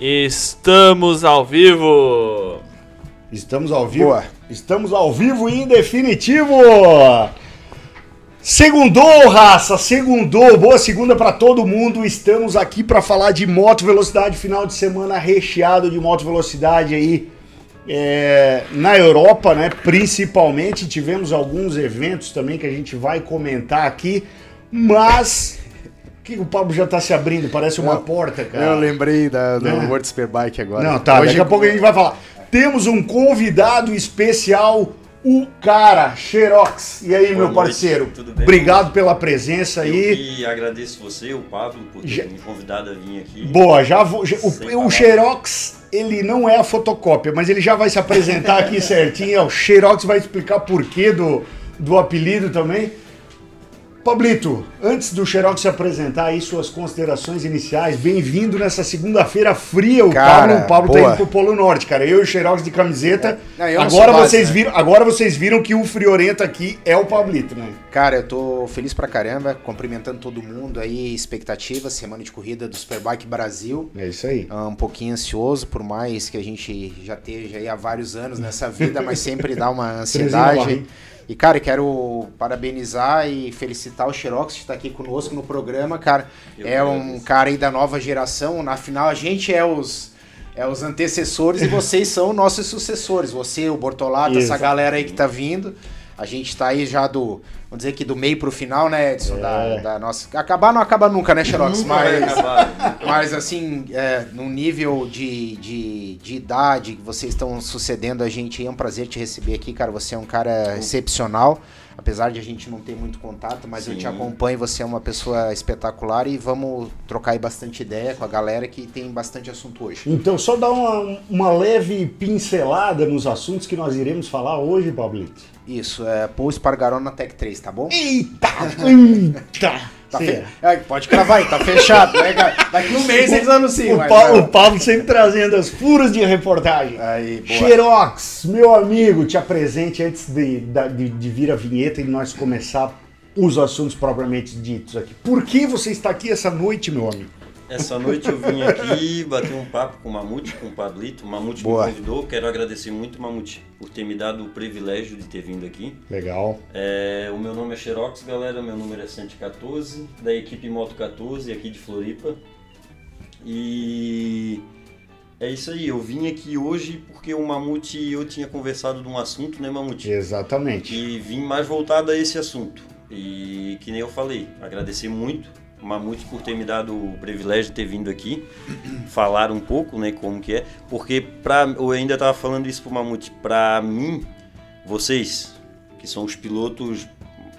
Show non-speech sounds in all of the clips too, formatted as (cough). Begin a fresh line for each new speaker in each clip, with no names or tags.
Estamos ao vivo!
Estamos ao vivo.
Boa.
Estamos ao vivo e em definitivo. Segundou, raça, segundou. Boa segunda para todo mundo. Estamos aqui para falar de moto velocidade final de semana recheado de moto velocidade aí é, na Europa, né? Principalmente tivemos alguns eventos também que a gente vai comentar aqui, mas que o Pablo já tá se abrindo, parece uma
Eu-
porta, cara.
Eu lembrei da, do
Né?
World Superbike agora.
Não, tá,
Hoje-
daqui a pouco a gente vai falar. Temos um convidado especial, o cara, Xerox. E aí,
Boa
meu
noite,
parceiro?
tudo bem?
Obrigado pela presença
Eu
aí.
que agradeço você, o Pablo, por ter
Já-
me convidado a vir aqui.
Boa, já vou. já- o, o. Xerox, ele não é a fotocópia, mas ele já vai se apresentar aqui (laughs) certinho. O Xerox vai explicar porquê do, do apelido também. Pablito, antes do Xerox se apresentar aí suas considerações iniciais, bem-vindo nessa segunda-feira fria. O
Cara,
Pablo, o Pablo tá
boa.
indo pro Polo Norte, cara. Eu e o Xerox de camiseta.
Eu não
agora
base,
vocês
né?
viram, agora vocês viram que o friorento aqui é o Pablito, né?
Cara, eu tô feliz pra caramba, cumprimentando todo mundo aí, expectativa, semana de corrida do Superbike Brasil.
É isso aí.
Ah, Um pouquinho ansioso, por mais que a gente já esteja aí há vários anos nessa vida, mas sempre dá uma (laughs) ansiedade. E, cara, quero parabenizar e felicitar o Xerox que está aqui conosco no programa, cara.
Eu
é um
agradeço.
cara aí da nova geração. Na final, a gente é os, é os antecessores e (laughs) vocês são nossos sucessores. Você, o Bortolato, essa
Isso.
galera aí que tá vindo. A gente tá aí já do, vamos dizer que do meio pro final, né, Edson?
É.
Da, da nossa... Acabar não acaba nunca, né, Xerox?
Nunca
Mas... (laughs) Mas assim, é, num nível de, de, de idade que vocês estão sucedendo a gente, é um prazer te receber aqui, cara. Você é um cara excepcional. Apesar de a gente não ter muito contato, mas eu
Sim.
te acompanho, você é uma pessoa espetacular e vamos trocar aí bastante ideia com a galera que tem bastante assunto hoje.
Então, só dar uma, uma leve pincelada nos assuntos que nós iremos falar hoje, Pablito.
Isso, é Paul Espargaró na Tech 3, tá bom?
Eita! Eita!
Tá fe... é, pode cravar aí, tá fechado, né? Daqui um mês eles anunciam.
O, Pa- o Pablo sempre trazendo as furas de reportagem.
Aí, boa.
Xerox, meu amigo, te apresente antes de, de, de vir a vinheta e nós começar os assuntos propriamente ditos aqui. Por que você está aqui essa noite, meu amigo?
Essa noite eu vim aqui bater um papo com o Mamute, com o Pablito. O Mamute
Boa.
me convidou. Quero agradecer muito, Mamute, por ter me dado o privilégio de ter vindo aqui.
Legal.
É, o meu nome é Xerox, galera. Meu número é 114, da equipe Moto 14, aqui de Floripa. E é isso aí. Eu vim aqui hoje porque o Mamute e eu tinha conversado de um assunto, né, Mamute?
Exatamente.
E vim mais voltado a esse assunto. E que nem eu falei, agradecer muito Mamute por ter me dado o privilégio de ter vindo aqui falar um pouco, né, como que é. Porque pra, eu ainda tava falando isso pro Mamute, pra mim, vocês, que são os pilotos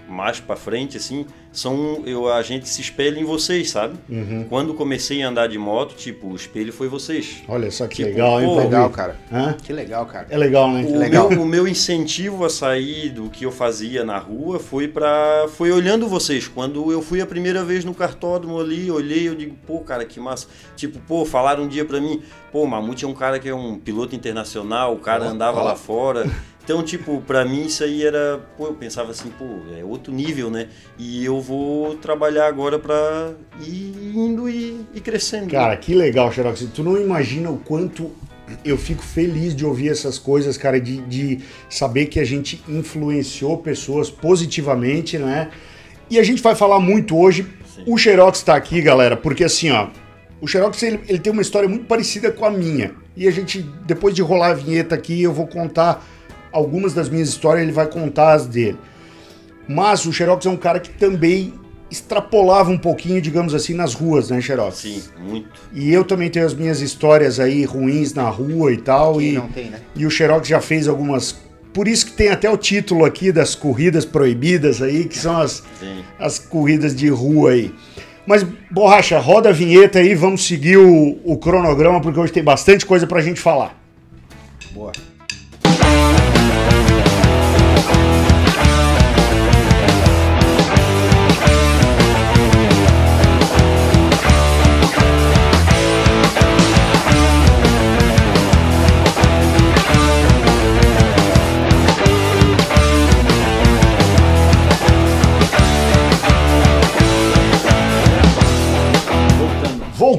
mais pra frente, assim, são, eu, a gente se espelha em vocês, sabe?
Uhum.
Quando comecei a andar de moto, tipo, o espelho foi vocês.
Olha só que
Tipo,
legal, hein,
pô?
Legal, cara.
Hã?
Que legal, cara.
É legal, né?
O
legal.
meu, o meu incentivo a sair do que eu fazia na rua foi para foi olhando vocês. Quando eu fui a primeira vez no cartódromo ali, olhei, eu digo, pô, cara, que massa. Tipo, pô, falaram um dia pra mim, pô, o Mamute é um cara que é um piloto internacional, o cara
Ó,
andava
ó.
lá fora. (laughs) Então, tipo, pra mim isso aí era, pô, eu pensava assim, pô, é outro nível, né? E eu vou trabalhar agora pra ir indo e, e crescendo.
Cara, que legal, Xerox. Tu não imagina o quanto eu fico feliz de ouvir essas coisas, cara, de, de saber que a gente influenciou pessoas positivamente, né? E a gente vai falar muito hoje.
Sim.
O Xerox tá aqui, galera, porque assim, ó, o Xerox ele, ele tem uma história muito parecida com a minha. E a gente, depois de rolar a vinheta aqui, eu vou contar algumas das minhas histórias, ele vai contar as dele. Mas o Xerox é um cara que também extrapolava um pouquinho, digamos assim, nas ruas, né, Xerox?
Sim, muito.
E eu também tenho as minhas histórias aí ruins na rua e tal.
Quem
E,
não tem, né?
e o Xerox já fez algumas. Por isso que tem até o título aqui das corridas proibidas aí, que são as,
Sim.
as corridas de rua aí. Mas, Borracha, roda a vinheta aí, vamos seguir o, o cronograma, porque hoje tem bastante coisa pra gente falar.
Boa.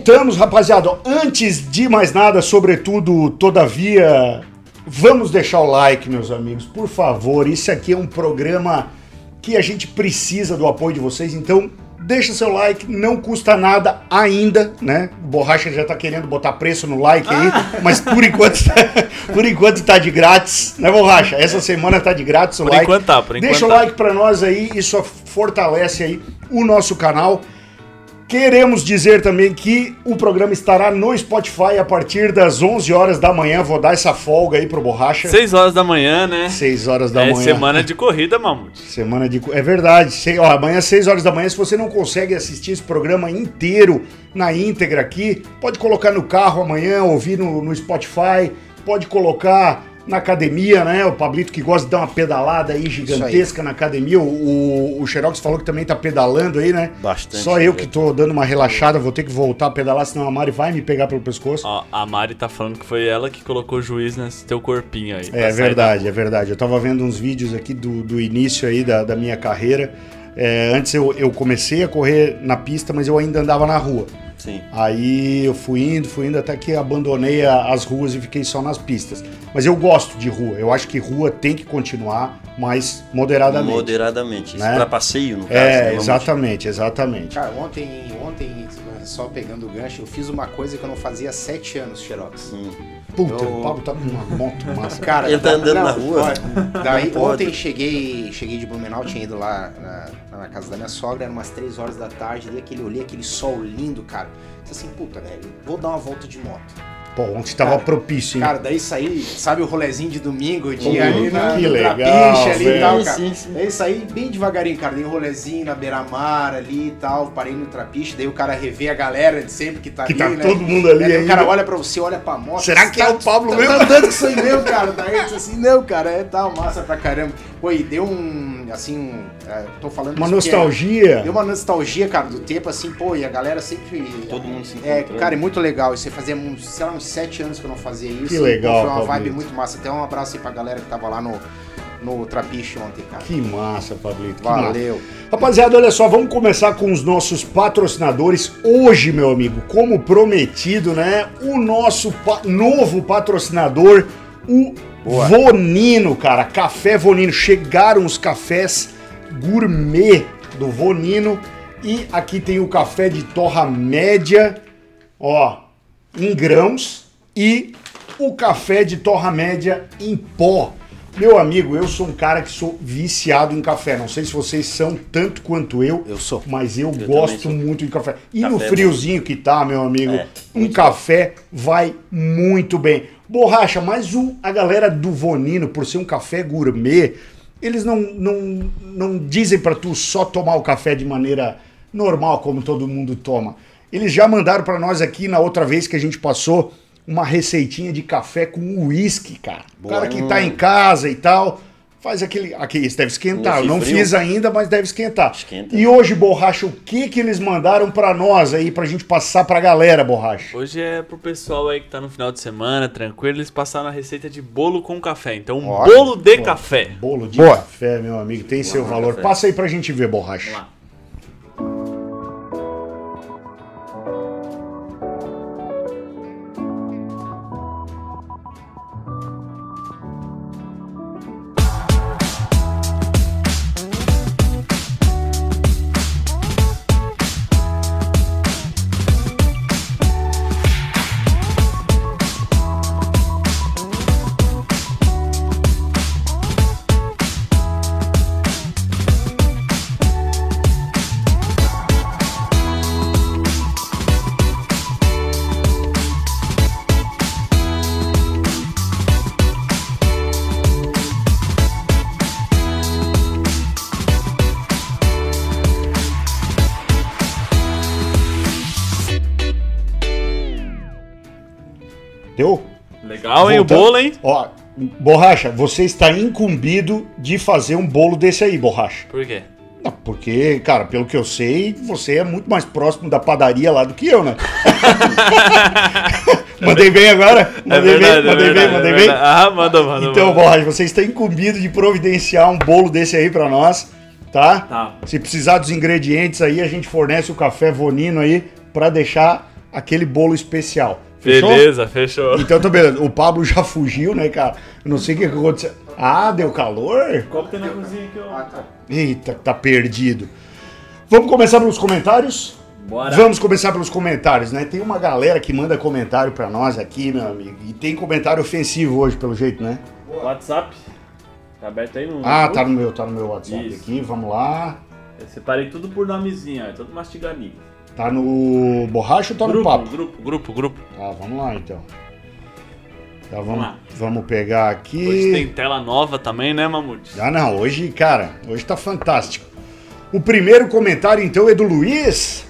Voltamos, rapaziada. Antes de mais nada, sobretudo, todavia, vamos deixar o like, meus amigos, por favor. Isso aqui é um programa que a gente precisa do apoio de vocês, então deixa seu like, não custa nada ainda, né? O Borracha já tá querendo botar preço no like aí, mas por enquanto, (laughs) por enquanto tá de grátis, né, Borracha? Essa semana tá de grátis o
Por
like.
enquanto tá, por enquanto
Deixa o
tá.
like pra nós aí, isso fortalece aí o nosso canal. Queremos dizer também que o programa estará no Spotify a partir das 11 horas da manhã. Vou dar essa folga aí pro Borracha.
6 horas da manhã, né?
6 horas da
é
manhã.
semana de corrida, Mamute.
Semana de. É verdade. Sei, ó, amanhã, 6 horas da manhã, se você não consegue assistir esse programa inteiro na íntegra aqui, pode colocar no carro amanhã, ouvir no, no Spotify, pode colocar na academia, né? O Pablito que gosta de dar uma pedalada aí gigantesca na academia. O, o, o Xerox falou que também tá pedalando aí, né?
Bastante,
Só eu que tô dando uma relaxada, vou ter que voltar a pedalar, senão a Mari vai me pegar pelo pescoço.
Ó, a Mari tá falando que foi ela que colocou o juiz nesse teu corpinho aí.
É verdade, é verdade. Eu tava vendo uns vídeos aqui do, do início aí da, da minha carreira. É, antes eu, eu comecei a correr na pista, mas eu ainda andava na rua.
Sim.
Aí eu fui indo, fui indo até que abandonei a- as ruas e fiquei só nas pistas. Mas eu gosto de rua. Eu acho que rua tem que continuar, mas moderadamente.
Moderadamente.
Né?
pra passeio, no caso.
É,
né? Vamos-
exatamente, exatamente.
Cara, ontem, ontem, só pegando o gancho, eu fiz uma coisa que eu não fazia há sete anos, Xerox.
Hum.
Puta,
eu-
o Pablo tá com uma moto massa.
Cara,
Ele tá andando
não,
na rua.
Daí ontem cheguei, cheguei de Blumenau, tinha ido lá na, na casa da minha sogra, eram umas 3 horas da tarde, daí aquele, olhei aquele sol lindo, cara. Disse assim, puta, velho, vou dar uma volta de moto.
Pô, ontem tava
Cara,
propício, hein?
Cara, daí saí, sabe o rolezinho de domingo, de ir ali na
que legal,
trapiche ali e tal,
Sim,
cara.
sim, sim.
Daí saí bem devagarinho, cara, dei um rolezinho na beira-mar ali e tal, parei no trapiche, daí o cara revê a galera de sempre que tá
Que
ali,
tá
né?
todo mundo ali
Daí o cara olha pra você, olha pra moto.
Será
você
que é o Pablo
tá,
mesmo?
Tá andando que sou meu, cara. Daí eu disse assim, não, cara, é tal, massa pra caramba. Pô, e deu um, assim, um, é, tô falando
Uma
isso porque
nostalgia.
Deu uma nostalgia, cara, do tempo, assim, pô, e a galera sempre...
Todo mundo se
É,
encontrando.
cara, é muito legal. Isso fazia, uns, sei lá, uns sete anos que eu não fazia isso.
Que legal,
Foi uma
Pablito.
vibe muito massa. Até um abraço aí pra galera que tava lá no, no Trapiche ontem, cara.
Que massa, Pablito. que massa.
Valeu.
Rapaziada, olha só, vamos começar com os nossos patrocinadores. Hoje, meu amigo, como prometido, né? O nosso pa- novo patrocinador, o
Boa.
Vonino, cara. Café Vonino. Chegaram os cafés gourmet do Vonino. E aqui tem o café de torra média, ó, em grãos. E o café de torra média em pó. Meu amigo, eu sou um cara que sou viciado em café. Não sei se vocês são tanto quanto eu.
Eu sou.
Mas eu,
também
gosto muito de café. E
Café
no
é
friozinho que tá, meu amigo,
É,
um café vai muito bem. Borracha, mas a galera do Vonino, por ser um café gourmet, eles não, não, não dizem pra tu só tomar o café de maneira normal, como todo mundo toma. Eles já mandaram pra nós aqui na outra vez que a gente passou uma receitinha de café com uísque, cara. O
Boa.
cara que tá em casa e tal, faz aquele. Aqui, isso deve esquentar. Eu não
frio.
fiz ainda, mas deve esquentar.
Esquenta.
E hoje, Borracha, o que que eles mandaram pra nós aí, pra gente passar pra galera, Borracha?
Hoje é pro pessoal aí que tá no final de semana, tranquilo, eles passaram a receita de bolo com café. Então, um
Ótimo.
bolo de café.
Bolo de
Boa.
café, meu amigo, tem seu
Bolo de
valor.
café.
Passa aí pra gente ver, Borracha.
Vamos lá. Legal, hein? O bolo, hein?
Ó, Borracha, você está incumbido de fazer um bolo desse aí, Borracha.
Por quê?
Não, porque, cara, pelo que eu sei, você é muito mais próximo da padaria lá do que eu, né? (laughs) mandei bem agora? Mandei bem,
é
mandei bem,
verdade,
mandei
é
bem.
verdade. Ah, manda, manda.
Então,
manda.
Borracha, você está incumbido de providenciar um bolo desse aí pra nós, tá?
Tá.
Se precisar dos ingredientes aí, a gente fornece o café Vonino aí pra deixar aquele bolo especial. Fechou?
Beleza, fechou.
Então tá beleza. O Pablo já fugiu, né, cara? Eu não sei o que aconteceu. Ah, deu calor?
Que tem na cozinha aqui, ó?
Eita, tá perdido. Vamos começar pelos comentários?
Bora.
Vamos começar pelos comentários, né? Tem uma galera que manda comentário pra nós aqui, meu amigo. E tem comentário ofensivo hoje, pelo jeito, né?
WhatsApp. Tá aberto aí no.
Ah, tá no meu, tá no meu WhatsApp
Isso.
aqui. Vamos lá.
Eu separei tudo por nomezinho, ó. Tudo mastigadinho.
Tá no borracha ou tá no
grupo,
papo?
grupo, grupo, grupo.
Tá, vamos lá então. Tá, vamos,
Vamos lá.
vamos pegar aqui.
Hoje tem tela nova também, né, Mamute?
Ah, não, hoje, cara, hoje tá fantástico. O primeiro comentário, então, é do Luiz.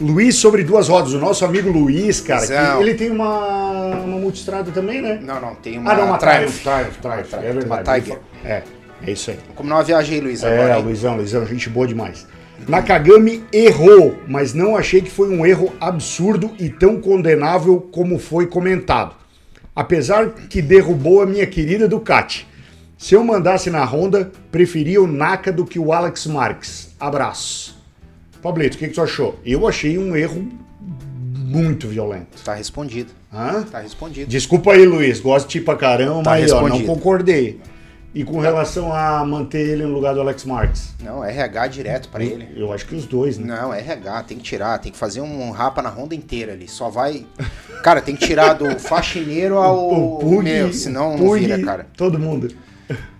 Luiz sobre duas rodas. O nosso amigo Luiz, cara, que
Luizão.
ele tem uma, uma multistrada também, né?
Não, não, tem uma.
ah, não, uma Triumph,
Triumph.
Triumph, é verdade.
Uma Tiger.
É, é isso aí.
Como não viajei, Luiz,
É,
agora. hein?
Luizão, Luizão, gente boa demais. Nakagami errou, mas não achei que foi um erro absurdo e tão condenável como foi comentado. Apesar que derrubou a minha querida Ducati. Se eu mandasse na Honda, preferia o Naka do que o Alex Marques. Abraço. Pablito, o que, que tu achou? Eu achei um erro muito violento.
Tá respondido.
Hã?
Tá respondido.
Desculpa aí, Luiz, gosto de ti pra caramba,
Tá
mas ó, não concordei. E com relação a manter ele no lugar do Alex Marques?
Não, RH direto pra ele.
Eu acho que os dois, né?
Não, RH, tem que tirar, tem que fazer um rapa na ronda inteira ali. Só vai. Cara, tem que tirar do (laughs) faxineiro ao.
Pug,
Meu, senão
o
não vira, cara.
Todo mundo.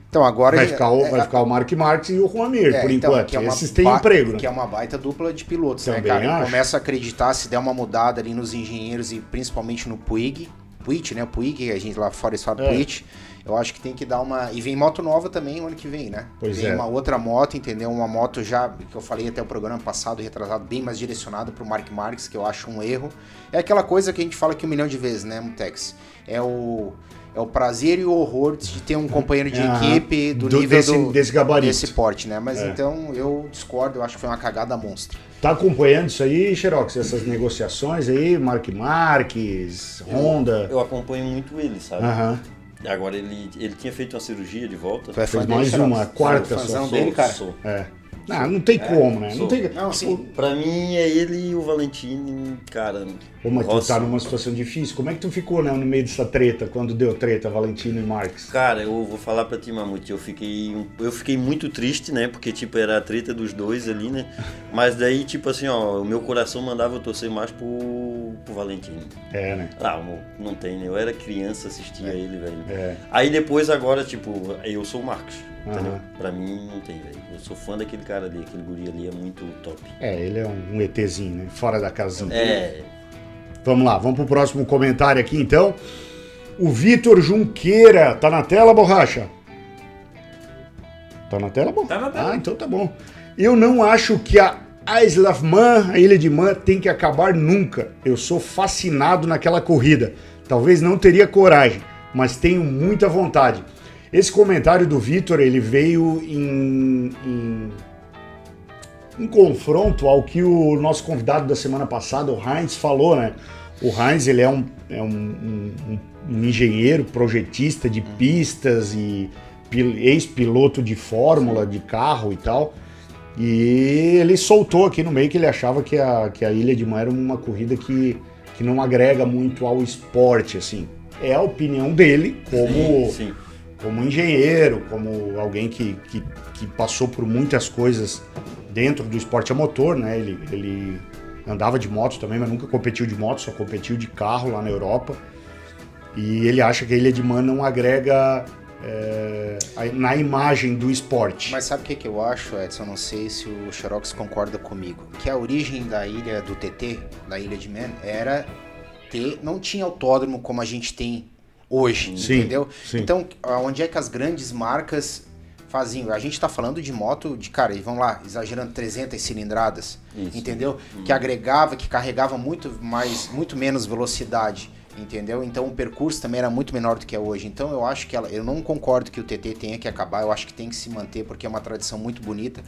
Então agora.
Vai ficar, o,
é,
vai ficar o Mark Marques e o Juan Mir,
é,
por
então,
enquanto.
que é
Esses têm emprego, né?
Que é uma baita dupla de pilotos,
Também
né, cara?
acho.
Começa a acreditar se der uma mudada ali nos engenheiros e principalmente no Puig. Puig, né? Puig, a gente lá fora falam
É.
Puig. Eu acho que tem que dar uma. E vem moto nova também no ano que vem, né?
Pois
vem
é.
uma outra moto, entendeu? Uma moto já, que eu falei até o programa passado, retrasado, bem mais direcionada pro Mark Marques, que eu acho um erro. É aquela coisa que a gente fala aqui um milhão de vezes, né, Mutex? É o. É o prazer e o horror de ter um companheiro de equipe do,
Do-
nível
desse-
do,
desse gabarito.
desse porte, né? Mas
É.
então eu discordo, eu acho que foi uma cagada monstra.
Tá acompanhando isso aí, Xerox? Essas negociações aí, Mark Marques, Honda.
Eu acompanho muito ele, sabe?
Aham.
Agora ele, ele tinha feito uma cirurgia de volta.
Fez
dele,
mais uma, a quarta só.
dele, cara.
É. Ah, não tem como, né? Não
sou.
tem.
Não, sim.
Pra mim é ele e o Valentini, cara.
Pô, mas tu
Rossi.
tá numa situação difícil. Como é que tu ficou, né, no meio dessa treta, quando deu treta, Valentino e Marques?
Cara, eu vou falar pra ti, Mamute, eu fiquei, eu fiquei muito triste, né? Porque, tipo, era a treta dos dois ali, né? Mas daí, tipo assim, ó, o meu coração mandava eu torcer mais pro, pro Valentino.
É, né?
Ah, não, não tem, né? Eu era criança, assistia ele, velho.
É.
Aí depois, agora, tipo, eu sou o Marcos, entendeu?
Aham.
Pra mim, não tem, velho. Eu sou fã daquele cara ali, aquele guri ali é muito top.
É, ele é um, ETzinho, né? Fora da casinha.
É,
Vamos lá, vamos pro próximo comentário aqui então. O Vitor Junqueira, tá na tela, borracha? Tá na tela, bom?
Tá na tela.
Ah, então tá bom. Eu não acho que a Isle of Man, a Ilha de Man, tem que acabar nunca. Eu sou fascinado naquela corrida. Talvez não teria coragem, mas tenho muita vontade. Esse comentário do Vitor, ele veio em, em em confronto ao que o nosso convidado da semana passada, o Heinz, falou, né? O Heinz, ele é um, é um, um- um- engenheiro, projetista de pistas e pil- ex-piloto de fórmula, de carro e tal. E ele soltou aqui no meio que ele achava que a, que a Ilha de Man era uma corrida que, que não agrega muito ao esporte, assim. É a opinião dele, como
sim, sim.
Como engenheiro, como alguém que, que, que passou por muitas coisas dentro do esporte a motor, né? Ele, ele andava de moto também, mas nunca competiu de moto, só competiu de carro lá na Europa. E ele acha que a Ilha de Man não agrega é, na imagem do esporte.
Mas sabe o que, que eu acho, Edson? Não sei se o Xerox concorda comigo. Que a origem da ilha do TT, da ilha de Man, era ter. Não tinha autódromo como a gente tem hoje,
Sim,
entendeu?
sim.
Então, onde é que as grandes marcas faziam? A gente tá falando de moto de, cara, e vamos lá, exagerando 300 cilindradas,
Isso.
entendeu? Que agregava, que carregava muito mais, muito menos velocidade. Entendeu? Então o percurso também era muito menor do que é hoje. Então eu acho que ela, eu não concordo que o TT tenha que acabar, eu acho que tem que se manter porque é uma tradição muito bonita.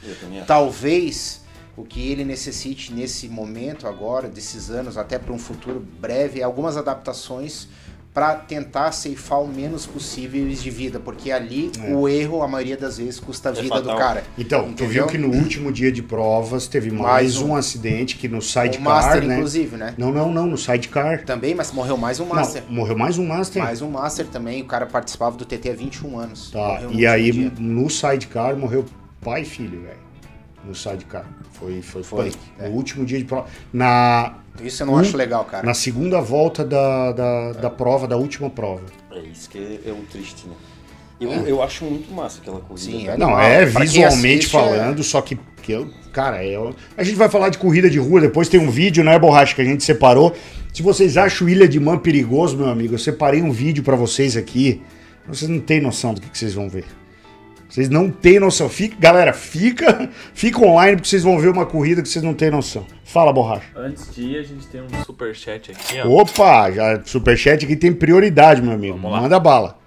Talvez o que ele necessite nesse momento agora, desses anos, até para um futuro breve, é algumas adaptações para tentar ceifar o menos possíveis de vida, porque ali o erro, a maioria das vezes, custa a
É
vida do cara.
Então, tu
Entendeu?
viu que no último dia de provas teve mais,
Mais
um.
um.
acidente que no sidecar,
Master,
né?
inclusive, né?
Não, não, não, no sidecar.
Também, mas morreu mais um Master.
Não, morreu mais um Master.
Mais um Master também, o cara participava do TT há 21 anos.
Tá, e aí
dia.
no sidecar morreu pai e filho, velho. No sidecar. Foi, foi,
Foi,
punk.
é.
No último dia de prova. Na,
Isso eu não
um-
acho legal, cara.
na segunda volta da, da, da prova, da última prova.
É isso que é, é o triste, né? Eu, eu acho muito massa aquela corrida.
Sim, é
Não, é visualmente
assiste, é-
falando, só que, que eu, cara, é, a gente vai falar de corrida de rua, depois tem um vídeo, né, Borracha, que a gente separou. Se vocês acham Ilha de Man perigoso, meu amigo, eu separei um vídeo pra vocês aqui. Vocês não têm noção do que, que vocês vão ver. Vocês não têm noção. Fica, galera, fica, (laughs) fica online porque vocês vão ver uma corrida que vocês não têm noção. Fala, Borracha.
Antes de ir, a gente tem um superchat aqui, ó.
Opa, já superchat aqui tem prioridade, meu amigo. Manda bala.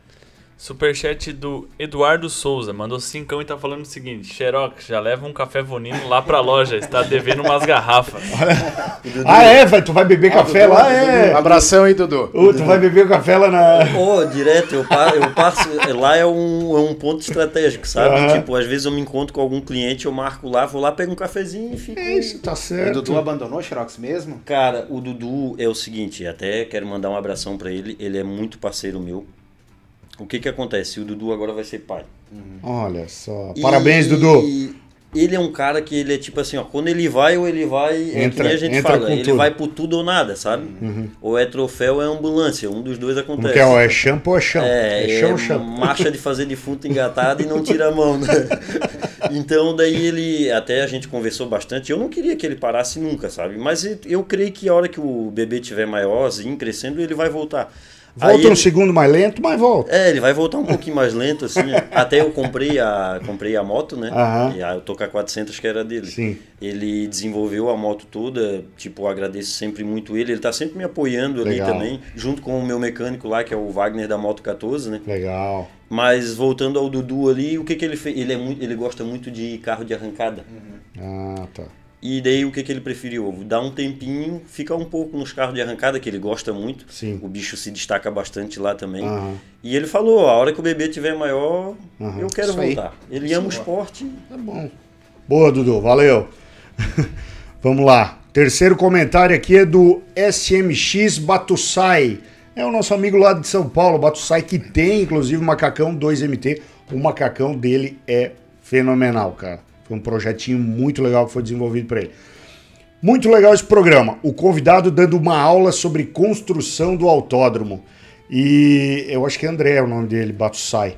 Superchat do Eduardo Souza. Mandou cincão e tá falando o seguinte: Xerox, já leva um café vonino lá pra loja. Está devendo umas garrafas.
Ah, é, vai, tu vai beber café
Dudu,
lá?
Dudu,
É.
Abração aí, Dudu.
Ô, tu vai beber café lá na.
Pô, direto, eu, pa- eu passo. Lá é um, é um ponto estratégico, sabe?
Aham.
Tipo, às vezes eu me encontro com algum cliente, eu marco lá, vou lá, pego um cafezinho e fico.
É isso, tá
O
certo.
Dudu abandonou o Xerox mesmo?
Cara, o Dudu é o seguinte, até quero mandar um abração pra ele, ele é muito parceiro meu. O que que acontece? O Dudu agora vai ser pai.
Olha só. Parabéns,
E
Dudu.
Ele é um cara que ele é tipo assim, ó, quando ele vai ou ele vai, é que
Entra-
nem a gente fala, ele
tudo. Uhum.
vai por tudo ou nada, sabe? Ou é troféu ou é ambulância, um dos dois acontece.
que é? ó, É shampoo ou é chão?
É,
É chão
é
ou chão?
marcha de fazer defunto engatado e não tira a mão, né? (laughs) Então daí ele, até a gente conversou bastante, eu não queria que ele parasse nunca, sabe? Mas eu- eu creio que a hora que o bebê tiver maiorzinho, crescendo, ele vai voltar.
Volta
Aí
um
ele-
segundo mais lento, mas volta.
é, ele vai voltar um pouquinho mais lento, assim. (laughs) Até eu comprei a, comprei a moto, né?
Aham.
E a, eu tô com a 400 que era dele.
Sim.
Ele desenvolveu a moto toda, tipo, agradeço sempre muito ele. Ele tá sempre me apoiando
Legal.
ali também, junto com o meu mecânico lá, que é o Wagner da Moto 14, né?
Legal.
Mas voltando ao Dudu ali, o que que ele fez? Ele, é muito, ele gosta muito de carro de arrancada.
Ah, tá.
E daí o que que ele preferiu? Dar um tempinho, ficar um pouco nos carros de arrancada, que ele gosta muito.
Sim.
O bicho se destaca bastante lá também.
Aham.
E ele falou, a hora que o bebê tiver maior,
Aham.
eu quero
Isso aí.
voltar. Ele ama o esporte.
Tá bom. Boa, Dudu. Valeu. (laughs) Vamos lá. Terceiro comentário aqui é do SMX Batussai. É o nosso amigo lá de São Paulo, Batussai, que tem inclusive o macacão 2MT. O macacão dele é fenomenal, cara. Foi um projetinho muito legal que foi desenvolvido para ele. Muito legal esse programa. O convidado dando uma aula sobre construção do autódromo. E eu acho que é André é o nome dele, Batussai.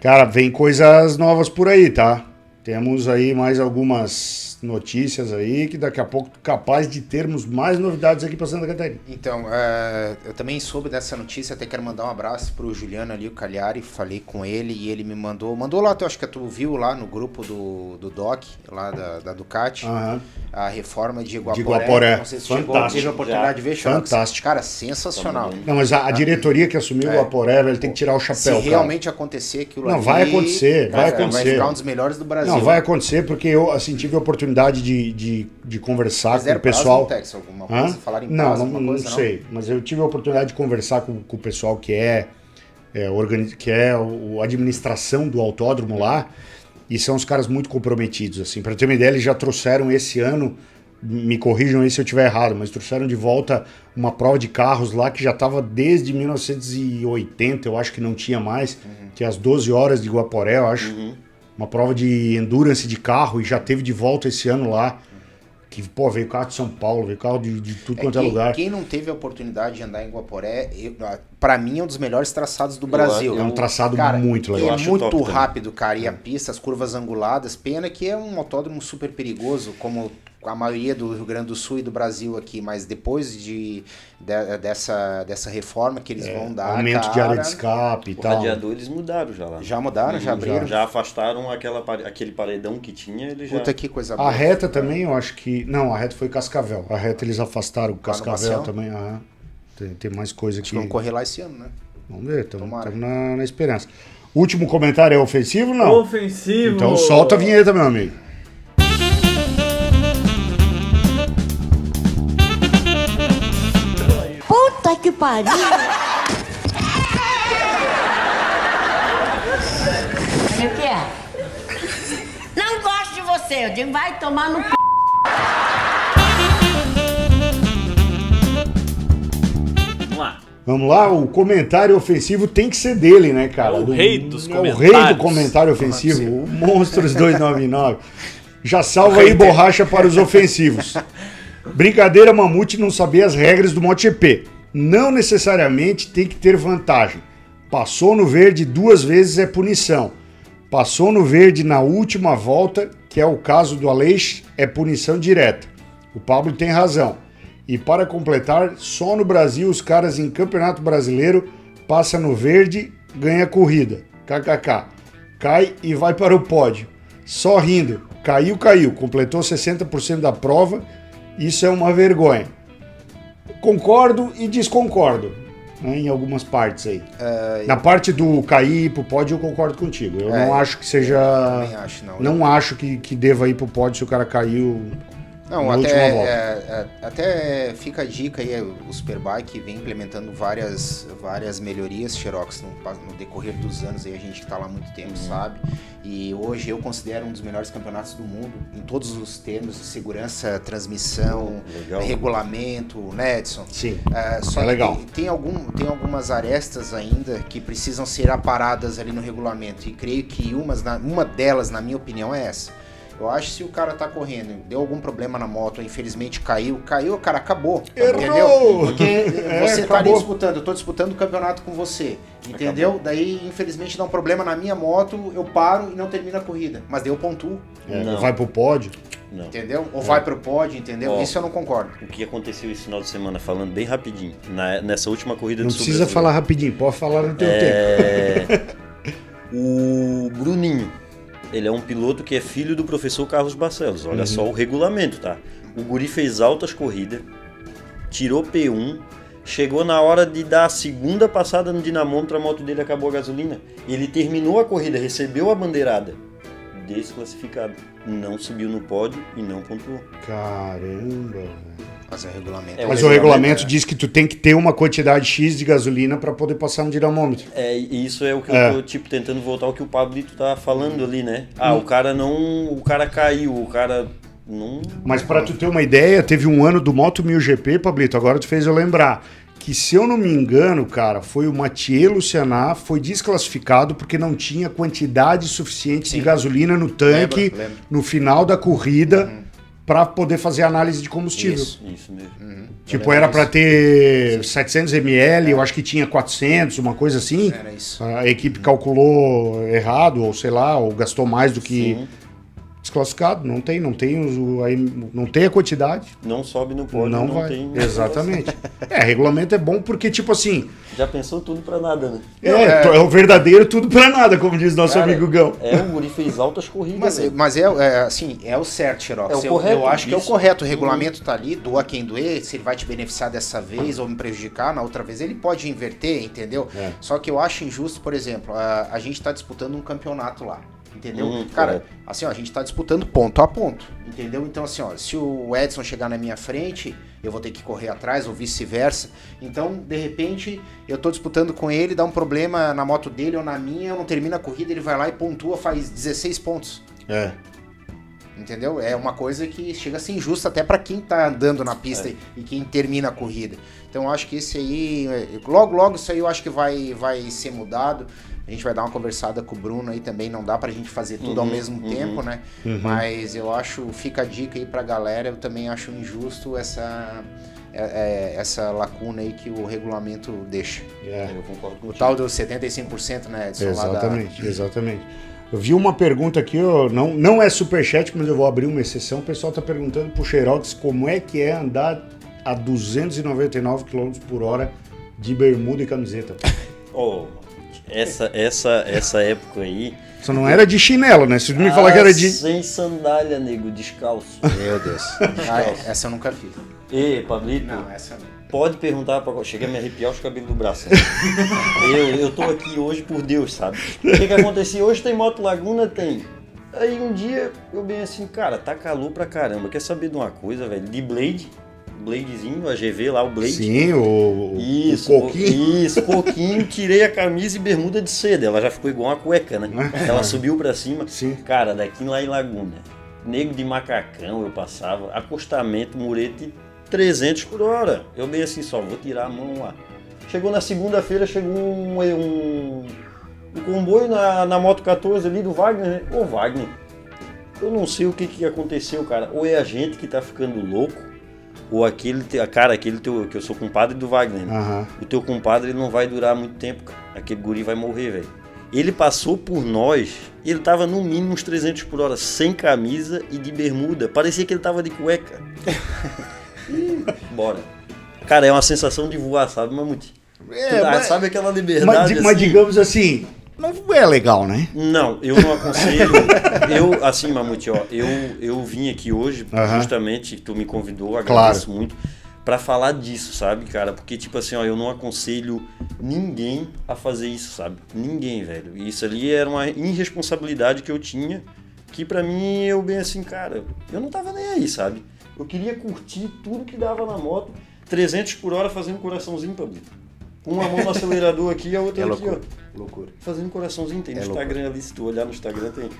Cara, vem coisas novas por aí, tá? Temos aí mais algumas notícias aí que daqui a pouco capaz de termos mais novidades aqui para Santa Catarina.
Então, é, eu também soube dessa notícia, até quero mandar um abraço pro Juliano ali, o Cagliari, falei com ele e ele me mandou, mandou lá, eu acho que tu viu lá no grupo do, do DOC, lá da, da Ducati,
Aham.
a reforma de Iguaporé.
Iguaporé.
Não sei se chegou,
Fantástico.
teve a oportunidade de ver.
Fantástico.
Cara, sensacional.
Não, mas a, a diretoria que assumiu o Aporé, velho, tem que tirar o
Se
chapéu, cara.
realmente acontecer aquilo
Não,
ali,
vai acontecer, vai
cara,
acontecer.
Vai ficar um dos melhores do Brasil.
Não, vai acontecer porque eu, assim, tive a oportunidade de, de, de conversar
Mas
com o pessoal.
prazo no alguma
Hã?
coisa? Falaram em
não,
prazo,
não,
alguma
não
coisa, não?
sei. Mas eu tive a oportunidade de conversar com, com o pessoal que é, é, organi- que é a administração do autódromo lá. E são os caras muito comprometidos, assim. Pra ter uma ideia, eles já trouxeram esse ano, me corrijam aí se eu estiver errado, mas trouxeram de volta uma prova de carros lá que já estava desde 1980, eu acho que não tinha mais, que é as 12 horas de Guaporé, eu acho. Uma prova de endurance de carro e já teve de volta esse ano lá. Que, pô, veio carro de São Paulo, veio carro de, de tudo
É,
quanto é
quem,
lugar.
quem não teve a oportunidade de andar em Guaporé, ah, pra mim é um dos melhores traçados do
Eu
Brasil.
É um traçado
Cara,
muito
e
legal.
é
acho
muito
top também.
rápido, cara. E a pista, as curvas anguladas. Pena que é um autódromo super perigoso, como a maioria do Rio Grande do Sul e do Brasil aqui. Mas depois de, de- dessa, dessa reforma que eles vão dar.
É, Aumento de
cara,
área de escape e
O
tal.
radiador eles mudaram já lá.
Já mudaram, já abriram.
Já afastaram aquela, aquele paredão que tinha, eles já...
Puta que coisa
A
boa.
reta também, eu acho que. Não, a reta foi Cascavel. A reta eles afastaram o Cascavel também. aham. Tem, tem mais coisa aqui.
Vamos correr lá esse ano, né?
Vamos ver, estamos na, na esperança. Último comentário é ofensivo ou não?
Ofensivo!
Então solta a vinheta, meu amigo.
que pariu! O é que é? Não gosto de você. Eu digo, vai tomar no c...
Vamos lá.
Vamos lá, o comentário ofensivo tem que ser dele, né, cara?
É o
do,
rei dos
é comentários. O rei do comentário ofensivo, assim? o Monstros 299. Já salva aí borracha para os ofensivos. Brincadeira, Mamute não sabia as regras do MotoGP. Não necessariamente tem que ter vantagem. Passou no verde duas vezes é punição. Passou no verde na última volta, que é o caso do Aleix, é punição direta. O Pablo tem razão. E para completar, só no Brasil os caras em Campeonato Brasileiro passa no verde, ganha corrida. KKK. Cai e vai para o pódio. Só rindo. Caiu, caiu. Completou 60% da prova. Isso é uma vergonha. Concordo e desconcordo. né, em algumas partes aí. Na parte do cair pro pódio, eu concordo contigo. Eu
É,
não acho que seja.
Também acho, não.
Não acho que, que deva ir pro pódio se o cara caiu.
Não, até,
volta.
é, é, até fica a dica aí, o Superbike vem implementando várias, várias melhorias Xerox no, no decorrer dos anos, aí a gente que tá lá há muito tempo sabe. E hoje eu considero um dos melhores campeonatos do mundo, em todos os termos de segurança, transmissão,
Legal.
regulamento, né, Edson?
Sim.
É, só
É
que
legal.
Tem, tem algum, tem algumas arestas ainda que precisam ser aparadas ali no regulamento. E creio que umas na- uma delas, na minha opinião, é essa. Eu acho que se o cara tá correndo, deu algum problema na moto, infelizmente caiu, caiu, cara, acabou.
Errou!
Entendeu? Porque (laughs)
É,
você tá ali
acabou.
disputando, eu tô disputando o campeonato com você. Entendeu? Daí, infelizmente, dá um problema na minha moto, eu paro e não termino a corrida. Mas daí eu pontuo,
É,
Não.
vai pro pódio.
Não.
entendeu? Ou vai pro pódio, entendeu?
Ó.
Isso eu não concordo.
O que aconteceu esse final de semana, falando bem rapidinho, na- nessa última corrida
Não
do
precisa
Sul-Brasileiro.
falar rapidinho, pode falar no teu tempo.
É... (laughs) o Bruninho, ele é um piloto que é filho do professor Carlos Barcelos. Olha só o regulamento, tá? O Guri fez altas corridas, tirou P1, chegou na hora de dar a segunda passada no dinamômetro, a moto dele acabou a gasolina. Ele terminou a corrida, recebeu a bandeirada, desclassificado. Não subiu no pódio e não pontuou.
Caramba. velho.
Mas é o regulamento.
É,
Mas
o
regulamento
regulamento,
diz que tu tem que ter uma quantidade X de gasolina para poder passar no dinamômetro.
É, e isso é o que
É.
eu tô, tipo, tentando voltar ao que o Pablito tá falando ali, né? Ah, o cara não. O cara caiu, o cara não.
Mas para tu ter uma ideia, teve um ano do Moto 1000 GP, Pablito, agora tu fez eu lembrar. Que se eu não me engano, cara, foi o Mathieu Lucianar, foi desclassificado porque não tinha quantidade suficiente de
Sim.
gasolina no tanque
Lembro, lembro.
no final da corrida para poder fazer análise de combustível.
Isso.
Isso mesmo.
Tipo, era para ter 700 ml, eu acho que tinha 400, uma coisa assim.
Era isso.
A equipe calculou errado, ou sei lá, ou gastou mais do que
Sim.
Desclassificado. Não tem, não tem, os- aí não tem a quantidade.
Não sobe no pódio,
não,
não,
vai.
tem. (laughs)
Exatamente. É, regulamento é bom porque, tipo assim,
Já pensou tudo pra nada, né?
é,
é-
é o verdadeiro tudo pra nada, como diz nosso
Cara,
amigo Gão.
É, o Guri fez altas corridas.
Mas,
velho.
mas é, é, assim, é o certo, Xerox.
É o
eu,
correto,
eu acho que é o
isso.
correto. O regulamento tá ali, doa quem doer, se ele vai te beneficiar dessa vez ou me prejudicar, na outra vez ele pode inverter, entendeu?
É.
Só que eu acho injusto, por exemplo, a, a gente tá disputando um campeonato lá. Entendeu?
Hum,
Cara,
correto.
assim, ó, a gente tá disputando ponto a ponto. Entendeu? Então, assim, ó, se o Edson chegar na minha frente, eu vou ter que correr atrás, ou vice-versa. Então, de repente, eu tô disputando com ele, dá um problema na moto dele ou na minha, eu não termino a corrida, ele vai lá e pontua, faz 16 pontos.
É.
Entendeu? É uma coisa que chega a ser injusta até para quem tá andando na pista
É.
e quem termina a corrida. Então eu acho que esse aí, é, logo logo isso aí eu acho que vai, vai ser mudado. A gente vai dar uma conversada com o Bruno aí também, não dá pra gente fazer tudo ao
Uhum,
mesmo
uhum.
tempo, né? Mas eu acho, fica a dica aí pra galera, eu também acho injusto essa é, é, essa lacuna aí que o regulamento deixa.
é.
Eu concordo com
O tal dos 75%, né, Edson? lá da-
Exatamente, exatamente. Eu vi uma pergunta aqui, ó, não, não é superchat, mas eu vou abrir uma exceção. O pessoal tá perguntando pro Xerox como é que é andar a 299 km por hora de bermuda e camiseta. (laughs)
Oh, essa, essa, essa época aí.
Só não era de chinelo, né? Se tu me falar que era de.
Ah, Sem sandália, nego, descalço.
Meu Deus. Ah, é, essa eu nunca fiz.
Ei, Pablito,
Não, essa não.
pode perguntar pra. Chega a me arrepiar os cabelos do braço. (laughs) eu, eu tô aqui hoje por Deus, sabe? O que, que acontecia? Hoje tem Moto Laguna? Tem. Aí um dia eu bem assim, cara, tá calor pra caramba. Quer saber de uma coisa, velho? De Blade, Bladezinho, a GV lá, o Blade.
Sim, o,
Isso,
o coquinho.
isso, coquinho, tirei a camisa e bermuda de seda. Ela já ficou igual uma cueca, né? Ela subiu pra cima.
Sim.
Cara, daqui lá em Laguna, nego de macacão eu passava, acostamento, murete 300 por hora. Eu dei assim só, vou tirar a mão lá. Chegou na segunda-feira, chegou um, um, um comboio na, na Moto 14 ali do Wagner, né? Ô Wagner, eu não sei o que, que aconteceu, cara. Ou é a gente que tá ficando louco, ou aquele, cara, aquele teu, que eu sou compadre do Wagner?
Aham.
O teu compadre ele não vai durar muito tempo, cara. Aquele guri vai morrer, velho. Ele passou por nós, ele tava no mínimo uns 300 por hora, sem camisa e de bermuda. Parecia que ele tava de cueca. (laughs) Bora. Cara, é uma sensação de voar, sabe, Mamute?
É,
Tu
mas-
sabe aquela
Mas,
liberdade
mas
assim?
digamos assim, não é legal, né?
Não, eu não aconselho. (laughs) eu, assim, Mamute, ó, eu, eu vim aqui hoje, justamente, tu me convidou, agradeço
Claro.
muito, pra falar disso, sabe, cara? Porque, tipo assim, ó, eu não aconselho ninguém a fazer isso, sabe? Ninguém, velho. E isso ali era uma irresponsabilidade que eu tinha, que pra mim, eu bem assim, cara, eu não tava nem aí, sabe? Eu queria curtir tudo que dava na moto, 300 por hora fazendo coraçãozinho, Pablito. Uma mão no acelerador aqui e a outra
É
aqui, ó
loucura. Loucura.
fazendo coraçãozinho, tem no
É loucura.
Instagram ali, se tu olhar no Instagram tem.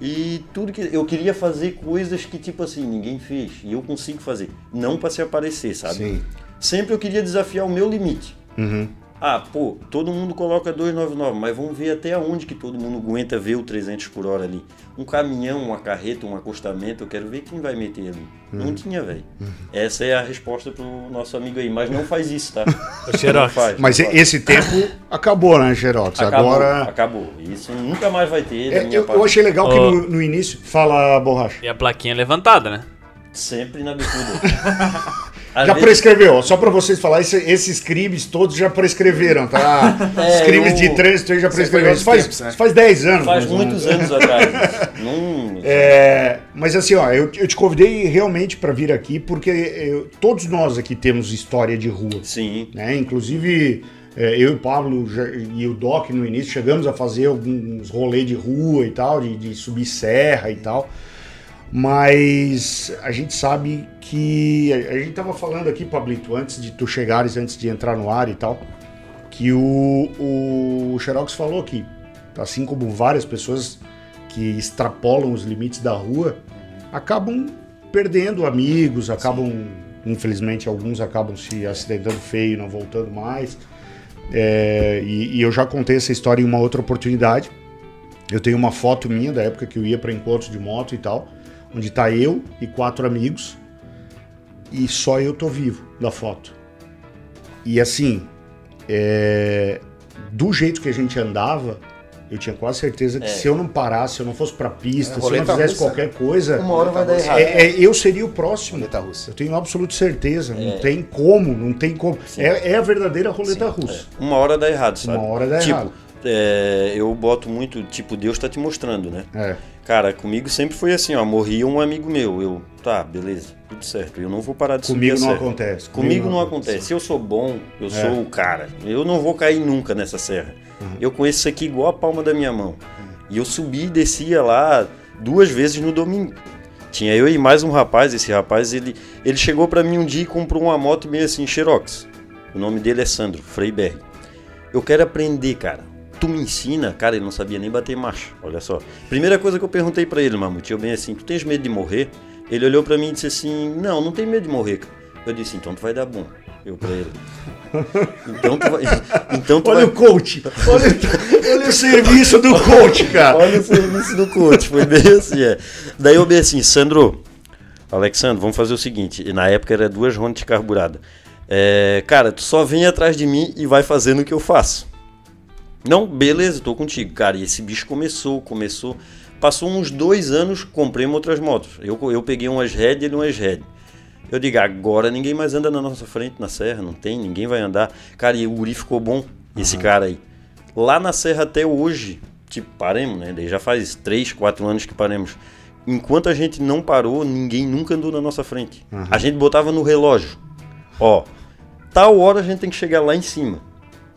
E tudo que eu queria fazer coisas que tipo assim, ninguém fez e eu consigo fazer, não para se aparecer, sabe?
Sim.
Sempre eu queria desafiar o meu limite.
Uhum.
Ah, pô, todo mundo coloca 299, mas vamos ver até onde que todo mundo aguenta ver o 300 por hora ali. Um caminhão, uma carreta, um acostamento, eu quero ver quem vai meter ali.
Uhum.
Não tinha, velho. Essa é a resposta pro nosso amigo aí, mas não faz isso, tá? (laughs)
Xerox,
Não faz,
Mas
não faz.
esse tempo acabou, né, Xerox?
Acabou,
Agora.
acabou. Isso nunca mais vai ter.
É, eu, eu achei legal que
Ó.
no, no início. Fala, borracha.
E a plaquinha levantada, né?
Sempre na bicuda. (laughs) Às
Já
vezes-
prescreveu, só pra vocês falar, esse- esses crimes todos já prescreveram, tá? (laughs)
É,
Os crimes
eu-
de trânsito já prescreveram. Isso faz,
tempos, né?
faz 10 anos.
Faz muitos anos atrás. (laughs) Não,
É, mas assim, ó, eu, eu te convidei realmente pra vir aqui porque eu- todos nós aqui temos história de rua.
Sim.
né? Inclusive, é, eu e o Pablo e o Doc no início chegamos a fazer alguns rolês de rua e tal, de, de subir serra e tal. Mas a gente sabe que. A, gente tava falando aqui, Pablito, antes de tu chegares, antes de entrar no ar e tal, que o, o Xerox falou que, assim como várias pessoas que extrapolam os limites da rua, acabam perdendo amigos, acabam, infelizmente, alguns acabam se acidentando feio, não voltando mais. É, e, e eu já contei essa história em uma outra oportunidade. Eu tenho uma foto minha da época que eu ia para encontros de moto e tal, onde tá eu e quatro amigos e só eu tô vivo da foto. E assim, é, do jeito que a gente andava, eu tinha quase certeza que
É.
se eu não parasse, se eu não fosse pra pista,
É,
se eu não fizesse
russa.
qualquer coisa,
Uma hora vai dar errado.
é- é, eu seria o próximo.
Roleta russa.
Eu tenho absoluta certeza. Não
É.
tem como, não tem como. É, é a verdadeira roleta
Sim,
russa.
é. Uma hora dá errado, sabe?
Uma hora dá
tipo,
errado.
é, eu boto muito, tipo, Deus tá te mostrando, né?
É.
Cara, comigo sempre foi assim, ó, morria um amigo meu, eu, tá, beleza, tudo certo, eu não vou parar de subir
Comigo não
serra.
acontece.
Comigo não acontece. Se eu sou bom, eu sou o cara. Eu não vou cair nunca nessa serra. Eu conheço isso aqui igual a palma da minha mão. E eu subi e descia lá duas vezes no domingo. Tinha eu e mais um rapaz. Esse rapaz, ele, ele chegou pra mim um dia e comprou uma moto meio assim, Xerox. O nome dele é Sandro Freiberg. Eu quero aprender, cara. Tu me ensina? Cara, ele não sabia nem bater marcha. Olha só. Primeira coisa que eu perguntei pra ele, Mamute, eu bem assim, tu tens medo de morrer? Ele olhou pra mim e disse assim, não, não tenho medo de morrer. cara." Eu disse, então tu vai dar bom. Eu pra ele. Então tu vai. Então tu
Olha
vai.
o coach. Olha, (laughs) olha o serviço do coach, cara.
Olha o serviço do coach, foi bem assim, é. Daí eu bem assim, Sandro, Alexandre, vamos fazer o seguinte. E na época era duas rondas de carburada. É, cara, tu só vem atrás de mim e vai fazendo o que eu faço. Não, beleza, tô contigo. Cara, e esse bicho começou, começou. Passou uns dois anos, comprei outras motos. Eu, eu peguei umas Red e ele umas Red. Eu digo, agora ninguém mais anda na nossa frente, na serra, não tem, ninguém vai andar. Cara, e o Uri ficou bom, esse cara aí. Lá na serra até hoje, tipo, paremos, né? Daí já faz 3, 4 anos que paremos. Enquanto a gente não parou, ninguém nunca andou na nossa frente. A gente botava no relógio. Ó, tal hora a gente tem que chegar lá em cima.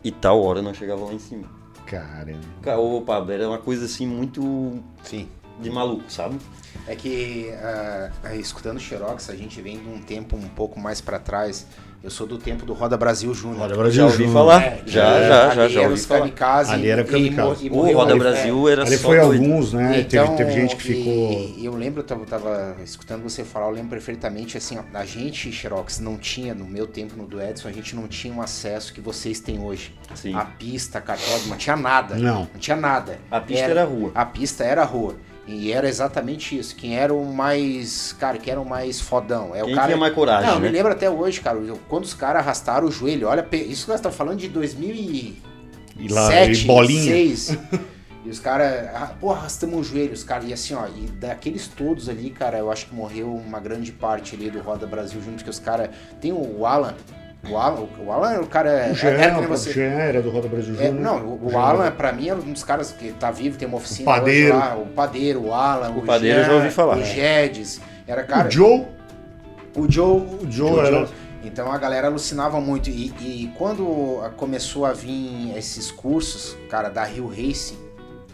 E tal hora não chegava lá em cima.
Caramba.
Ca- Ô, Pablo, era uma coisa assim muito
Sim.
de maluco, sabe?
É que, ah, escutando Xerox, a gente vem de um tempo um pouco mais para trás, Eu sou do tempo do Roda Brasil Júnior.
Roda
Já
Brasil
ouvi
Júnior.
falar.
É,
já,
é,
já,
ali
já, já
era
ouvi
os
falar.
kamikaze
Ali era
e-
kamikaze.
e
O Roda
ali,
Brasil era
Ali
só
foi
doido.
alguns, né?
Então,
teve, teve gente que
e-
ficou.
e eu lembro, eu tava, tava escutando você falar, eu lembro perfeitamente, assim, ó, a gente, Xerox, não tinha, no meu tempo no do Edson, a gente não tinha um acesso que vocês têm hoje.
Sim.
A pista, a cartódromo, não tinha nada.
Não.
Não tinha nada.
A pista era a rua.
A pista era a rua. E era exatamente isso. Quem era o mais. Cara, quem era o mais fodão. É
Quem
o cara...
tinha mais coragem,
Não, eu
né?
me lembro até hoje, cara. Quando os caras arrastaram o joelho. Olha, isso que nós estamos falando de 2007,
E lá, e bolinha.
2006. (laughs) E os caras, ah, pô, arrastamos o joelho, os caras, e assim, ó, e daqueles todos ali, cara, eu acho que morreu uma grande parte ali do Roda Brasil junto, porque os caras, tem o Alan, o Alan, o Alan, o cara,
O Jean,
era que
o
você,
Jean era do Roda Brasil
é,
Júnior.
não, o, o Alan, pra mim, é um dos caras que tá vivo, tem uma oficina
O Padeiro.
hoje lá, o Padeiro, o Alan, o,
Padeiro eu
Jean,
já ouvi falar.
o Jedes, era cara...
O Joe.
O Joe,
O Joe era-
Então a galera alucinava muito. E, e quando começou a vir esses cursos, cara, da Rio Racing,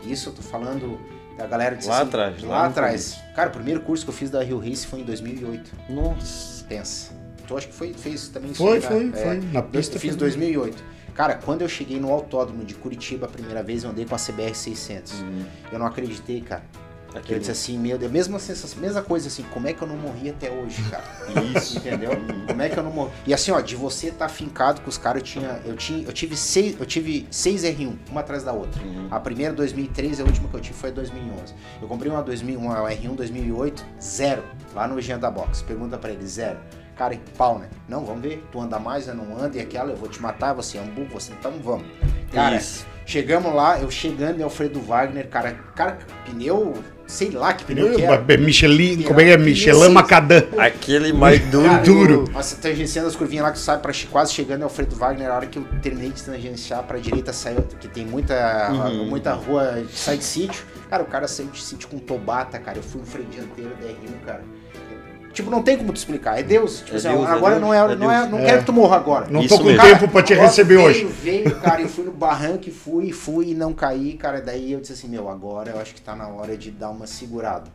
isso eu tô falando da galera de
Lá atrás,
Lá,
lá
atrás. Cara, o primeiro curso que eu fiz da Rio Racing foi em 2008.
Nossa.
Pensa. Tu acho que foi, fez também isso
Foi, foi,
né?
foi. Na
Eu
pista
fiz
foi.
2008. Cara, quando eu cheguei no autódromo de Curitiba a primeira vez, eu andei com a CBR 600. Eu não acreditei, cara. Eu
Aquele-
disse assim, meu Deus, mesma sensação, mesma coisa assim, como é que eu não morri até hoje, cara?
Isso.
Entendeu? Como é que eu não morri? E assim, ó, de você estar tá fincado com os caras, eu tinha, eu tinha, eu tive seis, eu tive seis R1, uma atrás da outra.
Uhum.
A primeira 2003, a última que eu tive foi 2011. Eu comprei uma 2000, uma R1 2008, zero, lá no Jean da Box. Pergunta pra ele, zero. Cara, em pau, né? Não, vamos ver. Tu anda mais, eu não ando, e aquela, eu vou te matar, você é um burro, você então vamos. Cara,
Isso.
chegamos lá, eu chegando em Alfredo Wagner, cara, cara, pneu, sei lá que pneu, que era.
Pneu, Michelin, como é que é? Michelin Macadam.
Aquele mais duro.
Cara,
duro.
eu- Nossa, tangenciando as curvinhas lá que sai pra quase chegando é o Alfredo Wagner. A hora que eu terminei de tangenciar pra direita, saiu, que tem muita,
Uhum.
muita rua que sai de sítio. Cara, o cara saiu de sítio com tobata, cara. Eu fui no freio dianteiro da R1, cara. Tipo, não tem como te explicar. É Deus. Tipo
É
assim,
Deus, é
agora
Deus,
não é,
é
não, é,
Deus.
não
É.
quero que tu morra agora.
Não
Isso
tô com
mesmo.
tempo pra te receber
veio,
hoje.
Veio, (laughs) cara, eu fui no barranco e fui, fui e não caí, cara. Daí eu disse assim, meu, agora eu acho que tá na hora de dar uma segurada.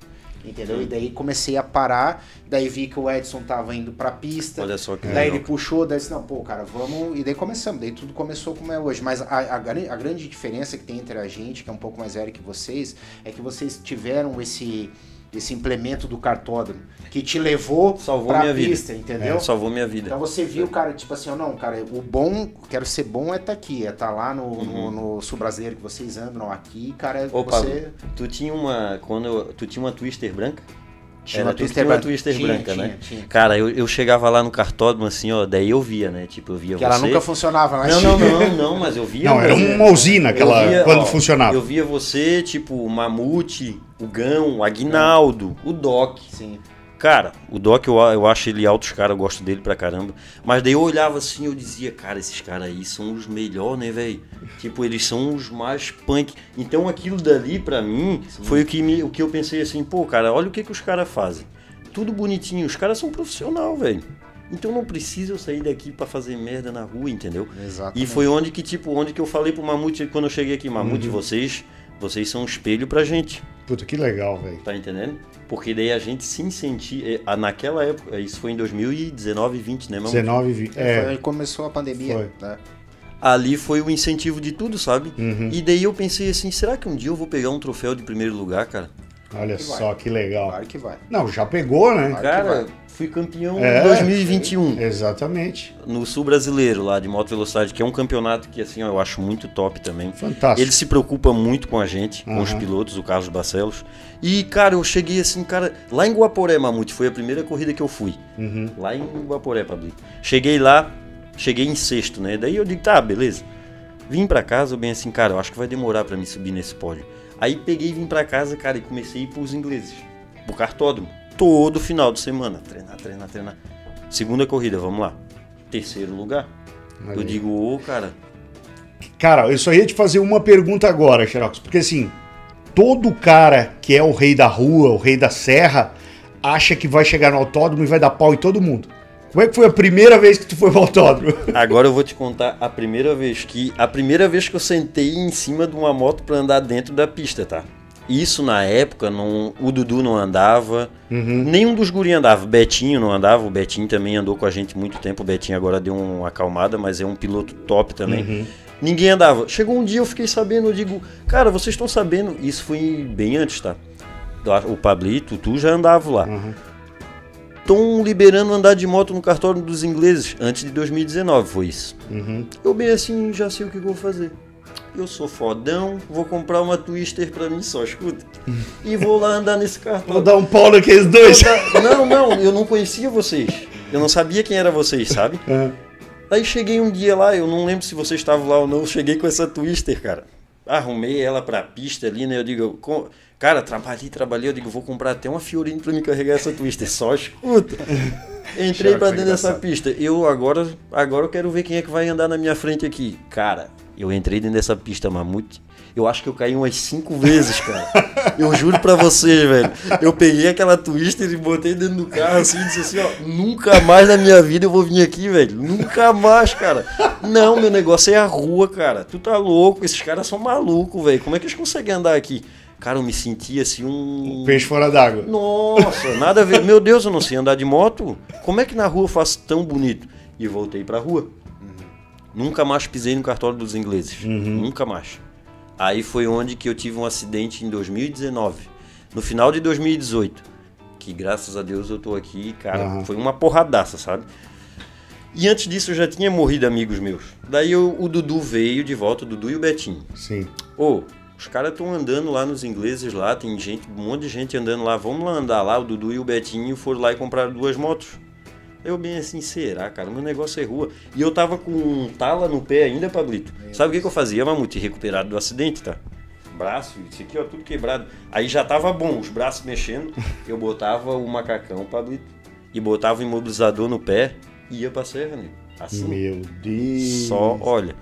Entendeu? E daí comecei a parar, daí vi que o Edson tava indo pra pista.
Olha só que
Daí
legal.
ele puxou, daí disse, não, pô, cara, vamos. E daí começamos, daí tudo começou como é hoje. Mas a, a, a grande diferença que tem entre a gente, que é um pouco mais velho que vocês, é que vocês tiveram esse, esse implemento do cartódromo que te levou
Salvou
pra
minha vida.
pista, entendeu?
Salvou minha vida.
Então você viu, cara, tipo assim, não, cara, o bom, quero ser bom é tá aqui, é tá lá no, no, no sul brasileiro que vocês andam, aqui, cara, é
Uhum. Ô,
você.
Tu tinha uma. Quando eu- tu tinha uma Twister branca?
Tinha
Era
uma Twister
uma
branca.
Twister
Tinha,
branca,
tinha,
né?
tinha.
Cara, eu, eu chegava lá no cartódromo assim, ó, daí eu via, né? Tipo, eu via
Que
você.
ela nunca funcionava, mas
Não, não, não, não, mas eu via.
Não, era uma usina aquela,
via,
quando
ó,
funcionava.
Eu via você, tipo, o Mamute, o Gão, o Aguinaldo, o Doc.
Sim.
Cara, o Doc eu, eu acho ele altos cara, eu gosto dele pra caramba. Mas daí eu olhava assim eu dizia, cara, esses caras aí são os melhores, né, velho? Tipo, eles são os mais punk. Então aquilo dali pra mim foi o que, me, o que eu pensei assim, pô, cara, olha o que, que os caras fazem. Tudo bonitinho, os caras são profissional, velho. Então não precisa eu sair daqui pra fazer merda na rua, entendeu?
Exatamente.
E foi onde que, tipo, onde que eu falei pro Mamute quando eu cheguei aqui, Mamute, vocês, vocês são um espelho pra gente.
Puta, que legal, velho.
Tá entendendo? Porque daí a gente se incentiva. Naquela época, isso foi em 2019 e 20, né, meu?
19 e 20.
Foi,
É,
aí começou a pandemia,
Foi.
né?
Ali foi o incentivo de tudo, sabe?
Uhum.
E daí eu pensei assim: será que um dia eu vou pegar um troféu de primeiro lugar, cara?
Olha
que vai.
só que legal.
Claro que vai.
Não, já pegou, né?
Cara, fui campeão
É,
em 2021
Exatamente.
no Sul Brasileiro, lá de moto velocidade, que é um campeonato que assim ó, eu acho muito top também.
Fantástico.
Ele se preocupa muito com a gente, com os pilotos, o Carlos Barcelos. E, cara, eu cheguei assim, cara, lá em Guaporé, Mamute, foi a primeira corrida que eu fui.
Uhum.
Lá em Guaporé, Pablo. Cheguei lá, cheguei em sexto, né? Daí eu digo, tá, beleza. Vim pra casa, eu bem assim, cara, eu acho que vai demorar pra mim subir nesse pódio. Aí peguei e vim pra casa, cara, e comecei a ir pros ingleses, pro cartódromo. Todo final de semana, treinar, treinar, treinar. Segunda corrida, vamos lá. Terceiro lugar. Eu digo, ô, cara,
Cara, eu só ia te fazer uma pergunta agora, Xerox, porque assim, todo cara que é o rei da rua, o rei da serra, acha que vai chegar no autódromo e vai dar pau em todo mundo. Como é que foi a primeira vez que tu foi pro autódromo? (laughs)
Agora eu vou te contar a primeira vez que. A primeira vez que eu sentei em cima de uma moto pra andar dentro da pista, tá? Isso na época, não, o Dudu não andava,
Uhum.
nenhum dos guri andava. Betinho não andava, o Betinho também andou com a gente muito tempo. O Betinho agora deu uma acalmada, mas é um piloto top também.
Uhum.
Ninguém andava. Chegou um dia eu fiquei sabendo, eu digo, cara, vocês estão sabendo, isso foi bem antes, tá? O Pablito, tu já andava lá.
Uhum.
Estão liberando andar de moto no cartório dos ingleses, antes de 2019 foi isso.
Uhum.
Eu bem assim, já sei o que vou fazer. Eu sou fodão, vou comprar uma Twister pra mim só, escuta. (laughs) E vou lá andar nesse
Vou
cartório.
dar um pau naqueles dois.
Não, não, eu não conhecia vocês. Eu não sabia quem era vocês, sabe?
É.
Aí cheguei um dia lá, eu não lembro se vocês estavam lá ou não, eu cheguei com essa Twister, cara. Arrumei ela pra pista ali, né? Eu digo, com- cara, trabalhei, trabalhei, eu digo, vou comprar até uma Fiorino pra me carregar essa Twister, só escuta. (laughs) Entrei pra dentro dessa pista. Eu agora, agora eu quero ver quem é que vai andar na minha frente aqui. Cara, eu entrei dentro dessa pista, mamute. Eu acho que eu caí umas cinco vezes, cara. (laughs) Eu juro pra vocês, velho. Eu peguei aquela Twister e botei dentro do carro assim e disse assim, ó, nunca mais na minha vida eu vou vir aqui, velho. Nunca mais, cara. Não, meu negócio é a rua, cara. Tu tá louco, esses caras são malucos, velho. Como é que eles conseguem andar aqui? Cara, eu me senti assim um.
Peixe fora d'água.
Nossa, nada a ver. Meu Deus, eu não sei andar de moto. Como é que na rua eu faço tão bonito? E voltei pra rua. Nunca mais pisei no cartório dos ingleses. Nunca mais. Aí foi onde que eu tive um acidente em 2019. No final de 2018. Que graças a Deus eu tô aqui, cara.
Aham.
Foi uma porradaça, sabe? E antes disso eu já tinha morrido amigos meus. Daí eu- o Dudu veio de volta, o Dudu e o Betinho.
Sim.
Ô, os caras estão andando lá nos ingleses lá, tem gente, um monte de gente andando lá, vamos lá andar lá, o Dudu e o Betinho foram lá e compraram duas motos. Eu bem assim, será, cara? Meu negócio é rua. E eu tava com um tala no pé ainda, Pablito. Sabe o que, que eu fazia, Mamute? Recuperado do acidente, tá? Braço, isso aqui, ó, tudo quebrado. Aí já tava bom, os braços mexendo. (laughs) Eu botava o macacão, Pablito, e botava o imobilizador no pé e ia pra serra, né? Assim.
Meu Deus.
Só, olha.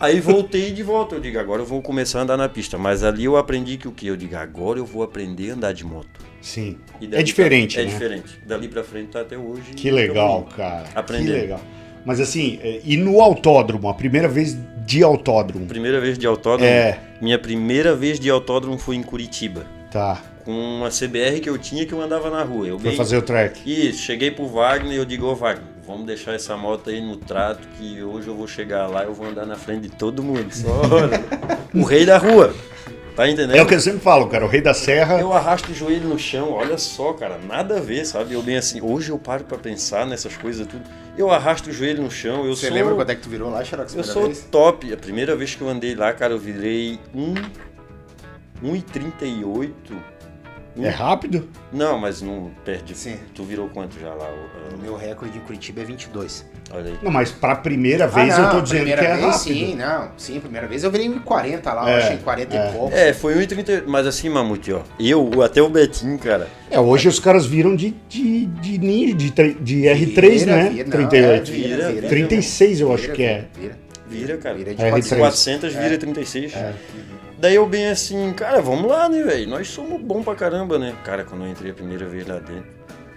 Aí voltei de volta. Eu digo, agora eu vou começar a andar na pista. Mas ali eu aprendi que o que? Eu digo, agora eu vou aprender a andar de moto.
Sim. É diferente,
pra,
né?
É diferente. Dali pra frente tá até hoje.
Que legal, cara.
Aprendendo.
Que legal. Mas assim, é, e no autódromo, a primeira vez de autódromo.
Primeira vez de autódromo.
É.
Minha primeira vez de autódromo foi em Curitiba.
Tá.
Com uma CBR que eu tinha que eu andava na rua. Eu
Foi
bem-
fazer o track.
Isso, cheguei pro Wagner e eu digo, ô Wagner, vamos deixar essa moto aí no trato que hoje eu vou chegar lá e eu vou andar na frente de todo mundo. Só (laughs) olha, o rei da rua. Tá entendendo?
É o que eu sempre falo, cara. O rei da serra.
Eu arrasto o joelho no chão, olha só, cara, nada a ver, sabe? Eu bem assim, hoje eu paro pra pensar nessas coisas tudo. Eu arrasto o joelho no chão, eu
Você
sou.
lembra quando é que tu virou lá, Xerox?
Eu sou
vez?
top. A primeira vez que eu andei lá, cara, eu virei 1 1,38.
É rápido?
Não, mas não perde.
Sim.
Tu virou quanto já lá?
O
ô,
meu recorde em Curitiba é 22.
ô, Olha aí.
Não, mas pra primeira vez
Ah, não,
eu tô dizendo que
primeira
é
vez,
rápido.
Sim, não. Sim, primeira vez eu virei em 40 lá,
É,
eu achei 40
é.
e pouco.
É, foi 1,30. Mas assim, Mamute, ó. Eu, até o Betinho, cara.
É, hoje os caras viram de, de, de, ninja, de, de R3,
Vira,
né?
vira, não,
38.
é, vira, vira.
36 eu acho
Vira,
que é.
Vira,
Vira, cara.
vira de
É,
400.
R3.
400 vira 36. Daí eu bem assim, cara, vamos lá, né, velho? Nós somos bom pra caramba, né? Cara, quando eu entrei a primeira vez lá dentro,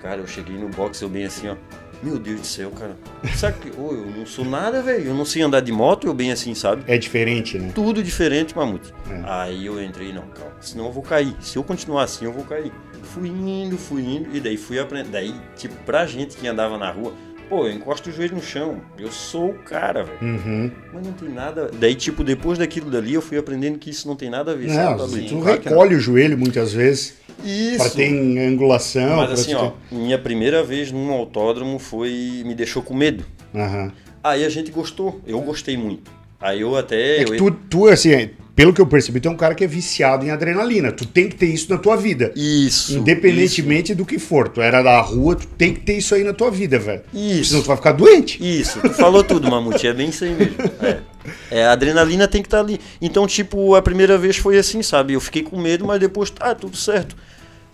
cara, eu cheguei no box, eu bem assim, ó. Meu Deus do céu, cara. Sabe que, ô, eu não sou nada, velho. Eu não sei andar de moto, eu bem assim, sabe?
É diferente, né?
Tudo diferente, Mamute.
É.
Aí eu entrei, não, calma, senão eu vou cair. Se eu continuar assim, eu vou cair. Fui indo, fui indo, e daí fui aprendendo. Daí, tipo, pra gente que andava na rua, pô, eu encosto o joelho no chão. Eu sou o cara, velho.
Uhum.
Mas não tem nada. Daí, tipo, depois daquilo dali, eu fui aprendendo que isso não tem nada a ver,
Não,
Pablito?
tu
claro
recolhe o joelho muitas vezes
Isso.
pra ter angulação.
Mas assim,
tu
ó,
ter-
minha primeira vez num autódromo foi. me deixou com medo.
Aham.
Aí a gente gostou. Eu gostei muito. Aí eu até.
É
eu-
tu, tu, assim, pelo que eu percebi, tu é um cara que é viciado em adrenalina. Tu tem que ter isso na tua vida.
Isso.
Independentemente do que for. Tu era da rua, tu tem que ter isso aí na tua vida, velho.
Isso.
Senão tu vai ficar doente.
Isso, tu falou tudo, Mamute, é bem isso aí mesmo. É. É, a adrenalina tem que estar ali. Então, tipo, a primeira vez foi assim, sabe? Eu fiquei com medo, mas depois, tá, tudo certo.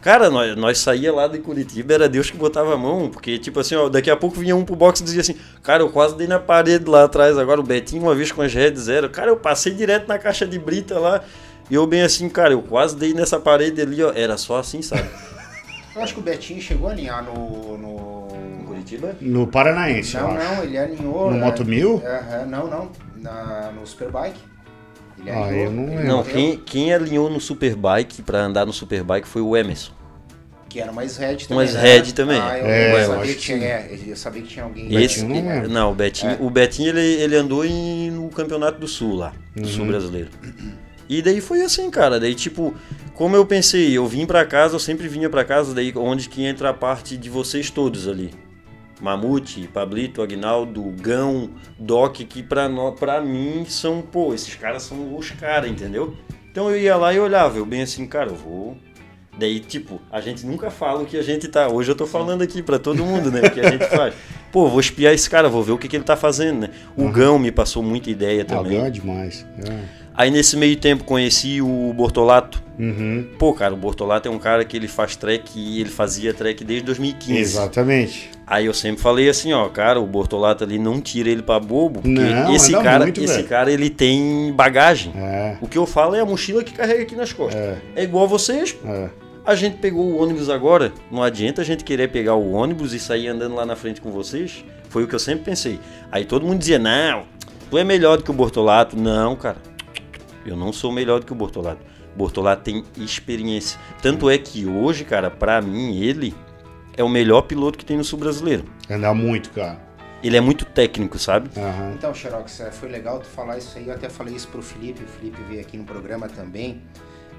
Cara, nós, nós saía lá de Curitiba, era Deus que botava a mão, porque, tipo assim, ó, daqui a pouco vinha um pro box e dizia assim, cara, eu quase dei na parede lá atrás, agora o Betinho uma vez com as redes zero, cara, eu passei direto na caixa de brita lá, e eu bem assim, cara, eu quase dei nessa parede ali, ó, era só assim, sabe?
Eu acho que o Betinho chegou a alinhar no. no...
Em Curitiba?
No Paranaense, eu
Não,
acho.
não, ele alinhou.
No
né?
Moto Mil?
Aham, não, não. Na, no Superbike. Ele
Ah,
alinhou-
eu não lembro.
Não, quem, quem alinhou no Superbike pra andar no Superbike foi o Emerson.
Que era mais red também.
Mais
né?
red também.
Ah, eu,
É,
eu
eu
sabia que tinha, é, eu sabia que tinha alguém.
Esse,
Betinho não
não, o Betinho,
É.
o Betinho ele, ele andou em, no Campeonato do Sul lá, do Sul brasileiro. E daí foi assim, cara. Daí, tipo, como eu pensei, eu vim pra casa, eu sempre vinha pra casa, daí onde que entra a parte de vocês todos ali. Mamute, Pablito, Agnaldo, Gão, Doc, que pra, nó- pra mim são, pô, esses caras são os caras, entendeu? Então eu ia lá e olhava, eu bem assim, cara, eu vou. Daí, tipo, a gente nunca fala o que a gente tá. Hoje eu tô falando aqui pra todo mundo, né? O que a gente (laughs) faz. Pô, vou espiar esse cara, vou ver o que, que ele tá fazendo, né? O Gão me passou muita ideia
Ah,
também.
ganha demais. É.
Aí nesse meio tempo conheci o Bortolato.
Uhum.
Pô, cara, o Bortolato é um cara que ele faz track e ele fazia track desde 2015.
Exatamente.
Aí eu sempre falei assim, ó, cara, o Bortolato ali não tira ele pra bobo, porque
Não,
esse cara,
muito,
esse
velho.
cara ele tem bagagem.
É,
O que eu falo é a mochila que carrega aqui nas costas.
É.
É, igual vocês.
é.
A gente pegou o ônibus agora, não adianta a gente querer pegar o ônibus e sair andando lá na frente com vocês. Foi o que eu sempre pensei. Aí todo mundo dizia, não, tu é melhor do que o Bortolato. Não, cara, eu não sou melhor do que o Bortolato. O Bortolato tem experiência. Tanto é que hoje, cara, pra mim, ele é o melhor piloto que tem no sul brasileiro.
Anda muito, cara.
Ele é muito técnico, sabe?
Aham.
Então, Xerox, é, foi legal tu falar isso aí. Eu até falei isso pro Felipe, o Felipe veio aqui no programa também.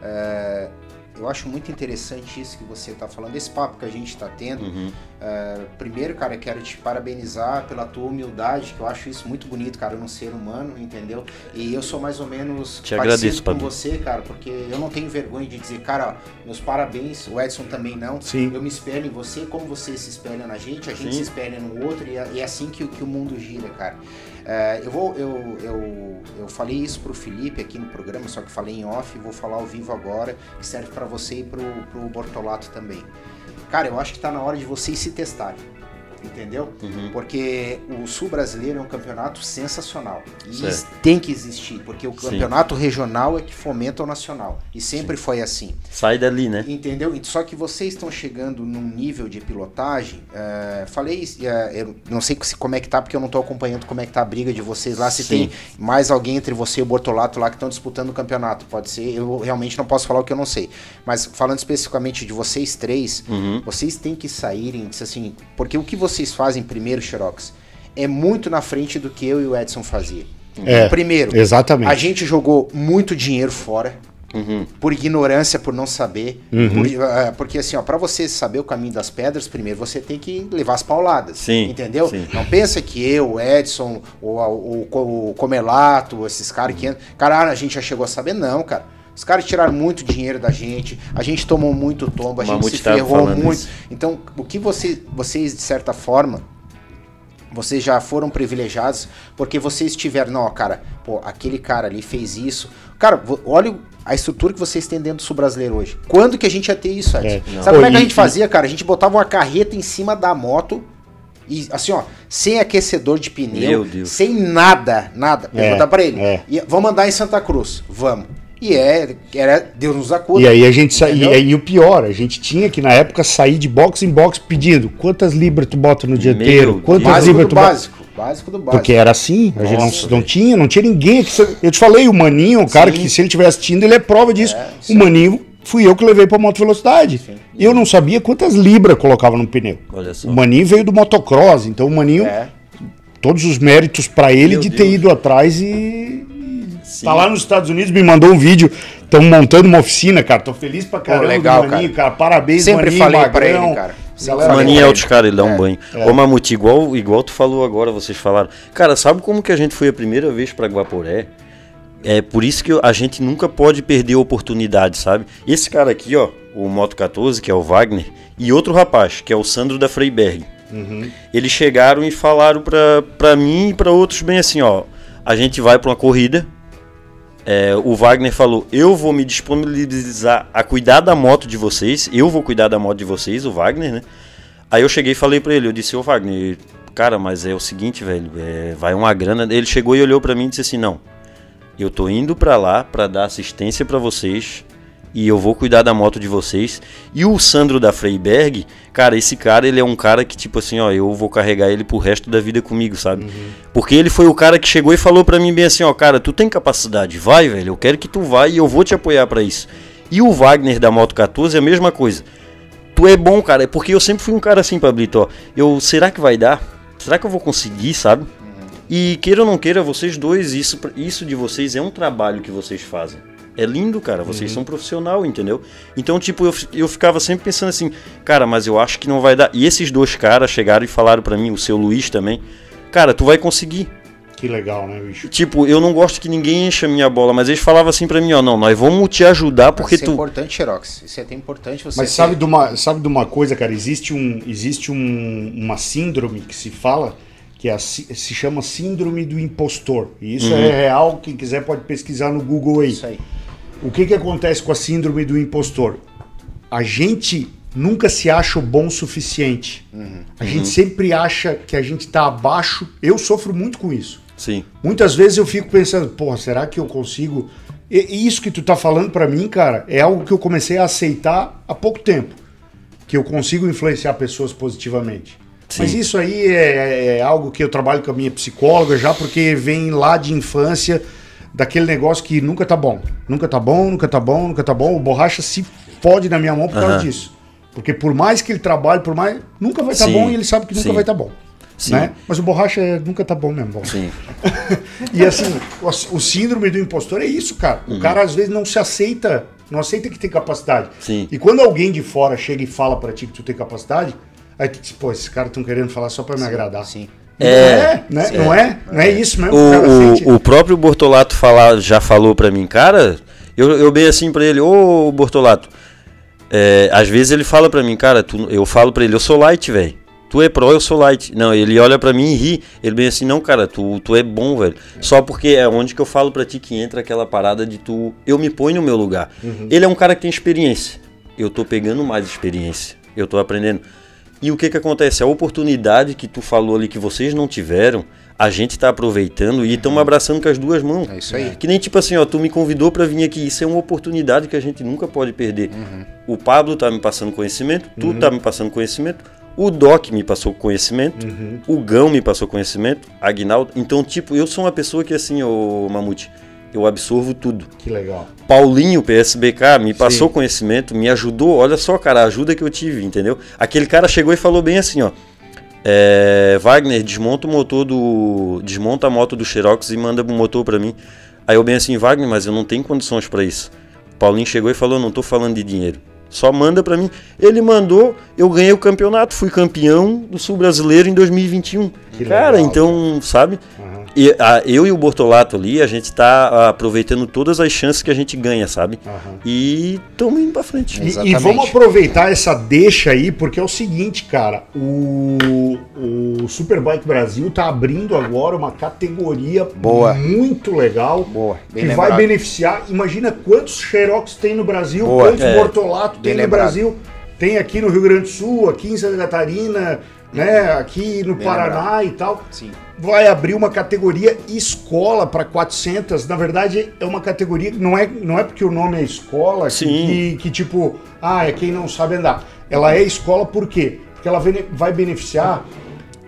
É, eu acho muito interessante isso que você está falando, esse papo que a gente está tendo.
Uhum.
É, primeiro, cara, quero te parabenizar pela tua humildade, que eu acho isso muito bonito, cara, num ser humano, entendeu? E eu sou mais ou menos
Te
parecido
agradeço,
com
Pablo.
você, cara, porque eu não tenho vergonha de dizer, cara, ó, meus parabéns, o Edson também não.
Sim.
Eu me espelho em você, como você se espelha na gente, a gente
Sim.
se espelha no outro, e é, é assim que, que o mundo gira, cara. É, eu, vou, eu, eu, eu falei isso pro Felipe aqui no programa, só que falei em off, vou falar ao vivo agora, que serve para você e pro, pro Bortolato também. Cara, eu acho que tá na hora de vocês se testarem. Entendeu?
Uhum.
Porque o Sul Brasileiro é um campeonato sensacional. E
Certo.
tem que existir, porque o
Sim.
campeonato regional é que fomenta o nacional. E sempre foi assim.
Sai dali, né?
Entendeu? Só que vocês estão chegando num nível de pilotagem. é, falei, é, eu não sei se- como é que tá, porque eu não tô acompanhando como é que tá a briga de vocês lá. Se
Sim.
tem mais alguém entre você e o Bortolato lá que estão disputando o campeonato. Pode ser, eu realmente não posso falar o que eu não sei. Mas falando especificamente de vocês três,
Uhum.
vocês têm que saírem, assim, porque o que vocês fazem primeiro, Xerox, é muito na frente do que eu e o Edson fazia.
É,
Primeiro,
Exatamente.
a gente jogou muito dinheiro fora
Uhum.
por ignorância, por não saber.
Uhum.
por- ah, porque assim, ó, para você saber o caminho das pedras, primeiro você tem que levar as pauladas.
Sim,
Entendeu?
sim.
Não pensa que eu, o Edson, o, o, Comelato, esses caras que entram. Cara, a gente já chegou a saber, não, cara. Os caras tiraram muito dinheiro da gente, a gente tomou muito tombo, a
O
gente se ferrou muito.
isso.
Então, o que você, vocês, de certa forma, vocês já foram privilegiados porque vocês tiveram, não, cara, pô, aquele cara ali fez isso. Cara, olha a estrutura que vocês têm dentro do Sul Brasileiro hoje. Quando que a gente ia ter isso, Edson?
É.
Sabe
Pô,
como é que a gente fazia, cara? A gente botava uma carreta em cima da moto e assim, ó, sem aquecedor de pneu,
Meu Deus.
sem nada, nada.
É,
Pergunta pra ele.
é.
E, vamos andar em Santa Cruz? Vamos. E é, era Deus nos acuda.
E aí a gente sa... e, aí o pior, a gente tinha que na época sair de box em box pedindo quantas libras tu bota no dianteiro, quantas
básico
libras
do
tu bota.
básico. Básico do básico.
Porque era assim, a gente
Nossa,
não, não tinha, não tinha ninguém. que Eu te falei, o Maninho, o cara
Sim.
que se ele estiver assistindo, ele é prova disso.
É,
o. Maninho fui eu que levei pra moto velocidade.
Sim.
Eu não sabia quantas libras colocava no pneu.
Olha só.
O Maninho veio do motocross, então o Maninho,
É.
todos os méritos pra ele
Meu
de ter
Deus.
ido atrás e
Sim.
Tá lá nos Estados Unidos, me mandou um vídeo. Estão montando uma oficina, cara. Tô feliz pra caramba
legal,
do Maninho, cara. Parabéns,
Sempre
Maninho,
falei pra
Magrão.
ele, cara. Sempre
Galera,
falei
Maninho
pra
é
ele.
outros caras, ele dá um
É,
banho.
é.
Ô Mamute, igual, igual tu falou agora, vocês falaram. Cara, sabe como que a gente foi a primeira vez pra Guaporé? É por isso que a gente nunca pode perder a oportunidade, sabe? Esse cara aqui, ó, o Moto 14, que é o Wagner, e outro rapaz, que é o Sandro da Freiberg. Eles chegaram e falaram pra, pra mim e pra outros bem assim, ó. A gente vai pra uma corrida. É, o Wagner falou: Eu vou me disponibilizar a cuidar da moto de vocês. Eu vou cuidar da moto de vocês, o Wagner, né? Aí eu cheguei e falei pra ele: Eu disse, ô Wagner, cara, mas é o seguinte, velho, é, vai uma grana. Ele chegou e olhou pra mim e disse assim: Não, eu tô indo pra lá pra dar assistência pra vocês. E eu vou cuidar da moto de vocês. E o Sandro da Freiberg, cara, esse cara, ele é um cara que, tipo assim, ó, eu vou carregar ele pro resto da vida comigo, sabe? Porque ele foi o cara que chegou e falou pra mim bem assim, ó, cara, tu tem capacidade, vai, velho, eu quero que tu vá e eu vou te apoiar pra isso. E o Wagner da Moto 14 é a mesma coisa. Tu é bom, cara, é porque eu sempre fui um cara assim, Pablito, ó. Eu, será que vai dar? Será que eu vou conseguir, sabe? E queira ou não queira, vocês dois, isso, isso de vocês é um trabalho que vocês fazem. É lindo, cara. Vocês são profissional, entendeu? Então, tipo, eu, eu ficava sempre pensando assim, cara, mas eu acho que não vai dar. E esses dois caras chegaram e falaram pra mim, o seu Luiz também, cara, tu vai conseguir.
Que legal, né, bicho?
Tipo, eu não gosto que ninguém encha a minha bola, mas eles falavam assim pra mim, ó, não, nós vamos te ajudar porque
Isso é
tu.
importante, Xerox. Isso é até importante você
Mas
ter-
sabe de, uma, sabe de uma coisa, cara? Existe, um, existe um, uma síndrome que se fala que é se chama síndrome do impostor. E isso é real, quem quiser pode pesquisar no Google aí.
Isso aí.
O que, que acontece com a síndrome do impostor? A gente nunca se acha o bom o suficiente. A gente sempre acha que a gente está abaixo. Eu sofro muito com isso.
Sim.
Muitas vezes eu fico pensando, porra, será que eu consigo? E isso que tu tá falando pra mim, cara, é algo que eu comecei a aceitar há pouco tempo. Que eu consigo influenciar pessoas positivamente. Mas
Sim.
isso aí é, é algo que eu trabalho com a minha psicóloga já, porque vem lá de infância daquele negócio que nunca tá bom. Nunca tá bom, nunca tá bom, nunca tá bom. O borracha se fode na minha mão por causa disso. Porque por mais que ele trabalhe, por mais. Nunca vai estar
Sim,
bom e ele sabe que nunca
sim.
vai estar bom.
Sim.
Né? Mas o borracha é- nunca tá bom mesmo. Bom.
Sim. (laughs)
E assim, o, o síndrome do impostor é isso, cara.
Uhum.
O cara às vezes não se aceita, não aceita que tem capacidade.
Sim.
E quando alguém de fora chega e fala pra ti que tu tem capacidade, aí tu diz, pô, esses caras estão querendo falar só pra me agradar.
Sim.
Não
É,
é, né? Não é? Não é isso mesmo?
O,
o
o, próprio Bortolato falar, já falou pra mim, cara, eu, eu bem assim pra ele, ô Bortolato, é, às vezes ele fala pra mim, cara, tu- eu falo pra ele, eu sou light, velho. Tu é pro, eu sou light. Não, ele olha pra mim e ri. Ele bem assim, não, cara, tu, tu é bom, velho. Só porque é onde que eu falo pra ti que entra aquela parada de tu. Eu me ponho no meu lugar. Ele é um cara que tem experiência. Eu tô pegando mais experiência. Eu tô aprendendo. E o que que acontece? A oportunidade que tu falou ali que vocês não tiveram, a gente tá aproveitando e estamos abraçando com as duas mãos.
É isso aí.
Que nem tipo assim, ó, tu me convidou pra vir aqui. Isso é uma oportunidade que a gente nunca pode perder.
Uhum.
O Pablo tá me passando conhecimento, tu tá me passando conhecimento, o Doc me passou conhecimento,
Uhum.
o Gão me passou conhecimento, Agnaldo. Então, tipo, eu sou uma pessoa que assim, ô Mamute, eu absorvo tudo.
Que legal.
Paulinho, PSBK, me passou
Sim.
conhecimento, me ajudou. Olha só, cara, a ajuda que eu tive, entendeu? Aquele cara chegou e falou bem assim, ó. É, Wagner, desmonta o motor do. Desmonta a moto do Xerox e manda o motor pra mim. Aí eu bem assim, Wagner, mas eu não tenho condições pra isso. Paulinho chegou e falou, não tô falando de dinheiro. Só manda pra mim. Ele mandou, eu ganhei o campeonato, fui campeão do Sul Brasileiro em 2021.
Que
cara,
legal,
então, sabe?
Aham.
E, a- eu e o Bortolato ali, a gente tá ah, aproveitando todas as chances que a gente ganha, sabe?
Aham.
E estamos indo pra frente.
E- E, vamos aproveitar essa deixa aí, porque é o seguinte, cara, o, o Superbike Brasil tá abrindo agora uma categoria
Boa.
muito legal.
Boa, bem
que
lembrado.
vai beneficiar. Imagina quantos Xerox tem no Brasil,
Boa.
quantos
É.
Bortolato tem
Bem
no
lembrado.
Brasil. Tem aqui no Rio Grande do Sul, aqui em Santa Catarina, né, aqui no
Bem
Paraná e tal.
Sim.
Vai abrir uma categoria escola para 400. Na verdade, é uma categoria que não é, não é porque o nome é escola que-
Sim.
que, que tipo, ah, é quem não sabe andar. Ela é escola por quê? Porque ela vai beneficiar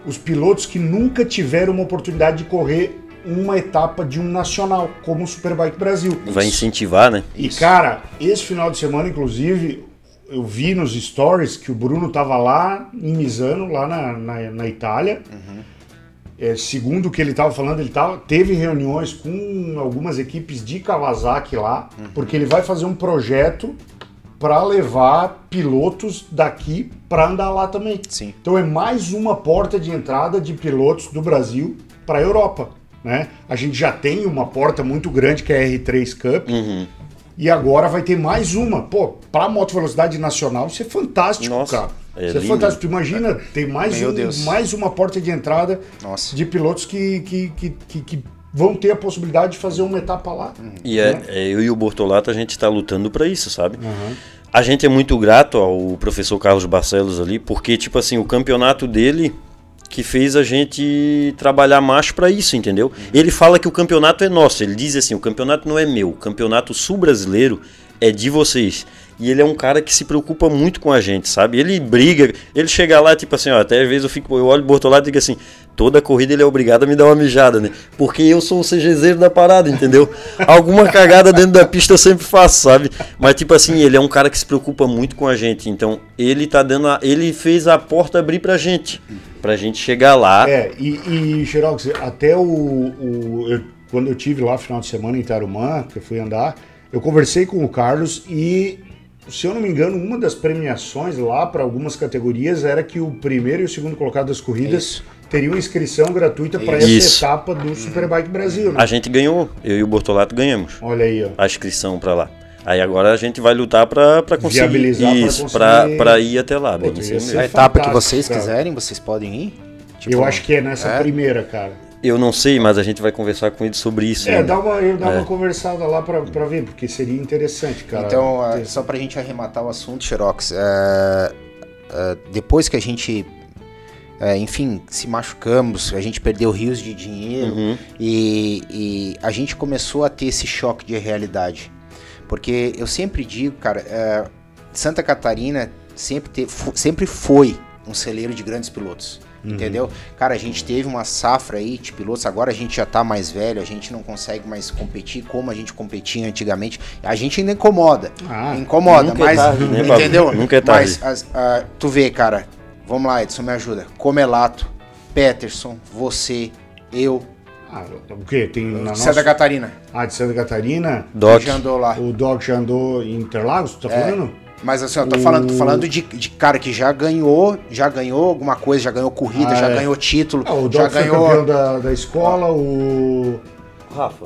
os pilotos que nunca tiveram uma oportunidade de correr uma etapa de um nacional, como o Superbike Brasil.
Vai incentivar, né?
E cara, esse final de semana, inclusive, eu vi nos stories que o Bruno tava lá em Misano, lá na, na, na Itália. É, segundo o que ele tava falando, ele tava, teve reuniões com algumas equipes de Kawasaki lá, porque ele vai fazer um projeto para levar pilotos daqui para andar lá também.
Sim.
Então é mais uma porta de entrada de pilotos do Brasil para a Europa. Né? A gente já tem uma porta muito grande que é a R3 Cup.
Uhum.
E agora vai ter mais uma. Pô, pra moto velocidade nacional, isso é fantástico,
Nossa,
cara.
é
isso é
lindo.
fantástico. Tu imagina, tem mais,
Meu
um,
Deus.
mais uma porta de entrada
Nossa.
de pilotos que, que, que, que, que vão ter a possibilidade de fazer uma etapa lá.
E é, é, eu e o Bortolato, a gente tá lutando pra isso, sabe?
Aham.
A gente é muito grato ao professor Carlos Barcelos ali, porque, tipo assim, o campeonato dele que fez a gente trabalhar mais pra isso, entendeu? Ele fala que o campeonato é nosso, ele diz assim, o campeonato não é meu, o campeonato sul-brasileiro é de vocês. E ele é um cara que se preocupa muito com a gente, sabe? Ele briga, ele chega lá, tipo assim, ó, até às vezes eu fico, eu olho o Bortolado e digo assim, toda corrida ele é obrigado a me dar uma mijada, né? Porque eu sou o CGZero da parada, entendeu? (laughs) Alguma cagada dentro da pista eu sempre faço, sabe? Mas tipo assim, ele é um cara que se preocupa muito com a gente. Então, ele tá dando a, ele fez a porta abrir pra gente, pra gente chegar lá.
É, e, e Xerox, até o, o eu, quando eu tive lá final de semana em Tarumã, que eu fui andar, eu conversei com o Carlos e se eu não me engano, uma das premiações lá para algumas categorias era que o primeiro e o segundo colocado das corridas
Isso.
teriam inscrição gratuita para essa
Isso.
etapa do Superbike Brasil. Né?
A gente ganhou, eu e o Bortolato ganhamos
Olha aí, ó.
a inscrição pra lá. Aí agora a gente vai lutar pra pra conseguir
Viabilizar pra
isso, pra ir até lá, bem
Pô,
mesmo.
ser
A etapa que vocês
cara.
quiserem, vocês podem ir. Tipo,
eu acho que é nessa
é?
primeira, cara.
Eu não sei, mas a gente vai conversar com ele sobre isso.
É,
ainda.
dá uma, dá
É.
uma conversada lá pra ver, porque seria interessante, cara.
Então,
ter-
só pra gente arrematar o assunto, Xerox, é, é, depois que a gente, é, enfim, se machucamos, a gente perdeu rios de dinheiro
Uhum.
e, e a gente começou a ter esse choque de realidade. Porque eu sempre digo, cara, é, Santa Catarina sempre, te- sempre foi um celeiro de grandes pilotos. Entendeu? Cara, a gente teve uma safra aí de pilotos, agora a gente já tá mais velho, a gente não consegue mais competir como a gente competia antigamente. A gente ainda incomoda.
Ah,
incomoda,
é
mas.
tarde, né,
entendeu?
Nunca é tarde.
Mas as- tu vê, cara, vamos lá, Edson, me ajuda. Comelato, Peterson, você, eu,
Ah, o quê? Tem na
Santa
nossa...
Catarina.
Ah, de Santa Catarina,
Doc.
Já andou lá.
o Doc já andou em Interlagos, tu tá
É.
falando?
Mas assim, eu tô falando, tô falando de, de cara que já ganhou, já ganhou alguma coisa, já ganhou corrida,
Ah,
já
é.
ganhou título,
Ah, o
já
foi
ganhou.
campeão da, da escola, o...
Rafa.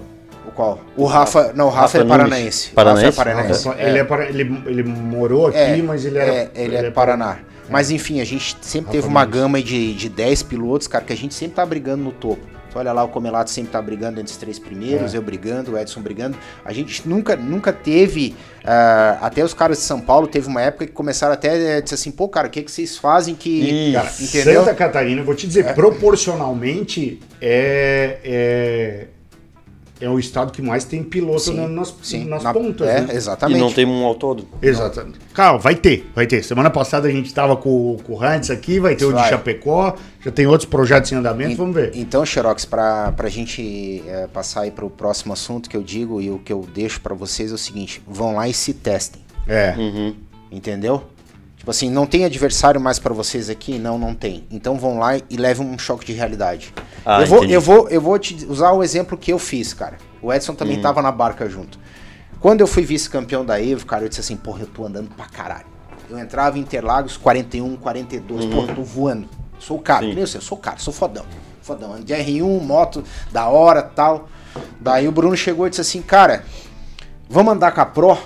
O qual? O Rafa. Não, o Rafa,
Rafa
é paranaense.
Paranaense?
Rafa é paranaense.
Rafa, Ele, é para, ele, ele morou aqui,
É,
mas ele era...
é, ele é Paraná. Mas enfim, a gente sempre
Rafa
teve uma
Nunes.
gama de, de 10 pilotos, cara, que a gente sempre tá brigando no topo. Tu olha lá, o Comelato sempre tá brigando entre os três primeiros,
É.
eu brigando, o Edson brigando. A gente nunca, nunca teve. ah, até os caras de São Paulo teve uma época que começaram até a dizer assim, pô, cara, o que, que vocês fazem que.
Cara,
Entendeu?
Santa Catarina, eu vou te dizer, proporcionalmente é, é, o estado que mais tem piloto
Sim,
na- nas,
sim,
nas
na-
pontas,
É,
né?
E
exatamente.
não tem um autódromo.
Exatamente. Cara, vai ter, vai ter. Semana passada a gente tava com, com o Heinz aqui, vai ter o de
Vai.
Chapecó, já tem outros projetos em andamento, vamos ver.
Então, Xerox, para a gente é, passar aí para o próximo assunto que eu digo e o que eu deixo para vocês é o seguinte: vão lá e se testem,
É.
Uhum.
entendeu? Tipo assim, não tem adversário mais para vocês aqui? Não, não tem. Então vão lá e levem um choque de realidade.
Ah,
eu, vou,
entendi.
eu, vou, eu vou te usar o exemplo que eu fiz, cara. O Edson também
Uhum.
tava na barca junto. Quando eu fui vice-campeão da Evo, cara, eu disse assim, porra, eu tô andando pra caralho. Eu entrava em Interlagos 41, 42, porra, eu tô voando. Sou o cara,
Uhum.
Eu sou o cara, sou fodão. Fodão, de R1, moto da hora tal. Daí o Bruno chegou e disse assim, cara, vamos andar com a Pro?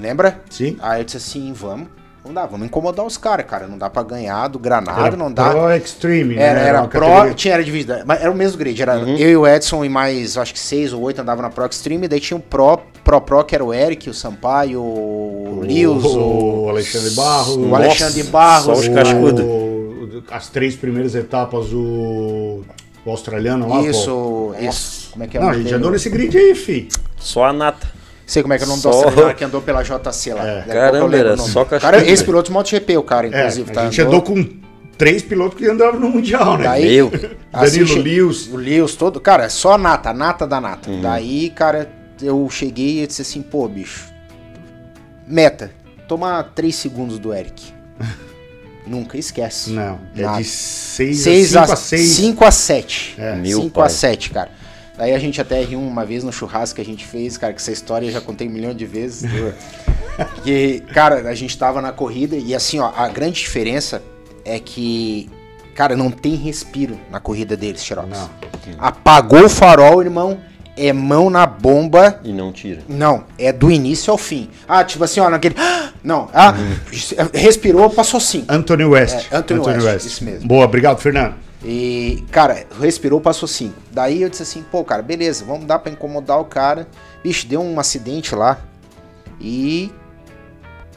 Lembra?
Sim.
Aí eu disse assim, vamos. Não dá, vamos incomodar os caras, cara. Não dá pra ganhar do Granada,
Era
não dá.
Pro Extreme, né?
Era, era Pro,
categoria-
tinha, era dividida, mas era o mesmo grid, era
Uhum.
eu e o Edson e mais, acho que seis ou oito andavam na Pro Extreme, daí tinha o Pro, Pro Pro, que era o Eric, o Sampaio, o Lewis, o,
o Alexandre Barros,
o Alexandre Barros,
só os cascudos.
o- as três primeiras etapas, o, o australiano lá, pô.
isso, isso, como é que é o
Não, a
nome
gente andou nesse grid aí, fi.
Só a nata.
Sei como é que é o nome
Só-
do que andou pela JC lá.
É.
Caramba, era só cascudo,
Cara, esse piloto de MotoGP, o cara,
É,
inclusive,
a
tá?
gente
andou-
andou com três pilotos que andavam no Mundial, né?
Daí,
Eu.
assim,
Danilo Lewis.
O Lewis todo. Cara, só a nata, a nata da nata.
Uhum.
Daí, cara, eu cheguei e disse assim, pô, bicho. Meta, tomar 3 segundos do Eric. (laughs) Nunca esquece.
Não, é
Nada.
de 6
6
a
a
5 a 6.
5 a 7.
É.
Meu
5 a
pai.
7, cara. Daí a gente até riu uma vez no churrasco que a gente fez, cara, que essa história eu já contei um milhão de vezes. (laughs) que, cara, a gente tava na corrida e assim, ó, a grande diferença é que, cara, não tem respiro na corrida deles, Xerox.
Não.
Apagou o farol, irmão, é mão na bomba.
E não tira.
Não, é do início ao fim. Ah, tipo assim, ó, naquele. Não, ah, (laughs) respirou, passou 5.
Anthony West.
É, Anthony West, isso mesmo.
Boa, obrigado, Fernando.
E, cara, respirou, passou 5. Daí eu disse assim, pô, cara, beleza, vamos dar pra incomodar o cara. Bicho, deu um acidente lá e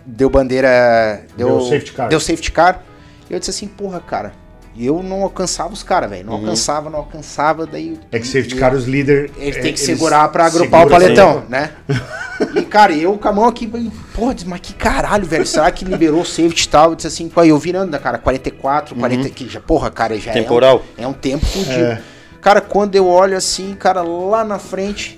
deu bandeira. Deu,
Deu safety car.
Deu safety car. E eu disse assim, porra, cara. E eu não alcançava os caras, velho. Não
Uhum.
alcançava, não alcançava. Daí.
É que safety car, os líderes.
Ele
é,
tem que
eles
segurar pra agrupar o paletão, né? (laughs) E, cara, eu com a mão aqui, porra, mas que caralho, velho. Será que liberou o safety e tal? Eu disse assim, pô, eu virando, né, cara, 44, 40, que já, porra, cara, já
Temporal.
é um, é um tempo fudido.
É.
Cara, quando eu olho assim, cara, lá na frente,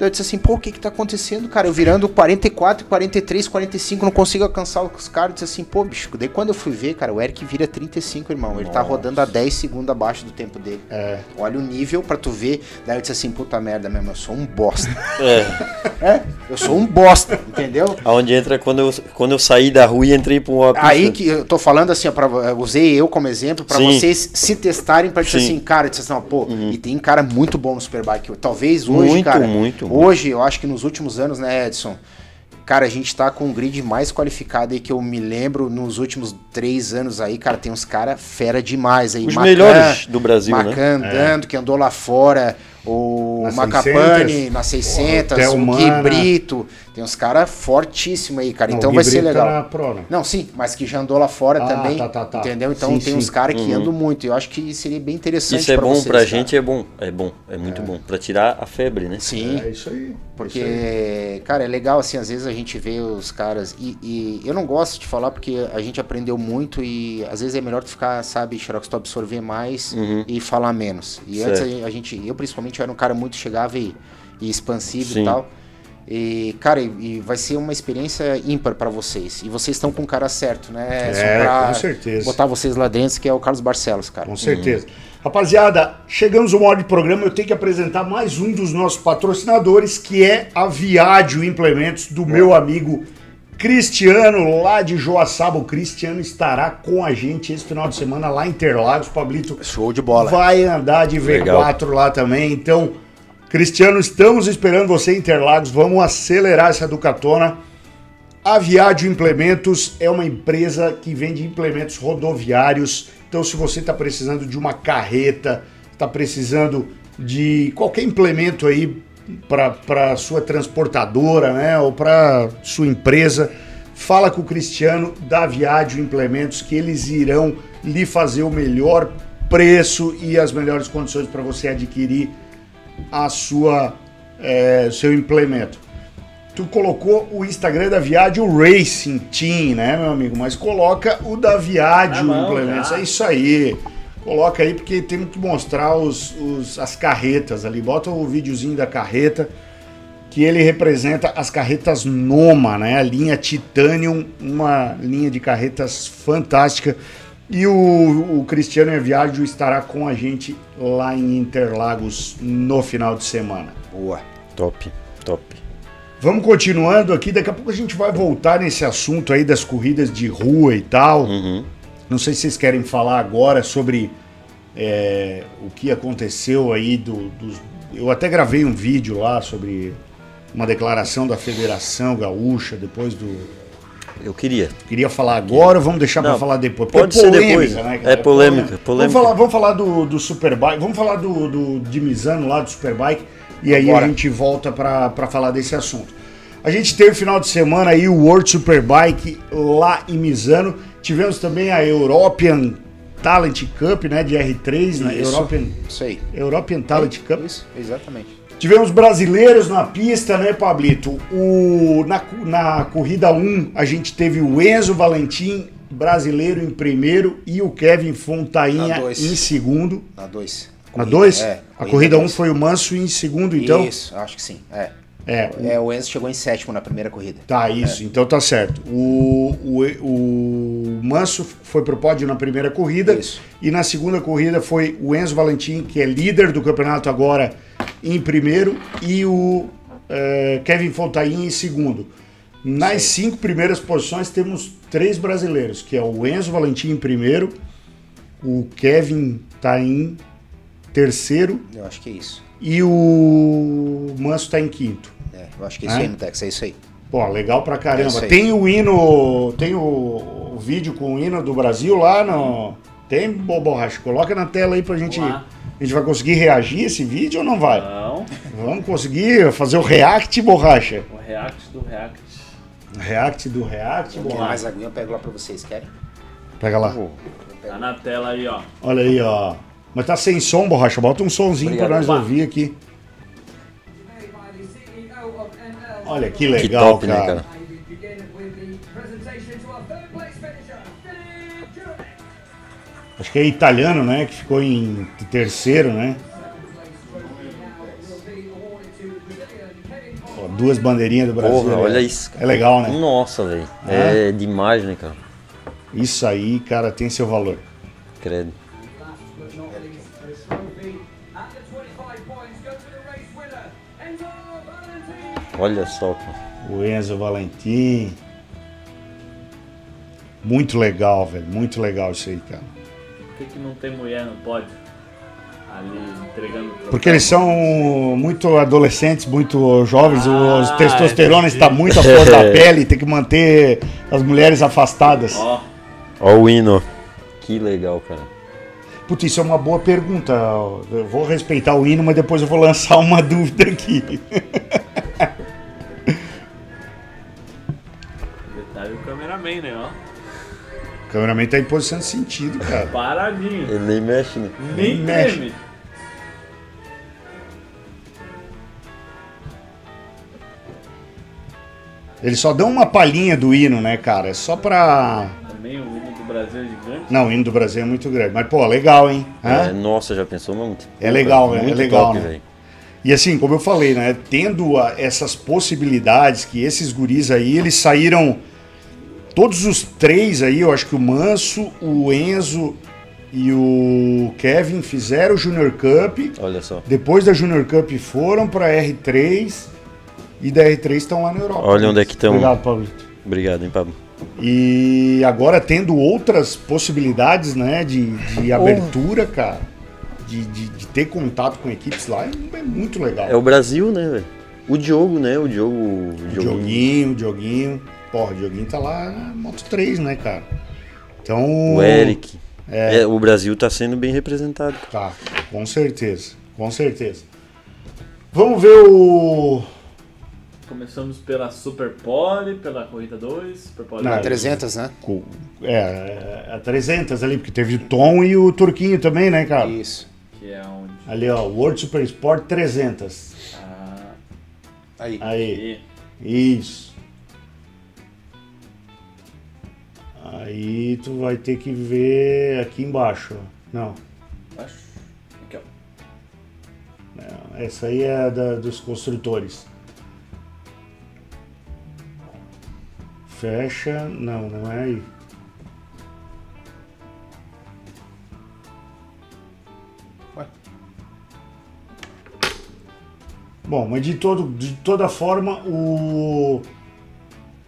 eu disse assim, pô, o que que tá acontecendo, cara? Eu virando 44, 43, 45, não consigo alcançar os caras. Eu disse assim, pô, bicho, daí quando eu fui ver, cara, o Eric vira 35, irmão. Ele tá
Nossa.
rodando a 10 segundos abaixo do tempo dele.
É.
Olha o nível pra tu ver. Daí eu disse assim, puta merda mesmo, eu sou um bosta. (laughs)
É. (laughs)
é, eu sou um bosta, entendeu?
Aonde entra quando eu, quando eu saí da rua e entrei pra uma pista.
Aí que eu tô falando assim, ó, pra, eu usei eu como exemplo pra
Sim.
vocês se testarem pra dizer
Sim.
assim, cara, dizer assim, ó, pô, e tem cara muito bom no Superbike. Talvez hoje,
Muito,
cara,
muito, muito.
Hoje eu acho que nos últimos anos, né, Edson, cara, a gente tá com um grid mais qualificado aí que eu me lembro nos últimos três anos aí, cara, tem uns cara fera demais aí.
Os
Macan-
melhores do Brasil, né?
Macan andando, que andou lá fora, o
Na
Macapane
600,
na 600,
Theo
o Gui. Brito, tem uns cara fortíssimos aí, cara,
Não,
então
o
vai ser
Guibrito tá
legal.
na Pro, né?
Não, sim, mas que já andou lá fora
Ah,
também.
tá, tá, tá.
Entendeu? Então
Sim,
tem
sim.
uns caras que
Uhum.
andam muito. Eu acho que seria bem interessante
Isso é bom
vocês,
pra
cara.
gente, é bom. É bom, é muito bom. Pra tirar a febre, né?
Sim.
É isso aí. isso aí.
Porque, cara, é legal assim, às vezes a gente vê os caras. E, e eu não gosto de falar porque a gente aprendeu muito e às vezes é melhor tu ficar, sabe, Xerox, tu absorver mais
Uhum.
e falar menos. E
Certo.
antes a gente- a eu principalmente era um cara muito chegava e, e expansivo
Sim.
e tal. E, cara, e, e vai ser uma experiência ímpar pra vocês. E vocês estão com o cara certo, né? Só
É,
pra
com certeza.
botar vocês lá dentro, que é o Carlos Barcelos, cara.
Com certeza. Rapaziada, chegamos ao modo de programa. Eu tenho que apresentar mais um dos nossos patrocinadores, que é a Viádio Implementos, do meu amigo Cristiano, lá de Joaçaba. O Cristiano estará com a gente esse final de semana lá em Interlagos. Pablito
Show de bola.
vai andar de V4 lá também. Então, Cristiano, estamos esperando você em Interlagos. Vamos acelerar essa Ducatona. A Viádio Implementos é uma empresa que vende implementos rodoviários. Então, se você está precisando de uma carreta, está precisando de qualquer implemento aí para sua transportadora, né, ou para sua empresa, fala com o Cristiano da Viádio Implementos que eles irão lhe fazer o melhor preço e as melhores condições para você adquirir a sua é, seu implemento. Tu colocou o Instagram da Viádio Racing Team, né, meu amigo? Mas coloca o da Viádio Implementos. É isso aí. Coloca aí porque temos que mostrar os, os- as carretas ali. Bota o videozinho da carreta que ele representa as carretas Noma, né? A linha Titanium, uma linha de carretas fantástica. E o, o Cristiano Eviádio estará com a gente lá em Interlagos no final de semana.
Boa.
Top, top.
Vamos continuando aqui, daqui a pouco a gente vai voltar nesse assunto aí das corridas de rua e tal.
Uhum.
Não sei se vocês querem falar agora sobre é, o que aconteceu aí do, dos. Eu até gravei um vídeo lá sobre uma declaração da Federação Gaúcha depois do.
Eu queria.
Queria falar agora ou vamos deixar para falar depois?
pode
Porque
ser depois.
cara?
É polêmica, polêmica.
Vamos falar, vamos falar do, do Superbike, vamos falar do, do de Misano lá do Superbike e aí
Bora.
a gente volta para falar desse assunto. A gente teve final de semana aí o World Superbike lá em Misano. Tivemos também a European Talent Cup, né, de R3, né?
Isso.
European,
Isso aí.
European Talent Cup.
Isso, exatamente.
Tivemos brasileiros na pista, né, Pablito? O, na, na corrida 1, a gente teve o Enzo Valentim, brasileiro em primeiro, e o Kevin Fontainha em segundo.
Na 2.
Na 2?
É.
a corrida 1 um foi o Manso em segundo, então?
Isso, acho que sim. É.
É, o-
É, o Enzo chegou em sétimo na primeira corrida.
Tá, isso, então tá certo. O, o, o Manso foi pro pódio na primeira corrida
Isso.
e na segunda corrida foi o Enzo Valentim, que é líder do campeonato agora, em primeiro, e o eh, Kevin Fontaine em segundo. Nas cinco primeiras posições temos três brasileiros, que é o Enzo Valentim em primeiro, o Kevin tá em terceiro
Eu acho que é isso.
E o Manso tá em quinto.
É, eu acho que é isso
É?
aí, Mutex, é isso aí.
Pô, legal pra
É
caramba.
aí.
tem o hino, tem o, o vídeo com o hino do Brasil lá no. Tem, Bo- Borracha? Coloca na tela aí pra gente. A gente vai conseguir reagir esse vídeo ou não vai?
Não,
Vamos conseguir fazer o react, Borracha?
o react do react.
React do react,
Quer
Borracha.
mais aguinha? Eu pego lá pra vocês, querem?
Pega lá.
Tá na tela aí, ó.
Olha aí, ó. Mas tá sem som, Borracha. Bota um sonzinho pra
Obrigado.
nós ouvir aqui. Olha que legal,
top, né,
cara.
cara?
Philip Jurek.
Acho que é italiano, né? Que ficou em terceiro, né? Ó, duas bandeirinhas do Brasil.
Porra,
né?
olha isso.
É legal, né?
Nossa, velho. É demais, né, cara?
Isso aí, cara, tem seu valor.
Credo. Olha só, cara.
O Enzo Valentim. Muito legal, velho. Muito legal isso aí, cara.
Por que, que não tem mulher no pódio? Ali entregando.
Porque eles são muito adolescentes, muito jovens,
Ah,
os testosterona
entendi.
está muito à flor da (laughs) pele, tem que manter as mulheres afastadas.
Ó,
Ó o hino. Que legal, cara.
Putz, isso é uma boa pergunta. Eu vou respeitar o hino, mas depois eu vou lançar uma (laughs) dúvida aqui.
Cameraman, né? Ó.
O cameraman tá em posição de sentido, cara.
Paradinho.
Ele nem mexe, né?
Nem
Nem mexe.
treme.
Eles só dão uma palhinha do hino, né, cara? É só pra.
Também o hino do Brasil é gigante.
Não, o hino do Brasil é muito grande. Mas, pô, legal, hein?
É, nossa, já pensou muito?
É legal, né? É
Muito
legal,
top,
né? E assim, como eu falei, né? Tendo a- essas possibilidades que esses guris aí, eles saíram. Todos os três aí, eu acho que o Manso, o Enzo e o Kevin fizeram o Junior Cup.
Olha só.
Depois da Junior Cup foram pra R3 e da R3 estão lá na Europa.
Olha onde é que tão.
Obrigado, Pablito.
Obrigado, hein, Pablo.
E agora tendo outras possibilidades, né, de, de abertura, cara, de, de, de ter contato com equipes lá, é, muito legal.
É o Brasil, né, velho? O Diogo, né? O Diogo. O
O
Diogo.
Dioguinho, o Dioguinho. Porra, o Dioguinho tá lá na Moto 3, né, cara? Então.
O Eric. É, o Brasil tá sendo bem representado.
Tá, com certeza. Com certeza. Vamos ver o.
Começamos pela Super Pole, pela Corrida 2, Super Pole
Não,
2.
300, né?
co- É, a 300 ali, porque teve o Tom e o Turquinho também, né, cara?
Isso.
Que é onde?
Ali, ó, World Super Sport 300.
Ah,
Aí.
Aí, isso. Aí tu vai ter que ver aqui embaixo. Não.
Aqui, ó.
não, essa aí é da, dos construtores. Fecha, não, não é aí.
Ué?
Bom, mas de, todo, de toda forma, o,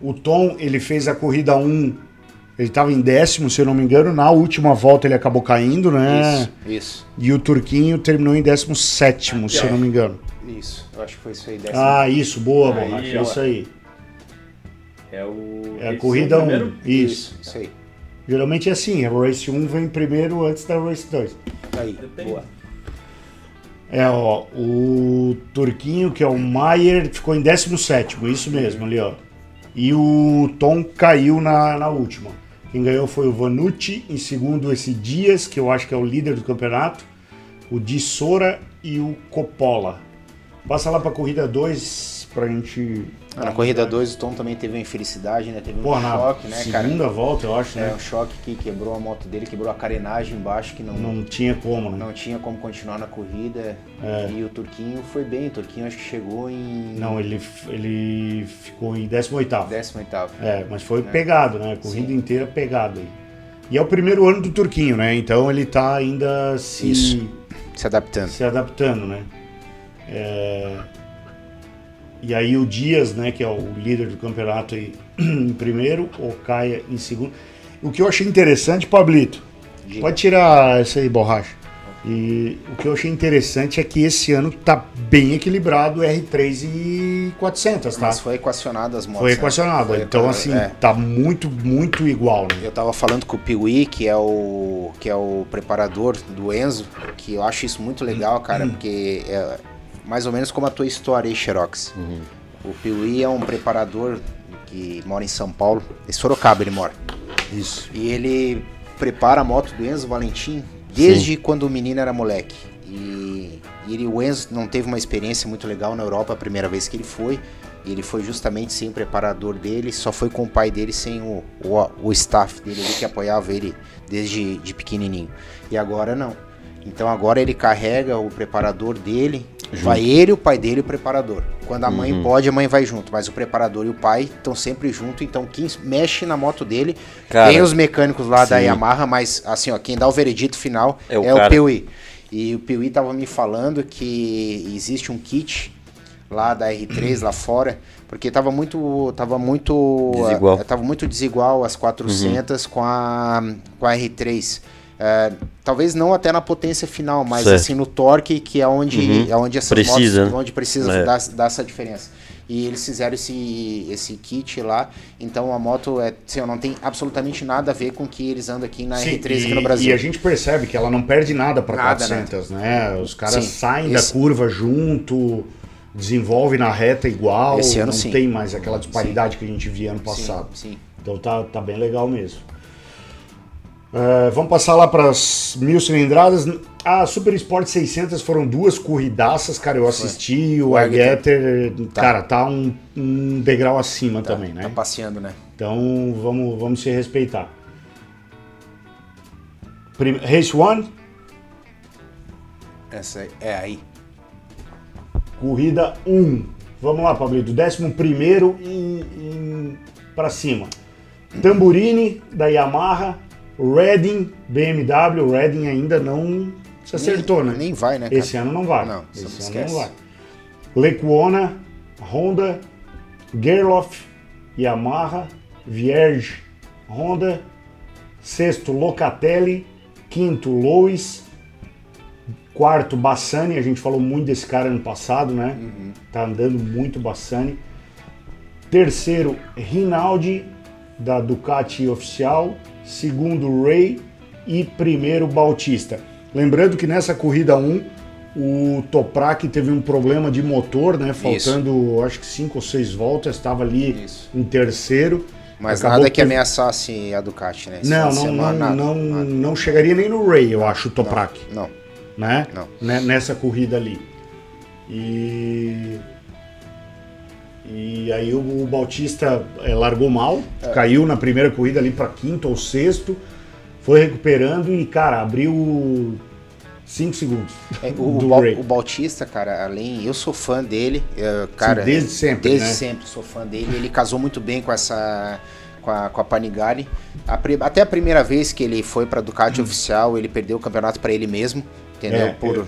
o Tom ele fez a corrida 1, ele estava em décimo, se eu não me engano. Na última volta ele acabou caindo, né?
Isso, isso,
E o Turquinho terminou em décimo sétimo, se eu não me engano.
isso. Eu acho que foi isso aí. Décimo.
Ah, isso, boa,
Aí,
borracha, é isso aí.
É o.
É a corrida
o
1,
primeiro?
isso.
Isso aí.
Geralmente é assim, a Race 1 vem primeiro antes da Race 2.
Aí,
Depende.
boa.
É, ó, o Turquinho, que é o Maier, ficou em 17, isso mesmo ali, ó. E o Tom caiu na, na última. Quem ganhou foi o Vanucci, em segundo esse Dias, que eu acho que é o líder do campeonato, o Di Sora e o Coppola. Passa lá pra corrida 2 pra gente.
Ah, na corrida 2 o Tom também teve uma infelicidade, né? Teve um
Pô,
choque, né, cara?
segunda volta, eu acho,
É,
né?
um choque que quebrou a moto dele, quebrou a carenagem embaixo, que não, não,
Não tinha como, né?
tinha como continuar na corrida.
É.
E o Turquinho foi bem, o Turquinho acho que chegou em
Não, ele, ele ficou em 18.
18
É, mas foi pegado, né? A corrida
Sim.
inteira pegado aí. E é o primeiro ano do Turquinho, né? Então ele tá ainda se,
Isso. se adaptando.
se adaptando, né? É, E aí o Dias, né, que é o líder do campeonato aí, (clears throat) em primeiro, o Caia em segundo. O que eu achei interessante, Pablito,
Diga.
pode tirar essa aí, borracha. E o que eu achei interessante é que esse ano tá bem equilibrado R3 e 400, tá?
Mas foi equacionado as motos.
Foi
né?
equacionado.
Foi
então, assim,
é.
tá muito, muito igual, né?
Eu tava falando com o Piuí, que é o que é o preparador do Enzo, que eu acho isso muito legal, cara, porque é mais ou menos como a tua história aí, Xerox. O Piuí é um preparador que mora em São Paulo, em Sorocaba ele mora.
Isso.
E ele prepara a moto do Enzo Valentim desde quando o menino era moleque. E, e ele, o Enzo não teve uma experiência muito legal na Europa a primeira vez que ele foi. Ele foi justamente sem o preparador dele, só foi com o pai dele, sem o, o, o staff dele ali que apoiava ele desde de pequenininho. E agora não. Então agora ele carrega o preparador dele, vai ele, o pai dele e o preparador. Quando a mãe
Uhum.
pode, a mãe vai junto, mas o preparador e o pai estão sempre junto, então quem mexe na moto dele,
Cara,
tem os mecânicos lá da
sim.
Yamaha, mas assim, ó, quem dá o veredito final
É
é
o
o,
cara.
Piuí. E o Piuí tava me falando que existe um kit lá da R3 (clears throat) lá fora, porque tava muito tava muito
Desigual.
eh, tava muito desigual as 400 com a com a R3. Eh, talvez não até na potência final, mas
Certo.
assim no torque que é onde
Uhum.
é onde essas
Precisa,
motos
né?
onde precisa
É.
dar, dar essa diferença. E eles fizeram esse, esse kit lá, então a moto é, assim, não tem absolutamente nada a ver com o que eles andam aqui na
Sim,
R3 aqui
e,
no Brasil.
e a gente percebe que ela não perde nada para
Nada,
400, né? Os caras
Sim,
saem
esse-
da curva junto, desenvolve na reta igual,
Esse ano,
não
sim.
tem mais aquela disparidade que a gente via ano passado.
Sim, sim.
Então tá, tá bem legal mesmo. É, vamos passar lá para as mil cilindradas. A Super Sport 600 foram duas corridaças, cara. Eu assisti. O
O
Argetter,
Tá.
cara, tá um, um degrau acima também, né?
Tá passeando, né?
Então vamos, vamos se respeitar. Prim- Race 1,
Essa aí- é aí.
corrida 1. Vamos lá, Pablito. 11 em, em, para cima. Tamburini da Yamaha, Redding BMW. Redding ainda não se acertou,
nem,
né?
Nem vai, né, cara?
Esse ano não vai.
Não,
Esse ano
esquece.
não vai. Lecuona, Honda, Gerloff, Yamaha, Vierge, Honda. Sexto, Locatelli. Quinto, Lois. Quarto, Bassani. A gente falou muito desse cara ano passado, né?
Uhum.
Tá andando muito Bassani. Terceiro, Rinaldi, da Ducati oficial. Segundo, Ray. E primeiro, Bautista. Lembrando que nessa corrida 1, o Toprak teve um problema de motor, né? Faltando, acho que 5 ou 6 voltas, estava ali
Isso.
em terceiro.
Mas
Acabou
nada que
teve-
ameaçasse a Ducati, né?
Não, não,
semana,
não,
nada,
não,
nada.
não chegaria nem no Ray, eu acho, o Toprak
Não.
né?
Não.
Né- Nessa corrida ali. E. E aí o, Bautista eh, largou mal,
É.
caiu na primeira corrida ali para quinto ou sexto, foi recuperando e, cara, abriu 5 segundos.
É, o,
do
o, Bautista, cara, além. Eu sou fã dele, é, cara.
desde sempre,
Desde
né?
sempre sou fã dele. Ele casou muito bem com essa. Com a, com a Panigale. A até a primeira vez que ele foi pra Ducati oficial, ele perdeu o campeonato pra ele mesmo, entendeu?
Hum. É,
por,
é.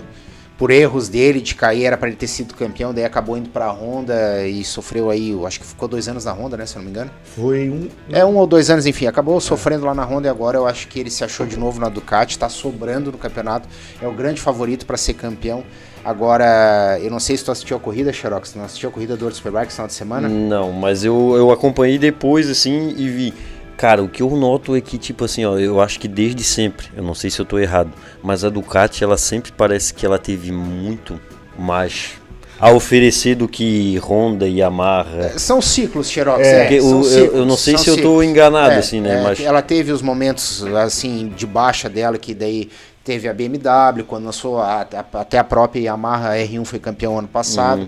Por erros dele de cair, era pra ele ter sido campeão, daí acabou indo pra Honda e sofreu aí, eu acho que ficou dois anos na Honda, né? Se eu não me engano.
Foi um.
É um ou dois anos, enfim, acabou sofrendo lá na Honda e agora eu acho que ele se achou de novo na Ducati, tá sobrando no campeonato, é o grande favorito para ser campeão. Agora, eu não sei se tu assistiu a corrida, Xerox, tu não assistiu a corrida do World Superbike esse final de semana?
Não, mas eu, eu acompanhei depois, assim, e vi. Cara, o que eu noto é que, tipo assim, ó, eu acho que desde sempre, eu não sei se eu tô errado, mas a Ducati, ela sempre parece que ela teve muito mais a oferecer do que Honda e Yamaha.
São ciclos, Xerox,
É,
é, são
o- eu,
ciclos,
eu não sei se eu tô
ciclos.
enganado,
É,
assim, né?
é,
mas
Ela teve os momentos, assim, de baixa dela, que daí teve a BMW, quando lançou a- a- até a própria Yamaha R1 foi campeão ano passado.
Uhum.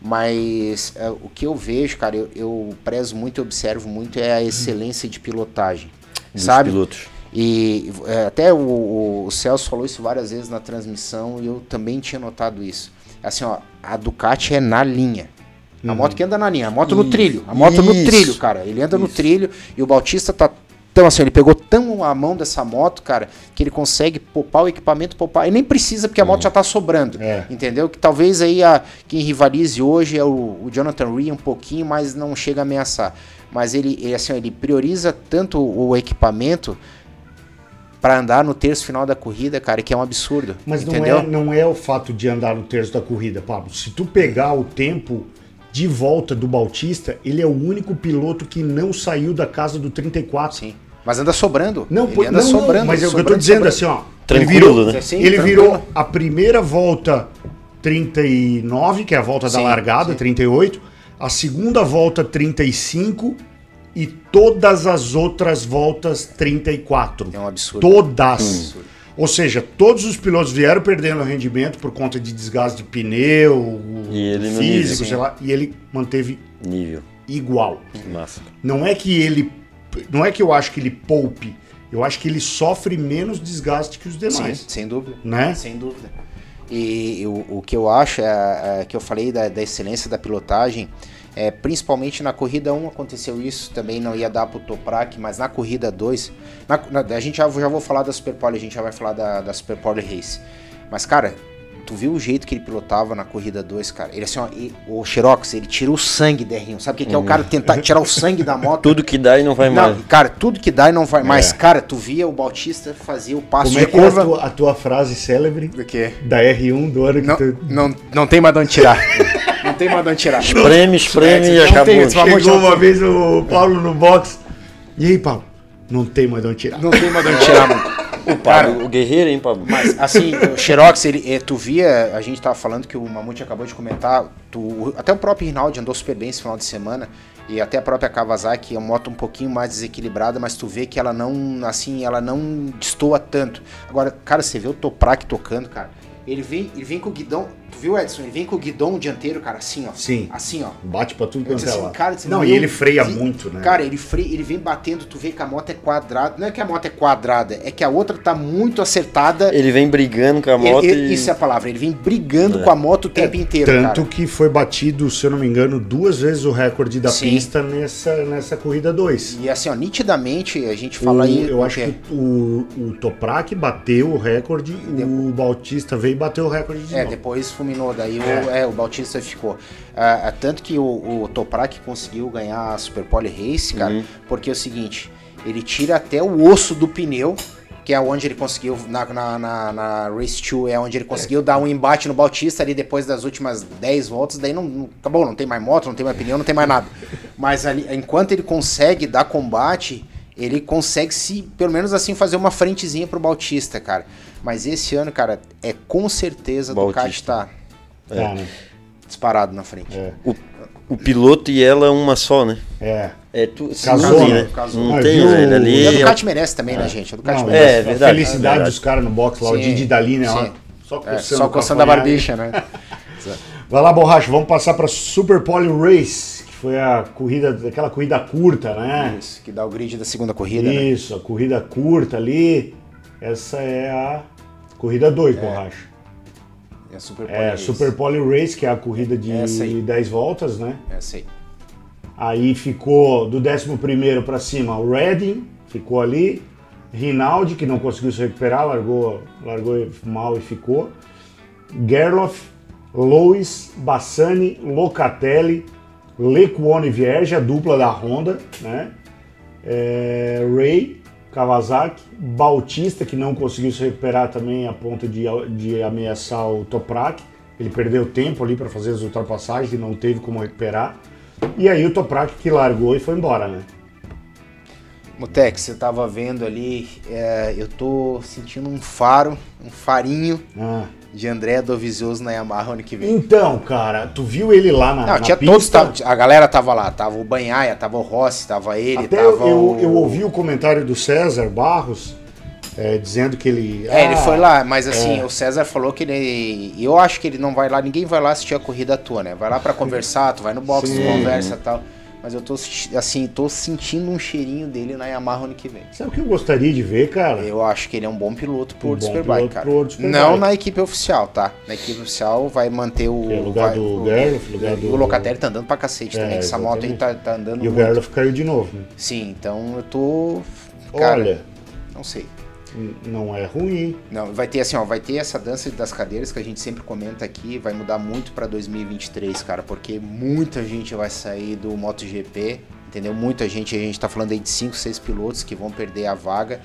Mas é, o que eu vejo, cara, eu, eu prezo muito e observo muito é a excelência de pilotagem.
dos
sabe?
pilotos.
E é, até o, o- o Celso falou isso várias vezes na transmissão e eu também tinha notado isso. Assim, ó, a Ducati é na linha. A moto que anda na linha, a moto no
Isso,
trilho. A moto no
isso,
trilho, cara. Ele anda no
isso.
trilho e o Bautista tá tão assim, ele pegou tão a mão dessa moto, cara, que ele consegue poupar o equipamento, poupar. E nem precisa porque a moto já tá sobrando.
É.
Entendeu? Que talvez aí a, quem rivalize hoje é o, o Jonathan Rhee um pouquinho, mas não chega a ameaçar. Mas ele, ele, assim, ele prioriza tanto o equipamento para andar no terço final da corrida, cara, que é um absurdo.
Mas não
entendeu?
é, não é o fato de andar no terço da corrida, Pablo. Se tu pegar o tempo de volta do Bautista, ele é o único piloto que não saiu da casa do 34.
Sim. Mas anda sobrando.
Não,
ele anda
não, não,
sobrando.
mas é o que eu tô dizendo
sobrando.
assim, ó.
Tranquilo,
ele virou,
né?
Sim,
ele
tranquilo.
virou a primeira volta 39, que é a volta da
Sim,
largada,
sim.
38, a segunda volta 35 e todas as outras voltas 34.
É um absurdo.
Todas. Ou seja, todos os pilotos vieram perdendo rendimento por conta de desgaste de pneu,
E
físico,
nível.
sei lá, e ele manteve
Nível.
igual.
Massa.
Não é que ele. Não é que eu acho que ele poupe. Eu acho que ele sofre menos desgaste que os
Sim,
demais.
sem dúvida.
Né?
Sem dúvida. E o, o que eu acho, é, é, que eu falei da, da excelência da pilotagem, é, principalmente na corrida 1 aconteceu isso, também não ia dar pro Toprak, mas na corrida 2, na, na- a gente já, já vou falar da Super Pole, a gente já vai falar da, da Super Pole Race. Mas, cara, tu viu o jeito que ele pilotava na corrida 2, cara? Ele assim, ó, e- o Xerox, ele tira o sangue da R1. Sabe o que, que é o cara tentar tirar o sangue da (laughs) moto?
Tudo que dá e não vai
Não,
mais.
cara, tudo que dá e não vai mais.
É.
Cara, tu via o Bautista fazer o passo
Como é
de
que é a
curva.
tua, a tua frase célebre
Do quê?
da R1 do ano que
Não,
tu
não, não tem mais de onde tirar. não tem mais de onde tirar.
Espreme, espreme
É,
e acabou.
tem,
Chegou uma vez o Paulo no box. E aí, Paulo? Não tem mais de onde tirar.
Não tem mais de onde tirar, mano.
O Pablo, o guerreiro, hein, Pablo?
Mas, assim, o Xerox, ele, eh, tu via, a gente tava falando que o Mamute acabou de comentar, tu, até o próprio Rinaldi andou super bem esse final de semana, e até a própria Kawasaki é uma moto um pouquinho mais desequilibrada, mas tu vê que ela não, assim, ela não destoa tanto. Agora, cara, você vê o Toprak tocando, cara, ele vem, ele vem com o guidão, viu, Edson? Ele vem com o guidão dianteiro, cara, assim, ó.
Sim.
Assim, ó.
Bate pra tudo quanto é
assim, cara, disse,
Não,
meu
e ele freia muito, né?
Cara, ele freia, ele vem batendo, tu vê que a moto é quadrada. Não é que a moto é quadrada, é que a outra tá muito acertada.
Ele vem brigando com a
Ele-
moto
ele-
e...
Isso é a palavra, ele vem brigando
É.
com a moto o tempo inteiro,
Tanto
cara.
que foi batido, se eu não me engano, duas vezes o recorde da
Sim.
pista nessa, nessa corrida 2.
E assim, ó, nitidamente a gente fala aí.
eu
o
acho
quê?
que o, o Toprak bateu o recorde, o Bautista veio e bateu o recorde de
É,
novo.
depois fulminou, daí
É.
O, é, o Bautista ficou. Ah, ah, tanto que o, o Toprak conseguiu ganhar a Super Pole Race, cara,
Uhum.
porque é o seguinte, ele tira até o osso do pneu, que é onde ele conseguiu, na, na, na, na Race 2, é onde ele conseguiu dar um embate no Bautista ali depois das últimas 10 voltas, daí não, não acabou, não tem mais moto, não tem mais pneu, não tem mais nada. Mas ali, enquanto ele consegue dar combate, ele consegue se, pelo menos assim, fazer uma frentezinha pro Bautista, cara. Mas esse ano, cara, é com certeza do
Bautista.
Ducati tá
Tá, né?
disparado na frente.
É.
O, o piloto e ela uma só, né?
É.
É tu,
Casou,
sim,
né?
né?
Casou.
Não
Ah,
tem,
viu?
velho. Ali
E a
é-
Ducati merece também, né, gente? A Ducati
Não,
merece.
É,
a
verdade,
felicidade
é verdade.
dos caras no box lá, o
Sim,
Didi Dali, né?
sim.
Só
É,
coçando,
só
o
coçando a barbicha, né? (laughs)
Vai lá, Borracha, vamos passar pra Super Pole Race, que foi a corrida, aquela corrida curta, né?
Isso, que dá o grid da segunda corrida, né?
Isso, a corrida curta ali. Essa é a corrida 2, Borracha.
É a Super
É,
Race.
Super Pole Race, que é a corrida de
Essa aí.
10 voltas, né?
Essa aí.
Aí ficou do 11 para cima o Redding, ficou ali. Rinaldi, que não conseguiu se recuperar, largou, largou mal e ficou. Gerloff, Lois, Bassani, Locatelli, Lecuone Vierge, a dupla da Honda, né? É, Ray, Kawasaki, Bautista, que não conseguiu se recuperar também a ponto de, de ameaçar o Toprak. Ele perdeu tempo ali para fazer as ultrapassagens e não teve como recuperar. E aí o Toprak que largou e foi embora, né?
Mutex, você tava vendo ali, é, eu tô sentindo um faro, um farinho
Ah.
De André Dovizioso na Yamaha ano que vem.
Então, cara, tu viu ele lá na,
Não,
na
tinha
pista?
todos, a galera tava lá, tava o Banhaia, tava o Rossi, tava ele,
Até
tava
eu,
o...
eu ouvi o comentário do César Barros é, dizendo que ele.
É, ele
ah,
foi lá, mas assim,
é.
o César falou que ele. Eu acho que ele não vai lá, ninguém vai lá assistir a corrida tua, né? Vai lá pra conversar, tu vai no box, tu conversa e tal. Mas eu tô assim, tô sentindo um cheirinho dele na Yamaha ano que vem.
Sabe o que eu gostaria de ver, cara?
Eu acho que ele é um bom piloto pro
Um
World Superbike, cara.
pro World Superbike.
Não na equipe oficial, tá? Na equipe oficial vai manter o.
É o lugar
vai-
do
o-
Gerloff, lugar do-
O Locatelli tá andando pra cacete
É,
também. que Essa moto aí tá, tá andando.
E o
muito.
Gerloff caiu de novo. né?
Sim, então eu tô. Cara,
Olha,
não sei.
Não é ruim.
Não, vai ter assim, ó, vai ter essa dança das cadeiras que a gente sempre comenta aqui, vai mudar muito pra 2023, cara, porque muita gente vai sair do MotoGP, entendeu? Muita gente, a gente tá falando aí de 5, 6 pilotos que vão perder a vaga.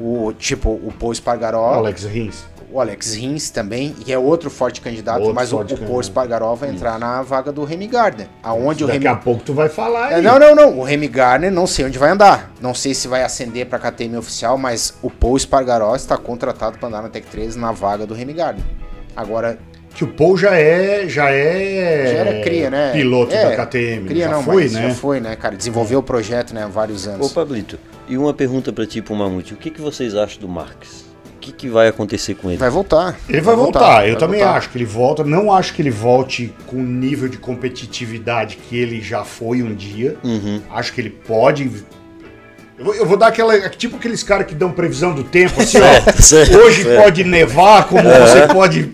O tipo, o Paul Espargaró,
Alex Rins.
o Alex Rins também, que é outro forte candidato,
Outro
mas o,
forte
o Paul
candidato.
Espargaró vai entrar na vaga do Remy Gardner, aonde o
Daqui
Remy
a pouco tu vai falar.
é, não, não, não. O Remy Gardner não sei onde vai andar. Não sei se vai ascender para KTM oficial, mas o Paul Espargaró está contratado para andar na Tech 3 na vaga do Remy Gardner. Agora,
Que o Paul já é. Já é.
já era cria, né?
Piloto
É,
da KTM.
Cria
já
não,
foi,
mas
né?
já foi, né, cara? Desenvolveu o projeto, né, há vários
Ô,
anos.
Pablito, e uma pergunta pra ti, pro Mamute. O que, que vocês acham do Marques? que, que vai acontecer com ele?
Vai voltar.
Ele vai voltar, eu
vai
também
voltar.
acho que ele volta. Não acho que ele volte com o nível de competitividade que ele já foi um dia.
Uhum.
Acho que ele pode. Eu vou, eu vou dar aquela. Tipo aqueles caras que dão previsão do tempo, assim, ó. (laughs) Hoje pode nevar, como você pode.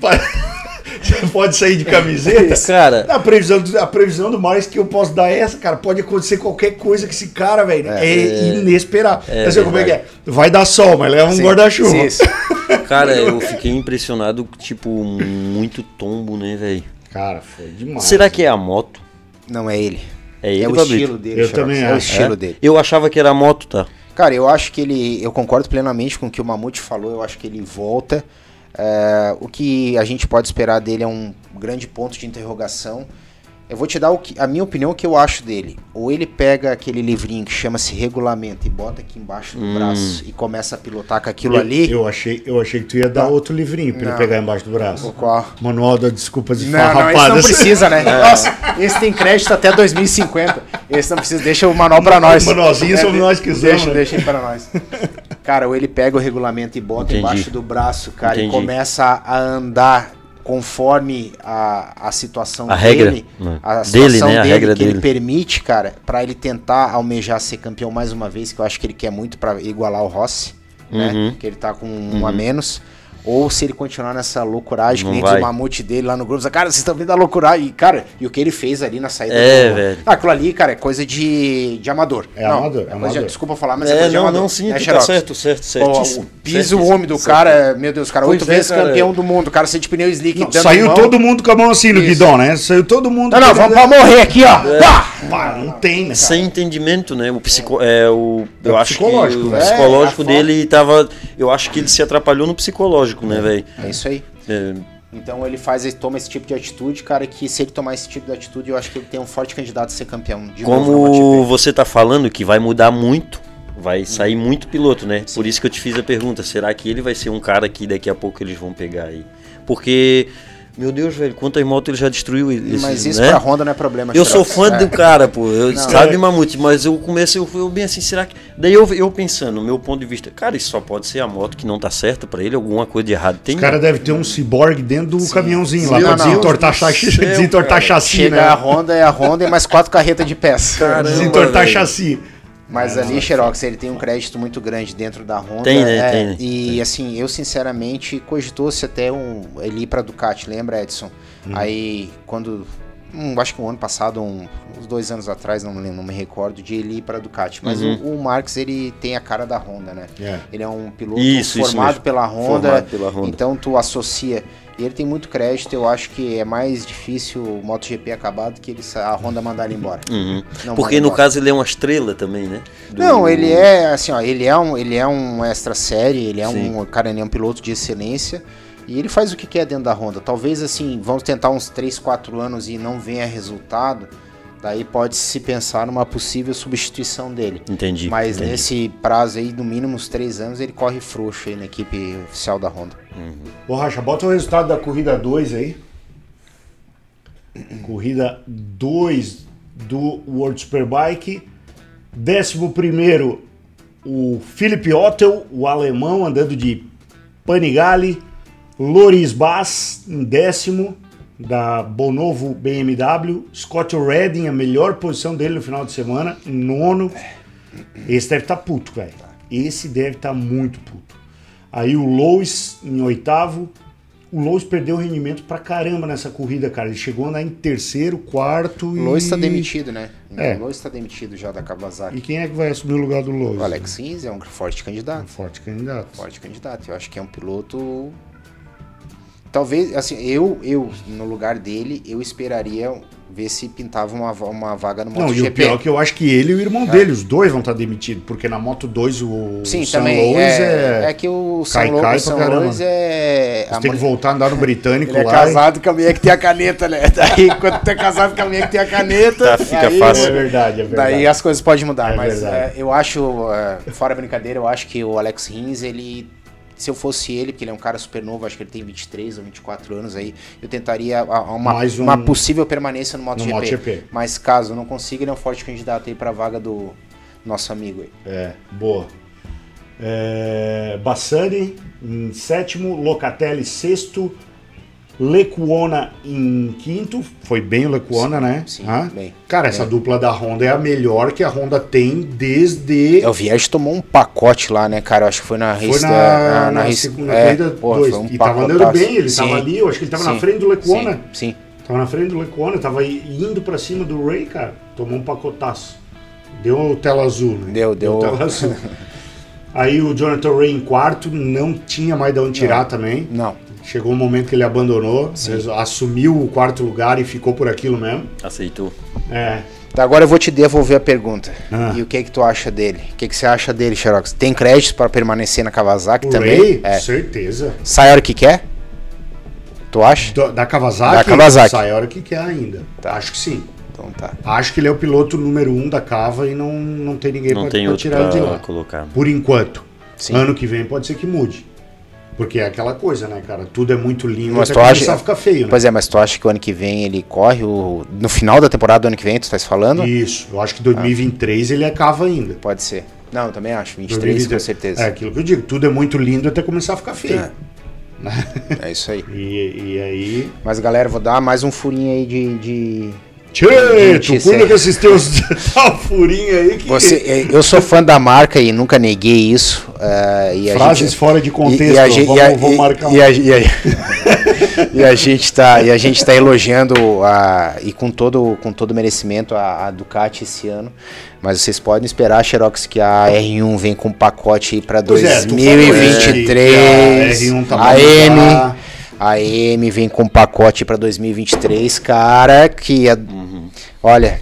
Você pode sair de camiseta. (laughs)
Cara,
A previsão, do, a previsão do mais que eu posso dar é essa, cara. Pode acontecer qualquer coisa que esse cara, velho, é, inesperado.
É
Mas, como é que é? Vai dar sol, mas leva um guarda-chuva. (laughs)
cara, eu fiquei impressionado, tipo, muito tombo, né, velho?
Cara, foi demais.
Será que é a moto?
Não é ele.
É ele,
É o
Fabrício?
estilo dele.
Eu
Xerox,
também
É o
acho.
estilo
É?
dele.
Eu achava que era a moto, tá?
Cara, eu acho que ele. Eu concordo plenamente com o que o Mamute falou. Eu acho que ele volta. É, o que a gente pode esperar dele é um grande ponto de interrogação. Eu vou te dar o que- a minha opinião, o que eu acho dele. Ou ele pega aquele livrinho que chama-se regulamento e bota aqui embaixo do
Hum.
braço e começa a pilotar com aquilo
Eu,
ali.
eu achei, eu achei que tu ia dar outro livrinho pra ele
Não.
pegar embaixo do braço.
O qual?
Manual da desculpas
Não, não, esse não precisa, né? (laughs) Nossa, esse tem crédito até 2050. Esse não precisa, deixa o manual pra nós.
Manualzinho somos nós que usamos,
Deixa,
né?
deixa aí pra nós. (laughs) Cara, ou ele pega o regulamento e bota
Entendi.
embaixo do braço, cara,
Entendi.
e começa a andar conforme a, a situação
A
dele,
regra, né?
a
Dele,
situação
né? A
dele
regra
que ele
dele.
permite, cara, pra ele tentar almejar ser campeão mais uma vez, que eu acho que ele quer muito pra igualar o Rossi, né?
Uhum.
Que ele tá com um a menos. Ou se ele continuar nessa loucuragem, que
Não
nem
vai.
diz o mamute dele lá no grupo, cara, vocês estão vendo a loucuragem. E, cara, e o que ele fez ali na saída
É,
do...
velho.
Ah, aquilo ali, cara, é coisa de, de amador.
É amador, é
coisa de-
amador.
desculpa falar, mas é,
É,
coisa de
não,
amador.
não, sim, tu tá certo, certo, certíssimo.
o piso
certíssimo,
homem do cara, meu Deus, cara, oito
é,
vezes
cara.
campeão do mundo, cara, você de pneu slick
Não,
dando
saiu
mão.
todo mundo com a mão assim no
Isso.
guidão, né? Saiu todo mundo.
Não, não, vamos pra morrer aqui, ó. Pá!
Pá, não tem, né?
Sem entendimento, né? O psico, é o
É
eu
o
acho que
psicológico,
o psicológico
É, a
dele tava, eu acho que ele se atrapalhou no psicológico, né, velho?
É isso aí.
É,
Então ele faz, ele toma esse tipo de atitude, cara, que se ele tomar esse tipo de atitude, eu acho que ele tem um forte candidato a ser campeão.
Como você tá falando que vai mudar muito, vai sair muito piloto, né? Por isso que eu te fiz a pergunta, será que ele vai ser um cara que daqui a pouco eles vão pegar aí? Porque meu Deus, velho, quantas motos ele já destruiu esses,
Mas isso
né?
pra Honda não é problema.
Eu sou fã
É.
do cara, pô. Eu,
Não.
sabe, Mamute, mas eu comecei, eu fui bem assim, será que. Daí eu, eu pensando, meu ponto de vista, cara, isso só pode ser a moto que não tá certa pra ele, alguma coisa de errado. Tem.
O cara deve ter um ciborgue dentro do caminhãozinho lá
Sim,
pra
não, não.
desentortar,
céu,
desentortar chassi,
Chega
né?
a Honda, é a Honda e mais quatro carretas de peça.
Caramba,
Desentortar
velho.
chassi.
Mas ali, Xerox, ele tem um crédito muito grande dentro da Honda.
Tem, né?
é,
Tem, né?
E assim, eu sinceramente cogitou-se até um, ele ir pra Ducati, lembra, Edson?
Uhum.
Aí, quando. hum, acho que um ano passado, um- uns dois anos atrás, não, me lembro, não me recordo, de ele ir pra Ducati. Mas
Uhum.
o, o Marques, ele tem a cara da Honda, né?
É.
Ele é um piloto
Isso, isso
formado
mesmo.
pela Honda.
Formado pela Honda.
Então tu associa. E ele tem muito crédito, eu acho que é mais difícil o MotoGP acabar do que ele, a Honda mandar ele embora.
Uhum. Porque no
embora.
caso ele é uma estrela também, né? Do-
Não, ele é assim, ó, ele é um, ele é um extra série, ele é
Sim.
um cara, ele é um piloto de excelência e ele faz o que quer dentro da Honda. Talvez assim, vamos tentar uns 3, 4 anos e não venha resultado, daí pode se pensar numa possível substituição dele.
Entendi.
Mas
entendi.
nesse prazo aí, no mínimo uns 3 anos, ele corre frouxo aí na equipe oficial da Honda.
Ô, Racha, bota o resultado da corrida 2 aí. Corrida 2 do World Superbike. Décimo primeiro, o Philip Ottel, o alemão, andando de Panigale. Loris Bass, em décimo, da Bonovo BMW. Scott Redding, a melhor posição dele no final de semana, em nono. Esse deve estar puto, velho. Esse deve estar muito puto. Aí o Lois em oitavo. O Lois perdeu rendimento pra caramba nessa corrida, cara. Ele chegou a andar em terceiro, quarto
O
e.
Lois tá demitido, né?
É.
O Lois tá demitido já da Kawasaki.
E quem é que vai assumir o lugar do Lois?
O Alex Rins é um forte
Um
candidato.
forte candidato.
Forte candidato. Eu acho que é um piloto. Talvez, assim, eu, eu no lugar dele, eu esperaria ver se pintava uma, uma vaga no
Não, e o
MotoGP.
pior é que eu acho que ele e o irmão dele, os dois vão estar demitidos, porque na Moto 2 o
Sim,
Sam
também.
Lois
é,
é.
é que o Lo,
cai
São. Lois é.
Você
a
tem que voltar a andar no britânico (laughs)
Ele é
lá.
casado com a mulher que tem a caneta, né? (laughs) Daí, quando tu é casado com a mulher que tem a caneta.
Tá, fica
aí,
fácil.
É verdade, é verdade.
Daí as coisas podem mudar,
É
mas é, eu acho, é, fora a brincadeira, eu acho que o Alex Rins, ele, se eu fosse ele, porque ele é um cara super novo, acho que ele tem 23 ou 24 anos aí, eu tentaria a- a- uma,
um-
uma possível permanência no MotoGP.
MotoGP.
Mas caso não consiga, ele é um forte candidato aí pra vaga do nosso amigo aí.
É, boa. É, Bassani em sétimo, Locatelli sexto, Lecuona em quinto. Foi bem o Lecuona, né?
sim,
Hã?
bem,
Cara, essa dupla da Honda é a melhor que a Honda tem desde.
É, o Viege tomou um pacote lá, né, cara? Eu acho que foi na
Foi
race
na,
da-
na
race-
segunda
é,
corrida 2.
foi um
e tava andando bem, ele
Sim,
tava ali, eu acho que ele tava na
sim,
frente do Lecuona.
Sim, sim.
Tava na frente do Lecuona, tava indo pra cima do Ray, cara. Tomou um pacotaço. Deu tela azul, né?
Deu, deu.
tela azul. (laughs) Aí o Jonathan Ray em quarto, não tinha mais de onde tirar também.
Não.
Chegou um momento que ele abandonou, assumiu o quarto lugar e ficou por aquilo mesmo.
Aceitou.
É.
Tá, agora eu vou te devolver a pergunta.
Ah.
E o que é que tu acha dele? O que, é que você acha dele, Xerox? Tem créditos para permanecer na Kawasaki
O
também?
Ray,
É.
certeza.
Sai a hora que quer? Tu acha?
Da, da Kawasaki,
Da Kawasaki.
sai a hora que quer ainda.
Tá.
Acho que sim.
Então tá.
Acho que ele é o piloto número um da Cava e não, não tem ninguém
Não
pra,
tem
pra tirar ele de lá.
colocar.
Por enquanto.
Sim.
Ano que vem pode ser que mude. Porque é aquela coisa, né, cara? Tudo é muito lindo
Mas
até
tu
começar
acha-
a ficar feio, né?
Pois é, mas tu acha que o ano que vem ele corre o... no final da temporada do ano que vem, tu estás falando?
Isso. Eu acho que 2023 ele é Cava ainda.
Pode ser. Não, eu também acho. 23 com certeza.
É aquilo que eu digo. Tudo é muito lindo até começar a ficar feio.
É. (laughs) É isso aí.
E, e aí...
Mas galera, vou dar mais um furinho aí de. de...
Tchê, tu cuida
é-
com esses teus (laughs) tal furinho aí que...
Você, é, eu sou fã da marca e nunca neguei isso. é, e a
Frases
gente,
fora de contexto.
E, e a gente,
vamos,
e a-
vamos
e-
marcar
e
um.
a- e a- (laughs) e a gente tá e a gente tá elogiando a, e com todo com todo merecimento a, a Ducati esse ano. Mas vocês podem esperar, Xerox, que a R1 vem com um pacote para
Pois é, tu falou
2023.
que a R1 tá
a M, a M vem com um pacote para 2023, cara, que é, olha,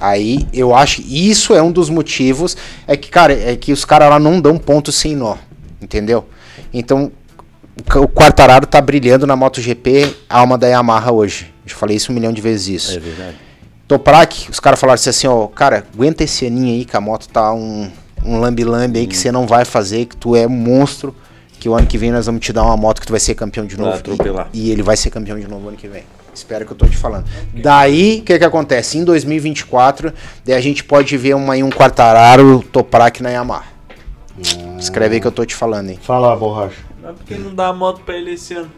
aí eu acho isso é um dos motivos é que cara, é que os caras lá não dão ponto sem nó, entendeu? Então o Quartararo tá brilhando na MotoGP, alma da Yamaha hoje. Eu falei isso um milhão de vezes isso.
É verdade.
Toprak, os caras falaram assim, ó, cara, aguenta esse aninho aí que a moto tá um, um lambi-lambi aí que você não vai fazer, que tu é um monstro, que o ano que vem nós vamos te dar uma moto que tu vai ser campeão de novo.
atropelar.
E, e ele vai ser campeão de novo ano que vem. Espero que eu tô te falando. Daí, o que que acontece? Em 2024, daí a gente pode ver uma, um Quartararo Toprak na Yamaha. Escreve aí que eu tô te falando, hein.
Fala, borracha.
Mas por que não dá a moto pra ele esse ano?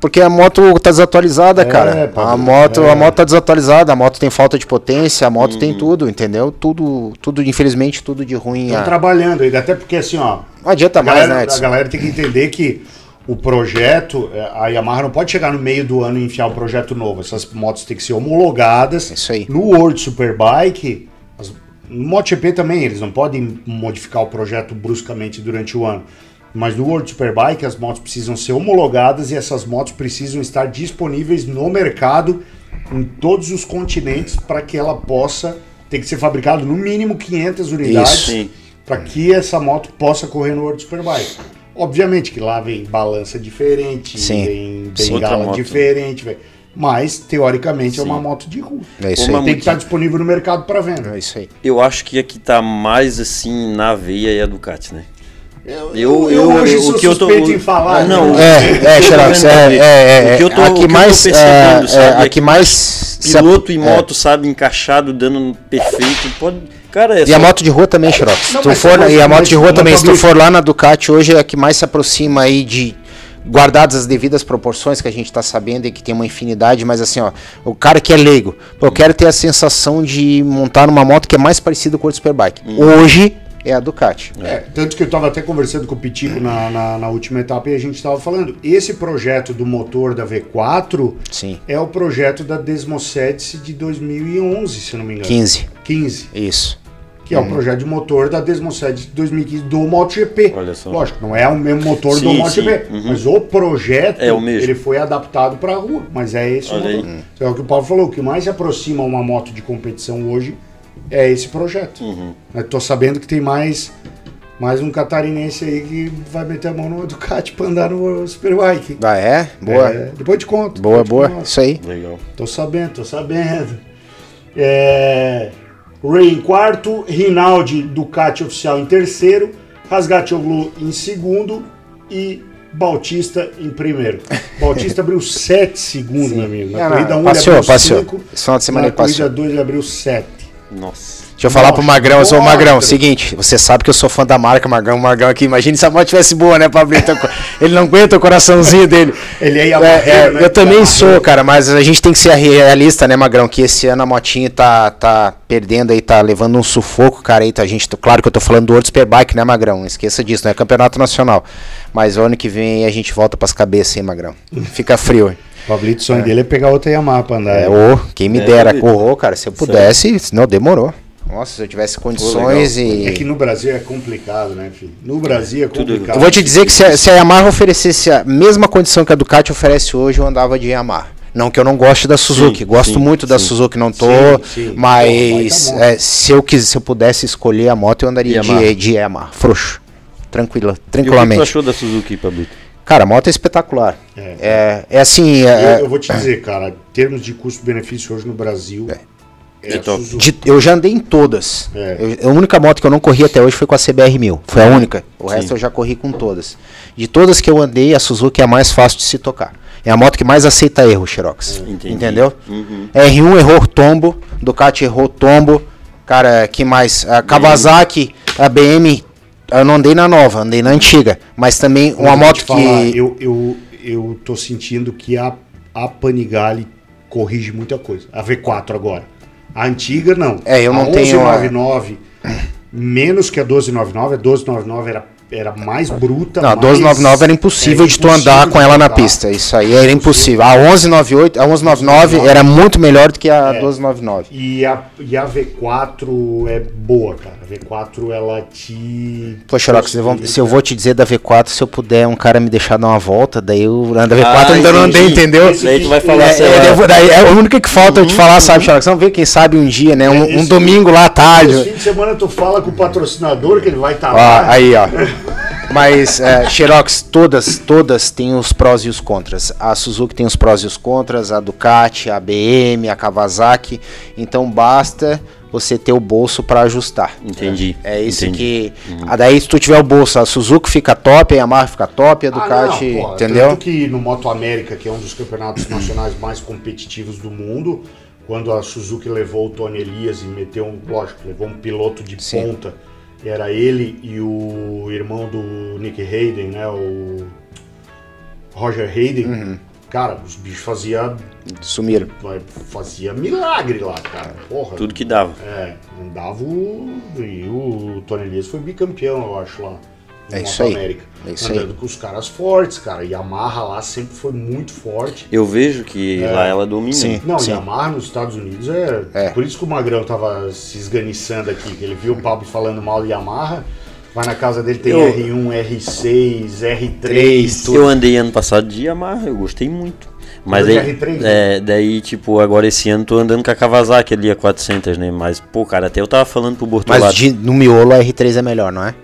Porque a moto tá desatualizada,
É,
cara.
padre,
A moto,
é.
a moto tá desatualizada, a moto tem falta de potência, a moto
Uhum.
tem tudo, entendeu? Tudo, tudo, infelizmente, tudo de ruim.
Estão
ah,
trabalhando ainda, até porque assim, ó.
Não adianta
A
mais,
galera,
né,
a
Edson?
galera tem que entender que o projeto, é, a Yamaha não pode chegar no meio do ano e enfiar um projeto novo. Essas motos têm que ser homologadas.
Isso aí.
No World Superbike, as- no MotoGP também, eles não podem modificar o projeto bruscamente durante o ano. Mas no World Superbike as motos precisam ser homologadas e essas motos precisam estar disponíveis no mercado em todos os continentes para que ela possa ter que ser fabricado no mínimo 500 unidades para que essa moto possa correr no World Superbike. Obviamente que lá vem balança diferente,
Sim.
vem
Sim.
Bengala
moto.
diferente, vem- mas teoricamente é uma
Sim.
moto de rua.
É isso
Uma
aí.
Tem que estar disponível no mercado para venda.
É isso aí.
Eu acho que a que tá mais assim na veia é a Ducati, né?
Eu,
Eu- eu-
hoje
eu-
sou
o que eu tô-
em falar.
Ah, não,
né?
É, é, (laughs) Xerox, é, é, é,
O que eu tô-
a
o
que
que eu tô
mais,
percebendo,
é,
sabe,
é,
é
a
que
que mais
Piloto e
é.
moto, sabe, encaixado, dando perfeito. Pode... Cara, é
E a
só-
moto de rua também, Xerox.
Não,
Se tu for, e a moto de rua também, se tu for lá na Ducati hoje, é a que mais se aproxima aí de guardadas as devidas proporções que a gente tá sabendo e que tem uma infinidade, mas assim, ó, o cara que é leigo, eu quero ter a sensação de montar numa moto que é mais parecida com o Superbike.
Hum.
Hoje é a Ducati.
É, tanto que eu estava até conversando com o Pitico na, na, na última etapa e a gente estava falando. Esse projeto do motor da V4
Sim.
é o projeto da Desmosedice de 2011, se não me engano.
15.
15.
Isso.
Que é o projeto de motor da Desmosedice de 2015 do MotoGP.
Olha só.
Lógico, não é o mesmo motor do
Sim,
MotoGP,
sim, uhum.
mas o projeto
É o mesmo.
ele foi adaptado para a rua, mas é esse
Olha
o
aí.
motor. Então, é o que o Paulo falou, o que mais se aproxima uma moto de competição hoje é esse projeto.
Uhum.
Eu tô sabendo que tem mais mais um catarinense aí que vai meter a mão no Ducati para andar no Superbike.
Ah, é? Boa.
É, depois te conto.
Boa, boa.
conto.
Isso aí.
Legal.
Tô sabendo, tô sabendo. É, Ray em quarto, Rinaldi Ducati oficial em terceiro, Rasgatoglu em segundo e Bautista em primeiro. (laughs) Bautista abriu 7 segundos, meu amigo. Na
Ah,
corrida 1 um, ele abriu
passeou.
5.
Esse final de semana
Na corrida 2 ele abriu 7.
Nossa.
Deixa eu falar
Não,
pro Magrão, eu sou o. Magrão. Seguinte, você sabe que eu sou fã da marca Magrão, Magrão aqui. Imagine se a moto tivesse boa, né, Pablito? (laughs) Ele não aguenta o coraçãozinho dele.
Ele é
É, é,
né?
eu também
Yamaha.
sou, cara, mas a gente tem que ser realista, né, Magrão? Que esse ano a motinha tá, tá perdendo aí, tá levando um sufoco, cara. Aí tá, a gente, claro que eu tô falando do World Superbike, né, Magrão? Esqueça disso, não é campeonato nacional. Mas o ano que vem a gente volta pras cabeças, hein, Magrão? Fica frio, hein?
O Pablito, o sonho dele é pegar outra Yamaha pra andar.
É, ô, quem me
É,
dera, ô, cara, se eu pudesse, não, demorou. Nossa, se eu tivesse condições e.
É que no Brasil é complicado, né, filho? No Brasil é
Tudo-
complicado.
Eu vou te dizer que se a, se a Yamaha oferecesse a mesma condição que a Ducati oferece hoje, eu andava de Yamaha. Não que eu não goste da Suzuki,
Sim,
gosto
sim,
muito da
sim.
Suzuki, não tô,
Sim, sim.
mas
Pô, baita
é, se eu quis, se eu pudesse escolher a moto, eu andaria
Yamaha.
de, de Yamaha, frouxo, tranquila,
E o que
tranquilamente.
achou da Suzuki, Pablito?
Cara, a moto é espetacular.
É.
É, é assim, é-
Eu, eu vou te dizer, cara, em termos de custo-benefício hoje no Brasil, é,
É
de- eu já andei em todas.
É.
Eu- a única moto que eu não corri até hoje foi com a CBR 1000. Foi a única. O
Sim.
resto eu já corri com todas. De todas que eu andei, a Suzuki é a mais fácil de se tocar. É a moto que mais aceita erro, Xerox.
Entendi.
Entendeu?
Uhum.
R1 errou tombo, Ducati errou tombo. Cara, que mais? A Kawasaki, a BM, eu não andei na nova, andei na antiga. Mas também uma moto
te
que.
falar, eu, eu, eu tô sentindo que a, a Panigale corrige muita coisa. A V4 agora. A antiga, não.
É, eu não
a
tenho a-
1199, menos que a 1299. A 1299 era, era mais bruta.
Não, a
mais-
1299 era impossível
é
de tu andar
impossível
com ela na pista. Isso aí era impossível. A 1198, a 1199 era muito melhor do que a 1299.
E a, e a V4 é boa, cara. A V4 ela te.
Pô, Xerox, eu vou- se eu vou te dizer da V4, se eu puder um cara me deixar dar uma volta, daí eu ando da V4
Ah,
ainda não andei, entendeu?
Daí tu vai falar
É,
assim,
é, daí é a única que falta eu te falar, sabe, Xerox? Vamos ver quem sabe um dia, né? Um,
É,
um domingo lá à
Esse
tarde.
fim de semana tu fala com o patrocinador que ele vai estar
Ó,
lá.
aí, ó. (laughs) Mas, é, Xerox, todas, todas têm os prós e os contras. A Suzuki tem os prós e os contras, a Ducati, a BM, a Kawasaki. Então basta você ter o bolso para ajustar.
Entendi.
É isso
entendi.
que. Ah, daí, se tu tiver o bolso, a Suzuki fica top, a Yamaha fica top, a
Ah,
Ducati.
não, pô,
entendeu?
Tanto que no Moto América, que é um dos campeonatos nacionais mais competitivos do mundo, quando a Suzuki levou o Tony Elias e meteu um, lógico, levou um piloto de
Sim.
ponta, era ele e o irmão do Nick Hayden, né, o Roger Hayden.
Uhum.
Cara, os bichos faziam
Sumiram.
fazia milagre lá, cara. Porra.
Tudo que dava.
É, andava o. E o Tony Elias foi bicampeão, eu acho, lá.
É isso aí.
América.
É isso aí.
Andando com os caras fortes, cara. Yamaha lá sempre foi muito forte.
Eu vejo que lá ela domina.
Sim.
Não, Yamaha nos Estados Unidos é...
É.
Por isso que o Magrão tava se esganiçando aqui, que ele viu o Pablo falando mal de Yamaha. Vai na casa dele, tem
Eu-
R1, R6, R3.
tudo.
Eu andei ano passado de Yamaha, eu gostei muito. Mas aí,
de R3,
é, daí, tipo, agora esse ano tô andando com a Kawasaki ali a 400, né? Mas, pô, cara, até eu tava falando pro Bortolato.
Mas de, no miolo a R3 é melhor, não é?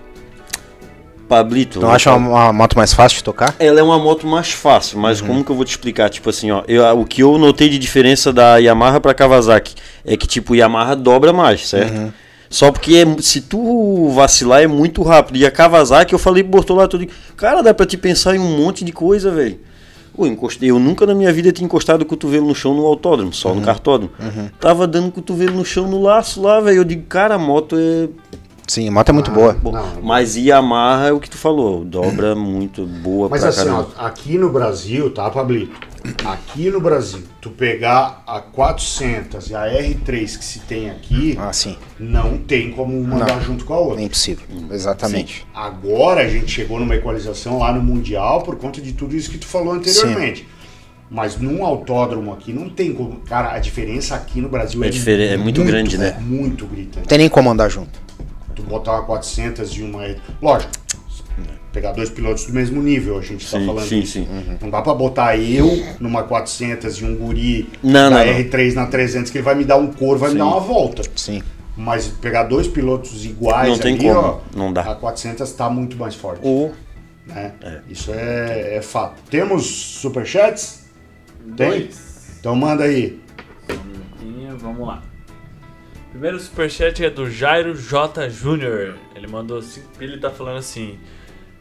Pablito.
Não acha uma, uma moto mais fácil de tocar?
Ela é uma moto mais fácil, mas
Uhum.
como que eu vou te explicar? Tipo assim, ó, eu- o que eu notei de diferença da Yamaha pra Kawasaki é que, tipo, Yamaha dobra mais, certo?
Uhum.
Só porque é- se tu vacilar é muito rápido. E a Kawasaki, eu falei pro Bortolato, eu digo, cara, dá pra te pensar em um monte de coisa, velho. Pô, encostei, eu nunca na minha vida tinha encostado o cotovelo no chão no autódromo, só
Uhum.
no cartódromo. Tava dando cotovelo no chão no laço lá, velho. Eu digo, cara, a moto é
Sim, a moto é muito boa.
Bom,
Não.
mas Yamaha é o que tu falou, dobra muito boa
Mas
pra
assim, ó, aqui no Brasil, tá, Pablito? Aqui no Brasil, tu pegar a 400 e a R3 que se tem aqui,
Ah, sim.
não tem como mandar
Não.
junto com a outra.
É impossível. Exatamente.
Agora a gente chegou numa equalização lá no Mundial por conta de tudo isso que tu falou anteriormente. Mas num autódromo aqui não tem como. Cara, a diferença aqui no Brasil
É
é,
diferente- é muito grande, né?
Muito gritante.
Não tem nem como andar junto.
Tu botar uma 400 e uma. Lógico, pegar dois pilotos do mesmo nível, a gente tá
Sim,
falando
sim, sim.
Não dá pra botar eu numa 400 e um guri
Não,
da
não, não.
R3 na 300 que ele vai me dar um cor, vai me
Sim.
dar uma volta.
Sim.
Mas pegar dois pilotos iguais
Não tem
ali,
como,
ó,
não dá.
a 400 tá muito mais forte.
Ou
né? Isso é, é fato. Temos superchats? Tem?
Dois.
Então manda aí.
minutinho, Vamos lá. Primeiro superchat é do Jairo J. Júnior. Ele mandou assim. Ele tá falando assim.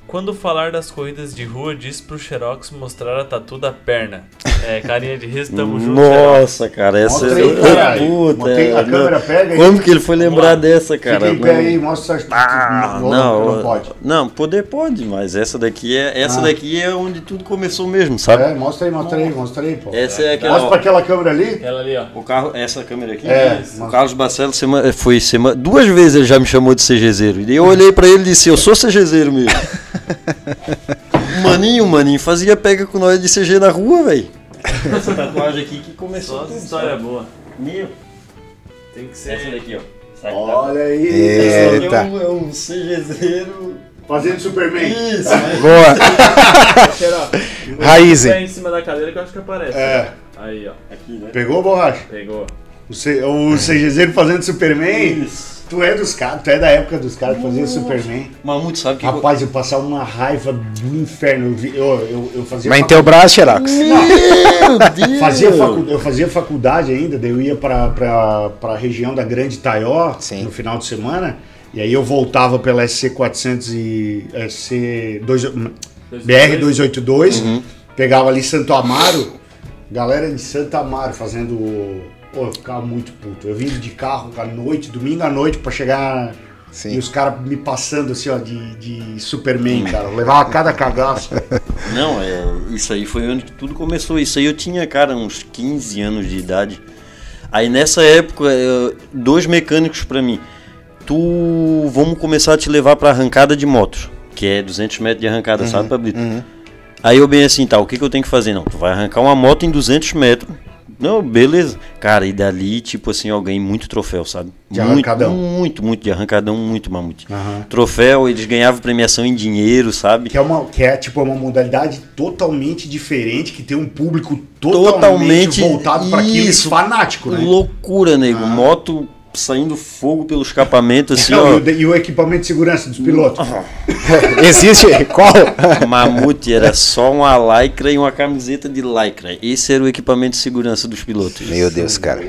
Quando falar das corridas de rua, diz pro Xerox mostrar a tatu da perna. É, carinha de riso, tamo junto. Xerox.
Nossa, cara, essa
Mostra aí, caralho.
Puta,
Botei a
é,
câmera,
não.
pega aí.
Como que ele foi lembrar dessa, cara?
Fica em pé aí, mostra essa...
Ah,
não,
não,
não pode.
Não, poder pode, mas essa daqui é essa
Ah.
daqui é onde tudo começou mesmo, sabe?
É, mostra aí, mostra aí, mostra aí, pô.
Essa é aquela
Mostra pra aquela câmera ali.
Aquela ali, ó.
o carro, essa câmera aqui.
É,
o Carlos Barcelos sema- foi semana, duas vezes ele já me chamou de CGZero. E eu olhei pra ele e disse: "Eu sou CGZero mesmo". (laughs) (laughs) maninho, maninho fazia pega com nós de CG na rua, velho. Essa tatuagem aqui que começou
Só
tudo,
história boa.
Meu,
Tem que
essa
ser.
daqui, ó. Sabe que
Olha aí.
É. Eita.
É um, é um CGZero.
Fazendo Superman.
Isso,
Boa.
Xerox. (laughs)
Raiz,
em cima da cadeira que eu acho que aparece.
É.
Aí, ó.
aqui, né?
Pegou, borracha?
Pegou.
O, C, o CGZ fazendo Superman.
Isso.
Tu é dos caras, tu é da época dos caras que faziam Superman.
Mamute sabe que
Rapaz, eu passava uma raiva do inferno. Eu, eu, eu, fazia
Mas em teu braço, Xerox.
Meu Deus!
Fazia facu- eu fazia faculdade ainda, daí eu ia pra, pra, pra região da Grande Taió
Sim.
no final de semana. E aí eu voltava pela SC400 e SC BR 282, pegava ali Santo Amaro, galera de Santo Amaro fazendo. Pô, eu ficava muito puto. Eu vindo de carro à noite, domingo à noite, pra chegar. E
Sim.
os caras me passando assim, ó, de, de Superman, cara. Eu levava cada cagaço.
Não, é, isso aí foi onde tudo começou. Isso aí eu tinha, cara, uns 15 anos de idade. Aí nessa época, eu- dois mecânicos pra mim. Tu, vamos começar a te levar pra arrancada de motos, que é 200 metros de arrancada, sabe, Pablito? Aí eu bem assim, tá, o que, que eu tenho que fazer? Não, tu vai arrancar uma moto em 200 metros. Não, beleza. Cara, e dali, tipo assim, eu ganhei muito troféu, sabe?
De
muito,
arrancadão.
Muito, muito, de arrancadão, muito mamute.
Aham.
Troféu, eles ganhavam premiação em dinheiro, sabe?
Que é, uma, que é tipo uma modalidade totalmente diferente, que tem um público totalmente,
Totalmente
voltado para aquilo,
isso.
fanático, né?
Loucura, nego. Moto saindo fogo pelo escapamento, assim,
Não, e,
ó.
e o equipamento de segurança dos pilotos. (laughs)
Existe? Qual?
Mamute era só uma lycra e uma camiseta de lycra. Esse era o equipamento de segurança dos pilotos.
Meu Deus, cara.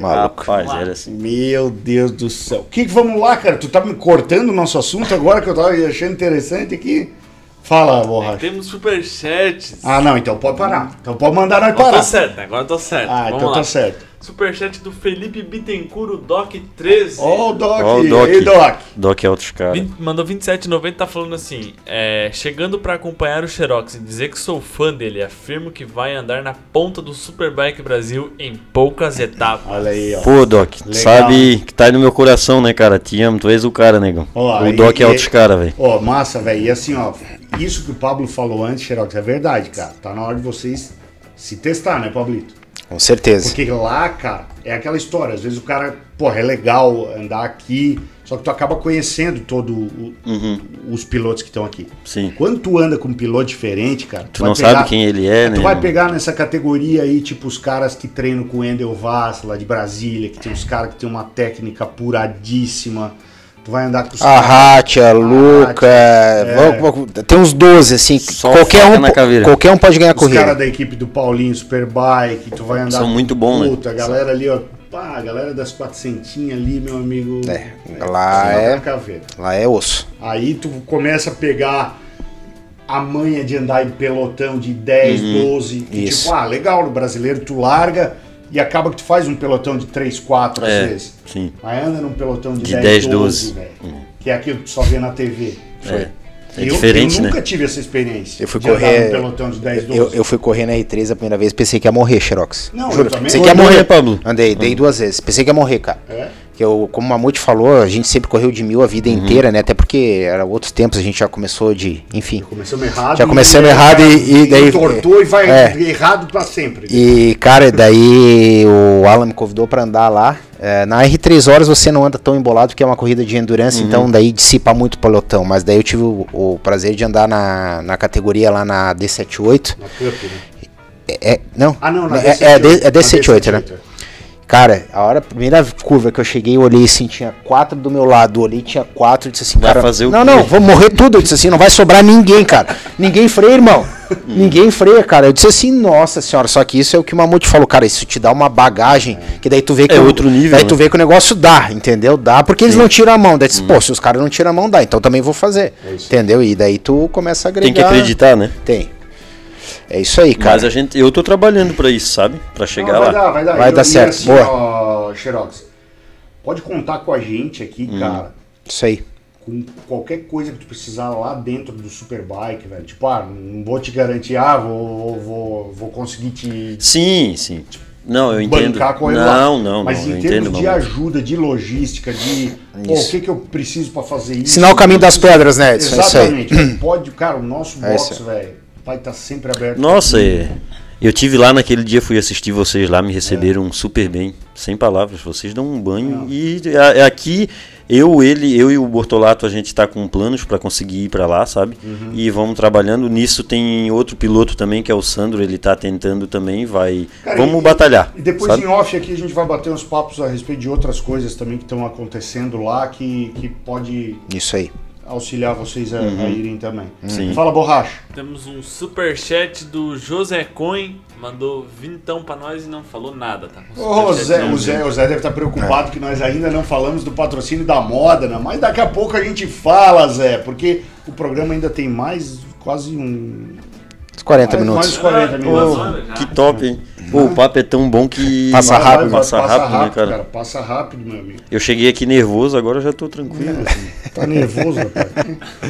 Maluco.
Rapaz, era assim.
Meu Deus do céu. O que, que vamos lá, cara? Tu tá me cortando o nosso assunto agora que eu tava achando interessante aqui. Fala, borracha.
Temos superchats.
Ah, não, então pode parar. Então pode mandar nós
Agora
parar.
tô certo, agora tô certo.
Ah,
Vamos
então
lá.
tá certo.
Superchat do Felipe Bittencourt, o Doc 13.
Ó o Doc.
Ó o Doc.
Ei, Doc.
Doc é outros caras.
Vin- Mandou 27,90 tá falando assim: é, chegando pra acompanhar o Xerox e dizer que sou fã dele, afirmo que vai andar na ponta do Superbike Brasil em poucas etapas.
Olha aí, ó.
Pô, Doc, tu
Legal,
sabe que tá aí no meu coração, né, cara? Te amo, tu és o cara, negão.
Ó,
o
e-
Doc é
e-
outros caras, velho.
Ó, massa, velho. E assim, ó, isso que o Pablo falou antes, Xerox, é verdade, cara. Tá na hora de vocês se testar, né, Pablito?
Com certeza.
Porque lá, cara, é aquela história. Às vezes o cara, porra, é legal andar aqui, só que tu acaba conhecendo todo o-
Uhum,
os pilotos que estão aqui.
sim.
Quando tu anda com um piloto diferente, cara,
Tu
vai
não
pegar-
sabe quem ele é, né?
Tu vai pegar nessa categoria aí, tipo, os caras que treinam com o Endel Vaz, lá de Brasília, que tem os caras que tem uma técnica apuradíssima. Tu vai andar com os
A Rátia, Luca. vamos- Tem uns 12, assim.
Só
qualquer, um,
na
po-
caveira.
qualquer um pode ganhar
Os
corrida.
caras da equipe do Paulinho Superbike, tu vai andar
São muito bons, né?
Puta, a galera ali, ó. Pá, a galera das 400 ali, meu amigo.
É, lá é-
na caveira.
Lá é osso.
Aí tu começa a pegar a manha de andar em pelotão de 10, 12. que
Isso.
Tipo, ah, legal, no brasileiro tu larga e acaba que tu faz um pelotão de 3, 4 às
É,
vezes.
sim.
Aí anda num pelotão de,
De
10,
10,
12,
12.
velho. Que é aquilo que tu só vê na TV.
É, é
eu,
diferente,
eu
né?
nunca tive essa experiência.
Eu fui
de andar
correr-
num pelotão de 10, 12.
Eu, eu fui correr na R3 a primeira vez, pensei que ia morrer, Xerox.
Não, eu
Juro.
também.
Pensei que ia morrer.
né, Pablo?
Andei, dei duas vezes. Pensei que ia morrer, cara.
É?
Que eu, como o Mamute falou, a gente sempre correu de mil a vida inteira, né? Até porque era outros tempos, a gente já começou de. Enfim.
Começamos errado.
Já começamos
e-
errado e- e daí-
Entortou e vai
É.
errado pra sempre.
E, cara, daí o Alan me convidou pra andar lá. É, na R3 horas você não anda tão embolado porque é uma corrida de endurance, então daí dissipa muito o pelotão. Mas daí eu tive o, o prazer de andar na, na categoria lá na D78.
Na Cup, né?
É, é- não,
Ah, não, na
é,
D78.
é, D- é
Na
D78, né? Cara, a hora, a primeira curva que eu cheguei, eu olhei assim, tinha quatro do meu lado, olhei, tinha quatro, eu disse assim,
Vai
cara,
fazer o
não,
quê?
não, vamos morrer tudo, eu disse assim, não vai sobrar ninguém, cara, ninguém freia, irmão, (laughs) ninguém freia, cara, eu disse assim, nossa senhora, só que isso é o que o Mamute falou, cara, isso te dá uma bagagem, que daí tu vê que,
É
o-
outro nível,
daí
né?
tu vê que o negócio dá, entendeu, dá, porque eles não tiram a mão, daí tu diz, pô, se os caras não tiram a mão, dá, então também vou fazer, entendeu, e daí tu começa a agregar.
Tem que acreditar, né?
Tem. É isso aí, cara.
Mas a gente, eu tô trabalhando pra isso, sabe? Pra chegar
Não,
lá.
vai dar, vai dar.
Vai
E-
dar certo.
Assim,
Boa.
ó, Xerox, pode contar com a gente aqui,
Hum.
cara,
Isso aí.
com qualquer coisa que tu precisar lá dentro do Superbike, velho. Tipo, ah, não vou te garantir, ah, vou, vou, vou, vou conseguir te
Sim, sim. Não, eu entendo.
bancar com ele lá.
Não, não,
Mas
não.
em
Eu
termos
entendo,
de
não.
ajuda, de logística, de pô, o que, que eu preciso pra fazer isso.
Ensinar o caminho das pedras, né, Edson? É isso aí.
Exatamente. (clears throat) Pode, cara, o nosso
É
box,
isso
velho, vai estar sempre aberto.
Nossa, é. Eu tive lá naquele dia, fui assistir vocês lá, me receberam super bem, sem palavras. Vocês dão um banho. E a- aqui, eu, ele, eu e o Bortolato, a gente tá com planos para conseguir ir para lá, sabe?
Uhum.
E vamos trabalhando. Nisso tem outro piloto também, que é o Sandro, ele tá tentando também, vai.
Cara,
vamos
e-
batalhar.
E depois
sabe?
em off aqui a gente vai bater uns papos a respeito de outras coisas também que estão acontecendo lá que, que pode
Isso aí.
Auxiliar vocês a, a irem também.
Uhum. Sim.
Fala, borracha.
Temos um superchat do José Coin, mandou vintão pra nós e não falou nada, tá?
Ô, Zé, o, Zé, o Zé deve estar preocupado que nós ainda não falamos do patrocínio da moda, né? Mas daqui a pouco a gente fala, Zé, porque o programa ainda tem mais quase um.
40
mais,
minutos.
Mais 40
Duas
minutos.
já.
Que top, hein? Pô, o papo é tão bom que.
Passa
Vai,
rápido,
vai, vai,
Passa rápido, né, cara?
Passa rápido, meu amigo.
Eu cheguei aqui nervoso, agora eu já tô tranquilo.
Tá nervoso, rapaz?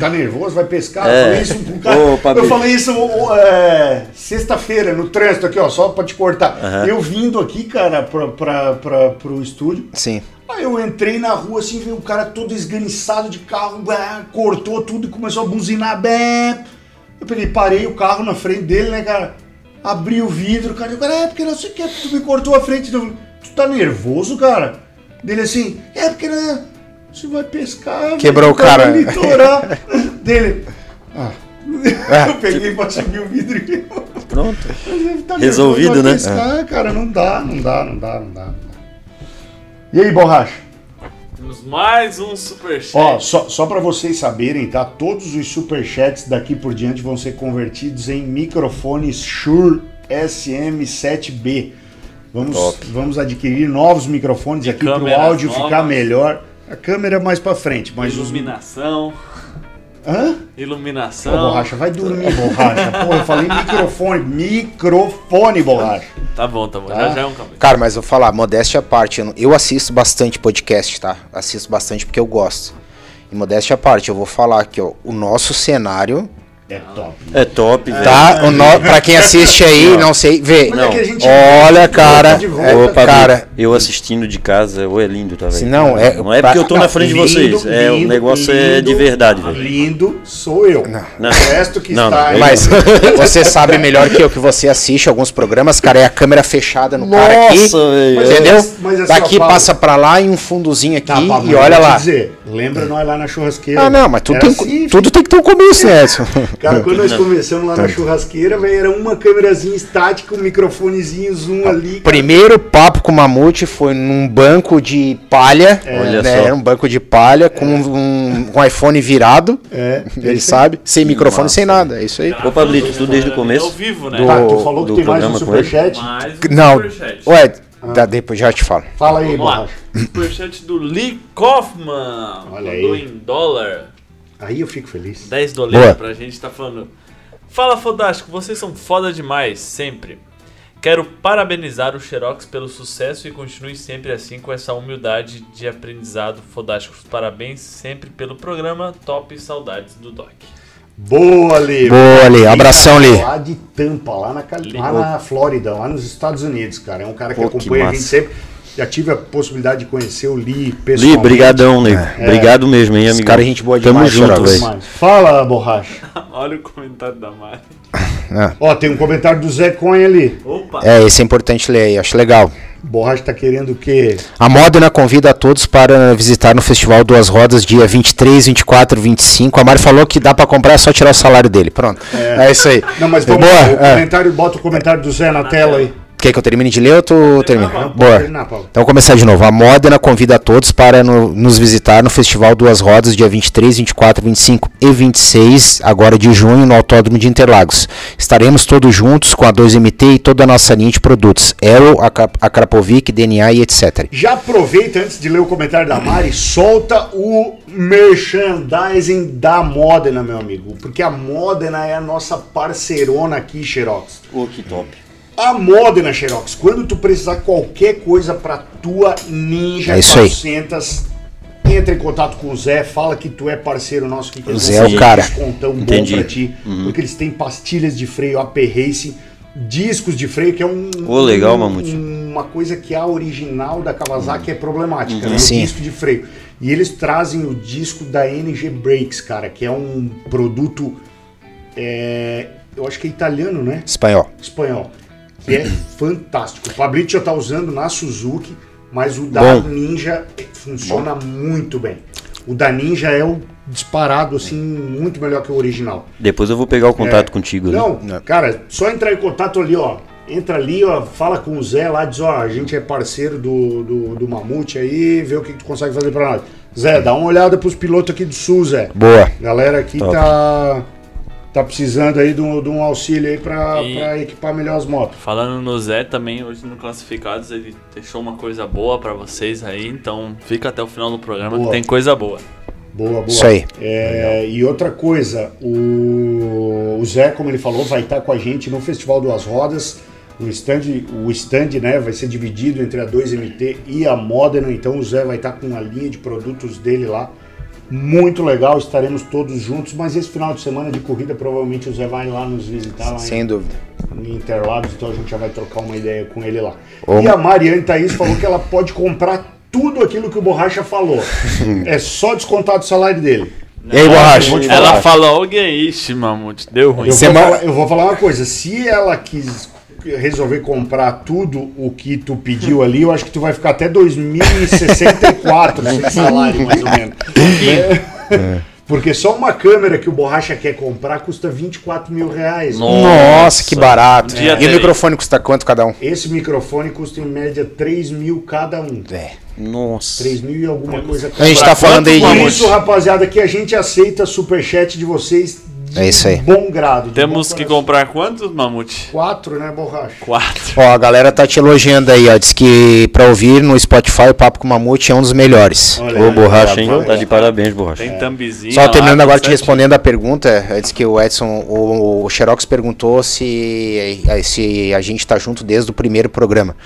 Tá nervoso? Vai pescar?
É.
Eu falei isso pro cara.
Ô,
eu falei isso é, sexta-feira no trânsito aqui, ó, só pra te cortar. Eu vindo aqui, cara, pra, pra, pra, pro estúdio.
Sim.
Aí eu entrei na rua assim, veio um cara todo esganiçado de carro, bah, cortou tudo e começou a buzinar. Bah. Eu peguei, parei o carro na frente dele, né, cara? Abri o vidro, cara, o cara, é porque não sei o que, tu me cortou a frente. Falei, tu tá nervoso, cara? Dele assim, é porque né, você vai pescar.
Quebrou
vai
o cara.
no litoral." (laughs) Dele, ah.
Ah,
Eu peguei pra subir o vidro e
Pronto.
tá
Resolvido,
nervoso,
né?
Pescar, cara, não dá, não dá, não dá, não dá. não dá. E aí, borracha?
Temos mais um superchat.
Ó, só, só para vocês saberem, tá? Todos os superchats daqui por diante vão ser convertidos em microfones Shure SM7B. Vamos,
Top.
vamos adquirir novos microfones aqui para o áudio
novas.
ficar melhor. A câmera é mais para frente, mas os.
Iluminação.
Hã?
Iluminação.
Pô, borracha, vai dormir, borracha. (laughs) Pô, eu falei microfone. Microfone, borracha.
Tá bom, tá bom.
Tá.
Já já é um caminho.
Cara, mas eu vou falar, modéstia à parte, eu assisto bastante podcast, tá? Assisto bastante porque eu gosto. E modéstia à parte, eu vou falar aqui, ó, o nosso cenário,
É top.
É top, velho.
tá? O no, pra quem assiste aí, não sei, vê.
É gente
Olha, cara, é,
Pablo,
cara,
eu assistindo de casa, ou é lindo, tá?
Se não, é-
Não é porque eu tô
Não,
na frente de vocês, é, o negócio é de verdade, velho.
Lindo sou eu.
Não.
O resto que
Não,
está
não,
aí.
mas (laughs) você sabe melhor que eu que você assiste alguns programas, cara, é a câmera fechada no cara aqui.
Nossa, velho.
Mas-
Entendeu?
mas assim,
Daqui
ó, Paulo-
passa pra lá e um fundozinho aqui
Tá, Pablo,
e olha lá.
Dizer, lembra nós lá na churrasqueira?
Ah, não, mas tudo, tem,
assim,
tudo tem que ter um começo, né, Edson? (laughs)
Cara, quando nós começamos lá na churrasqueira, velho, era uma câmerazinha estática, um microfonezinho zoom ali. cara.
Primeiro papo com o Mamute foi num banco de palha,
Olha
né?
só.
Era um banco de palha com um, um iPhone virado,
É,
ele sabe, sem microfone,
massa.
sem nada, é isso aí.
Ô, Pablito, tudo desde o começo?
Ao vivo, né?
Do-
Tá, tu falou que tem mais um superchat?
Mais um
Não,
superchat.
ué, dá, depois já te falo.
Fala aí, borracha.
Superchat do Lee Kaufman.
Olha
Mandou
aí.
em dólar.
Aí eu fico feliz.
10 dólares
Boa.
pra gente tá falando. Fala Fodástico, vocês são foda demais, sempre. Quero parabenizar o Xerox pelo sucesso e continue sempre assim com essa humildade de aprendizado fodástico. Parabéns sempre pelo programa. Top saudades do Doc.
Boa, Lê.
Boa, Lê. Abração, Lê.
Lá de Tampa, lá na, Cali- lá na Flórida, lá nos Estados Unidos, cara. É um cara que
Pô, que
acompanha a gente sempre. Já tive a possibilidade de conhecer o Lee pessoalmente.
Li, brigadão, nego.
É.
Obrigado mesmo, hein,
Esse
amigo.
cara é gente boa
Tamo
demais,
junto,
Xerox.
velho.
Fala, borracha. (laughs)
Olha o comentário da Mari.
Ó, tem um comentário do Zé Coin ali.
Opa!
É, esse é importante ler aí, acho legal.
Borracha tá querendo o quê?
A Modena convida a todos para visitar no Festival Duas Rodas, dia 23, 24, 25. A Mari falou que dá pra comprar, é só tirar o salário dele. Pronto. É, isso aí.
Não, mas
Boa,
vamos lá, o
é.
comentário, bota o comentário do Zé na, tela aí.
Quer que eu termine de ler ou tu termina? Boa.
Terminar, Paulo.
Então, vou começar de novo. A Modena convida a todos para no- nos visitar no Festival Duas Rodas, dia 23, 24, 25 e 26, agora de junho, no Autódromo de Interlagos. Estaremos todos juntos com a 2MT e toda a nossa linha de produtos. Aero, a, a Krapovic, DNA e etc.
Já aproveita antes de ler o comentário da Mari, solta o merchandising da Modena, meu amigo. Porque a Modena é a nossa parceirona aqui, Xerox.
Pô, que top.
A Modena, Xerox, quando tu precisar qualquer coisa pra tua Ninja
É isso aí.
400, entra em contato com o Zé, fala que tu é parceiro nosso aqui. que
O Zé é o
um
cara.
descontão bom
Entendi.
pra ti, porque eles têm pastilhas de freio AP Racing, discos de freio, que é um,
Ô, legal,
um-
Mamute.
uma coisa que a original da Kawasaki é problemática, né? O
Sim.
disco de freio. E eles trazem o disco da NG Brakes, cara, que é um produto, é, eu acho que é italiano, né?
Espanhol.
espanhol, que é fantástico. O Fabrício já tá usando na Suzuki, mas o da
Bom.
Ninja funciona muito bem. O da Ninja é o disparado, assim, muito melhor que o original.
Depois eu vou pegar o contato
É.
contigo. né?
Não,
Não.
cara, só entrar em contato ali, ó. Entra ali, ó, fala com o Zé lá, diz, ó, a gente é parceiro do, do, do Mamute aí, vê o que, que tu consegue fazer pra nós. Zé, dá uma olhada pros pilotos aqui do Sul, Zé.
Boa.
Galera aqui
Top.
tá, tá precisando aí de um, de um auxílio aí pra,
E-
pra equipar melhor as motos.
Falando no Zé também, hoje no Classificados, ele deixou uma coisa boa pra vocês aí, então fica até o final do programa
Boa.
que tem coisa boa.
Boa, boa.
Isso aí.
É, e outra coisa, o, o Zé, como ele falou, vai estar com a gente no Festival Duas Rodas. O stand, o stand né, vai ser dividido entre a 2MT e a Modena, então o Zé vai estar com a linha de produtos dele lá. Muito legal, estaremos todos juntos, mas esse final de semana de corrida provavelmente o Zé vai lá nos visitar lá
Sem dúvida.
em, em Interlagos, então a gente já vai trocar uma ideia com ele lá.
Ô,
E a Mariane Thaís falou que ela pode comprar tudo aquilo que o Borracha falou. (laughs) é só descontar do salário dele.
E aí, Borracha?
Ela falou alguém, ixi, mamute, deu ruim.
Eu vou, falar, eu vou falar uma coisa, se ela quis resolver comprar tudo o que tu pediu ali, eu acho que tu vai ficar até 2064 sem salário, mais ou menos. É. Porque só uma câmera que o Borracha quer comprar custa 24 mil reais.
Nossa, que barato.
Dia
E o microfone custa quanto cada um?
Esse microfone custa em média 3 mil cada um.
É.
Nossa.
3 mil e alguma coisa
A gente tá falando aí
Por
de.
isso, rapaziada, que a gente aceita superchat de vocês de
É isso aí.
bom grado. de
Temos
bom
que comprar quantos, mamute?
Quatro, né, Borracha?
Quatro.
Ó, a galera tá te elogiando aí, ó. Diz que pra ouvir no Spotify o Papo com Mamute é um dos melhores.
Olha
Ô, borracha, hein?
olha aí.
Tá de parabéns, borracha.
Tem thumbzinho.
Só
lá,
terminando agora te respondendo a pergunta, antes que o Edson, o, o Xerox perguntou se, se a gente tá junto desde o primeiro programa.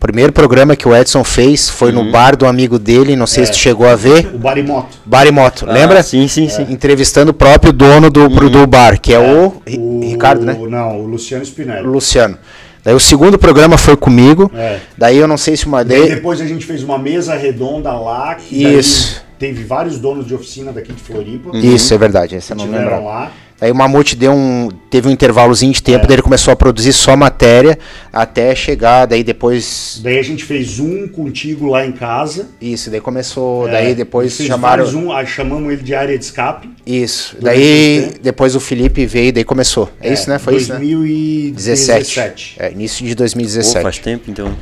O primeiro programa que o Edson fez foi
Uhum.
no bar do amigo dele, não sei se tu chegou a ver,
O Barimoto.
Bar e Moto, lembra?
Ah, sim, sim, sim.
Entrevistando o próprio dono do, pro- do bar, que é, o, Ri-
O,
Ricardo, né?
Não, o Luciano Spinelli.
Luciano. Daí o segundo programa foi comigo.
É.
Daí eu não sei se uma
Daí depois a gente fez uma mesa redonda lá. Que
Isso.
Teve vários donos de oficina daqui de Floripa.
Isso, é verdade, esse eu não lembro.
lá.
Daí o Mamute deu um, teve um intervalozinho de
É.
tempo, daí ele começou a produzir só matéria até chegar, daí depois.
Daí a gente fez um contigo lá em casa.
Isso, daí começou,
É,
daí depois
fez
chamaram.
vários, Um, aí chamamos ele de área de escape.
Isso, daí depois o Felipe veio, daí começou. É, isso, né? Foi isso, né?
2017.
É, início de
Pô,
2017.
faz tempo, então.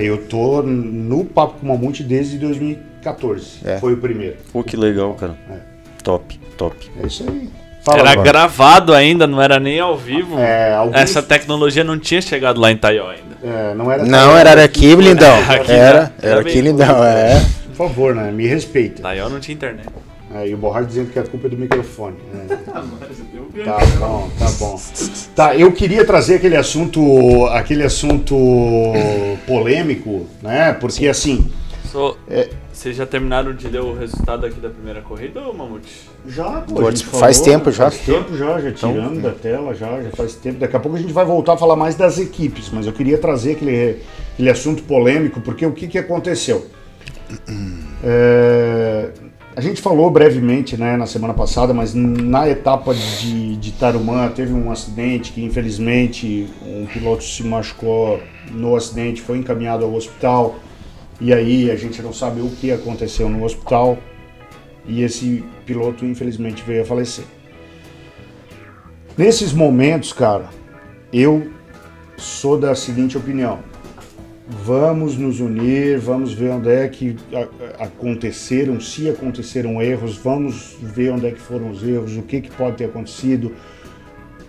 Eu tô no Papo com Mamute desde 2014.
É.
Foi o primeiro.
Pô, que legal, cara.
É.
Top, top.
É isso aí. Fala,
Era
Bruno.
gravado ainda, não era nem ao vivo.
É, alguns-
Essa tecnologia não tinha chegado lá em Taió ainda.
É, não era
Não, era aqui, lindão.
Aqui,
Era,
né?
era
Era
aqui, lindão, é.
Por favor, né? Me respeita.
Taió não tinha internet.
Aí o Borracha dizendo que a culpa é do microfone. né? (laughs) Tá bom, tá bom. Tá, eu queria trazer aquele assunto, aquele assunto polêmico, né? Porque assim,
So,
É.
Vocês já terminaram de ler o resultado aqui da primeira corrida, ô Mamute?
já, pô,
faz
falou,
tempo já.
Faz tempo já, já tirando da tela, já, já faz tempo. Daqui a pouco a gente vai voltar a falar mais das equipes, mas eu queria trazer aquele, aquele assunto polêmico, porque o que, que aconteceu? É, a gente falou brevemente né, na semana passada, mas na etapa de, de Tarumã teve um acidente que infelizmente um piloto se machucou no acidente, foi encaminhado ao hospital e aí a gente não sabe o que aconteceu no hospital e esse piloto infelizmente veio a falecer. Nesses momentos, cara, eu sou da seguinte opinião. vamos nos unir, vamos ver onde é que aconteceram, se aconteceram erros, vamos ver onde é que foram os erros, o que, que pode ter acontecido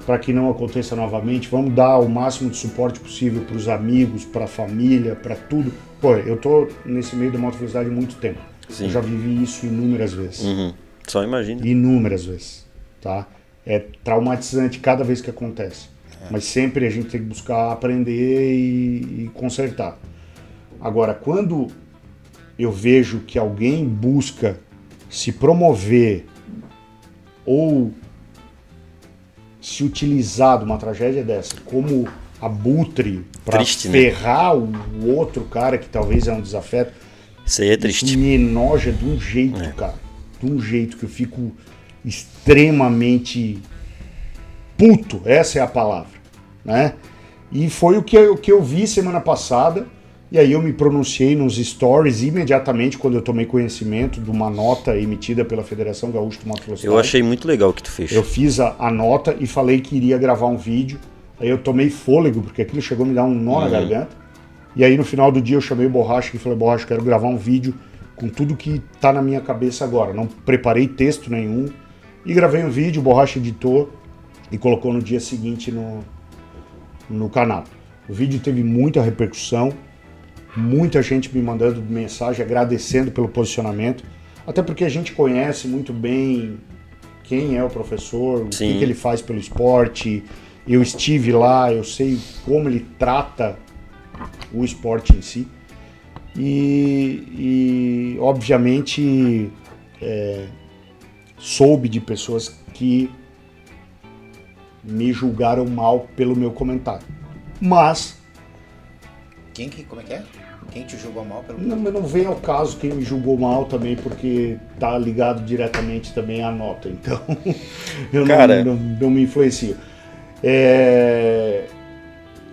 para que não aconteça novamente. Vamos dar o máximo de suporte possível para os amigos, para a família, para tudo. Pô, eu tô nesse meio da moto velocidade há muito tempo.
Sim.
Eu já vivi isso inúmeras vezes
Uhum. Só imagina.
inúmeras vezes, tá? É traumatizante cada vez que acontece, mas sempre a gente tem que buscar aprender e, e consertar. Agora, quando eu vejo que alguém busca se promover ou se utilizar de uma tragédia dessa como abutre para
né?
ferrar o outro cara que talvez é um desafeto,
Isso aí é triste.
isso me enoja de um jeito, cara. De um jeito que eu fico extremamente puto. Essa é a palavra, né? E foi o que eu, que eu vi semana passada. E aí eu me pronunciei nos stories imediatamente quando eu tomei conhecimento de uma nota emitida pela Federação Gaúcha de Moto Velocidade.
Eu achei muito legal o que tu fez.
Eu fiz a, a nota e falei que iria gravar um vídeo. Aí eu tomei fôlego, porque aquilo chegou a me dar um nó na garganta. E aí no final do dia eu chamei o Borracha e falei, Borracha, quero gravar um vídeo com tudo que tá na minha cabeça agora. Não preparei texto nenhum. E gravei um vídeo, o Borracha editou e colocou no dia seguinte no, no canal. O vídeo teve muita repercussão, muita gente me mandando mensagem agradecendo pelo posicionamento, até porque a gente conhece muito bem quem é o professor, o
Sim.
que, que ele faz pelo esporte. Eu estive lá, eu sei como ele trata o esporte em si. E, e, obviamente é, soube de pessoas que me julgaram mal pelo meu comentário. Mas
Quem que, como é que é? Quem te julgou mal pelo...
não, mas não vem ao caso quem me julgou mal também, porque tá ligado diretamente também à nota. Então, (laughs) eu
Cara.
não, não, não me influencio. É,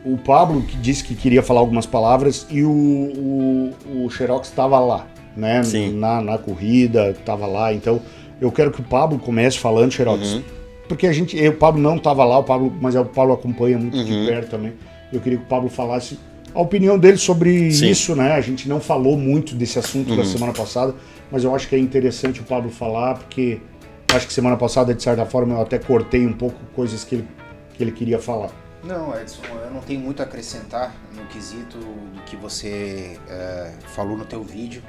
O Pablo que disse que queria falar algumas palavras e o, o, o Xerox estava lá, né?
Sim.
Na, na corrida, estava lá. Então, eu quero que o Pablo comece falando, Xerox.
Uhum.
Porque a gente, eu, o Pablo não estava lá, o Pablo, mas o Pablo acompanha muito
Uhum.
de perto também. Eu queria que o Pablo falasse a opinião dele sobre
Sim.
isso, né? A gente não falou muito desse assunto da
Uhum.
semana passada, mas eu acho que é interessante o Pablo falar, porque acho que semana passada, de certa forma, eu até cortei um pouco coisas que ele, que ele queria falar.
Não, Edson, eu não tenho muito a acrescentar no quesito do que você eh, falou no teu vídeo.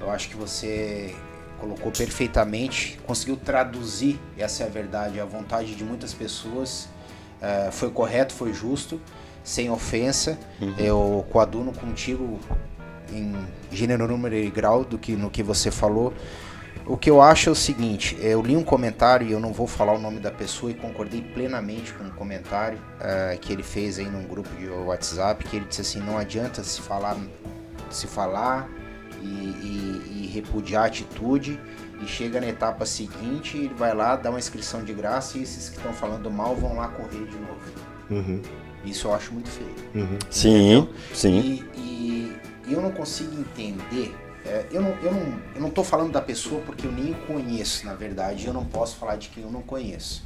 Eu acho que você colocou perfeitamente, conseguiu traduzir, essa é a verdade, a vontade de muitas pessoas. Eh, foi correto, foi justo, sem ofensa. Eu coaduno contigo em gênero, número e grau do que no que você falou. O que eu acho é o seguinte, eu li um comentário e eu não vou falar o nome da pessoa e concordei plenamente com o comentário eh, que ele fez aí num grupo de WhatsApp, que ele disse assim, não adianta se falar, se falar e, e- e repudiar a atitude e chega na etapa seguinte, ele vai lá, dá uma inscrição de graça e esses que estão falando mal vão lá correr de novo.
Uhum,
Isso eu acho muito feio.
uhum.
Sim, sim.
E- e eu não consigo entender. É, eu, não, eu, não, eu não tô falando da pessoa porque eu nem conheço, na verdade. Eu não posso falar de quem eu não conheço.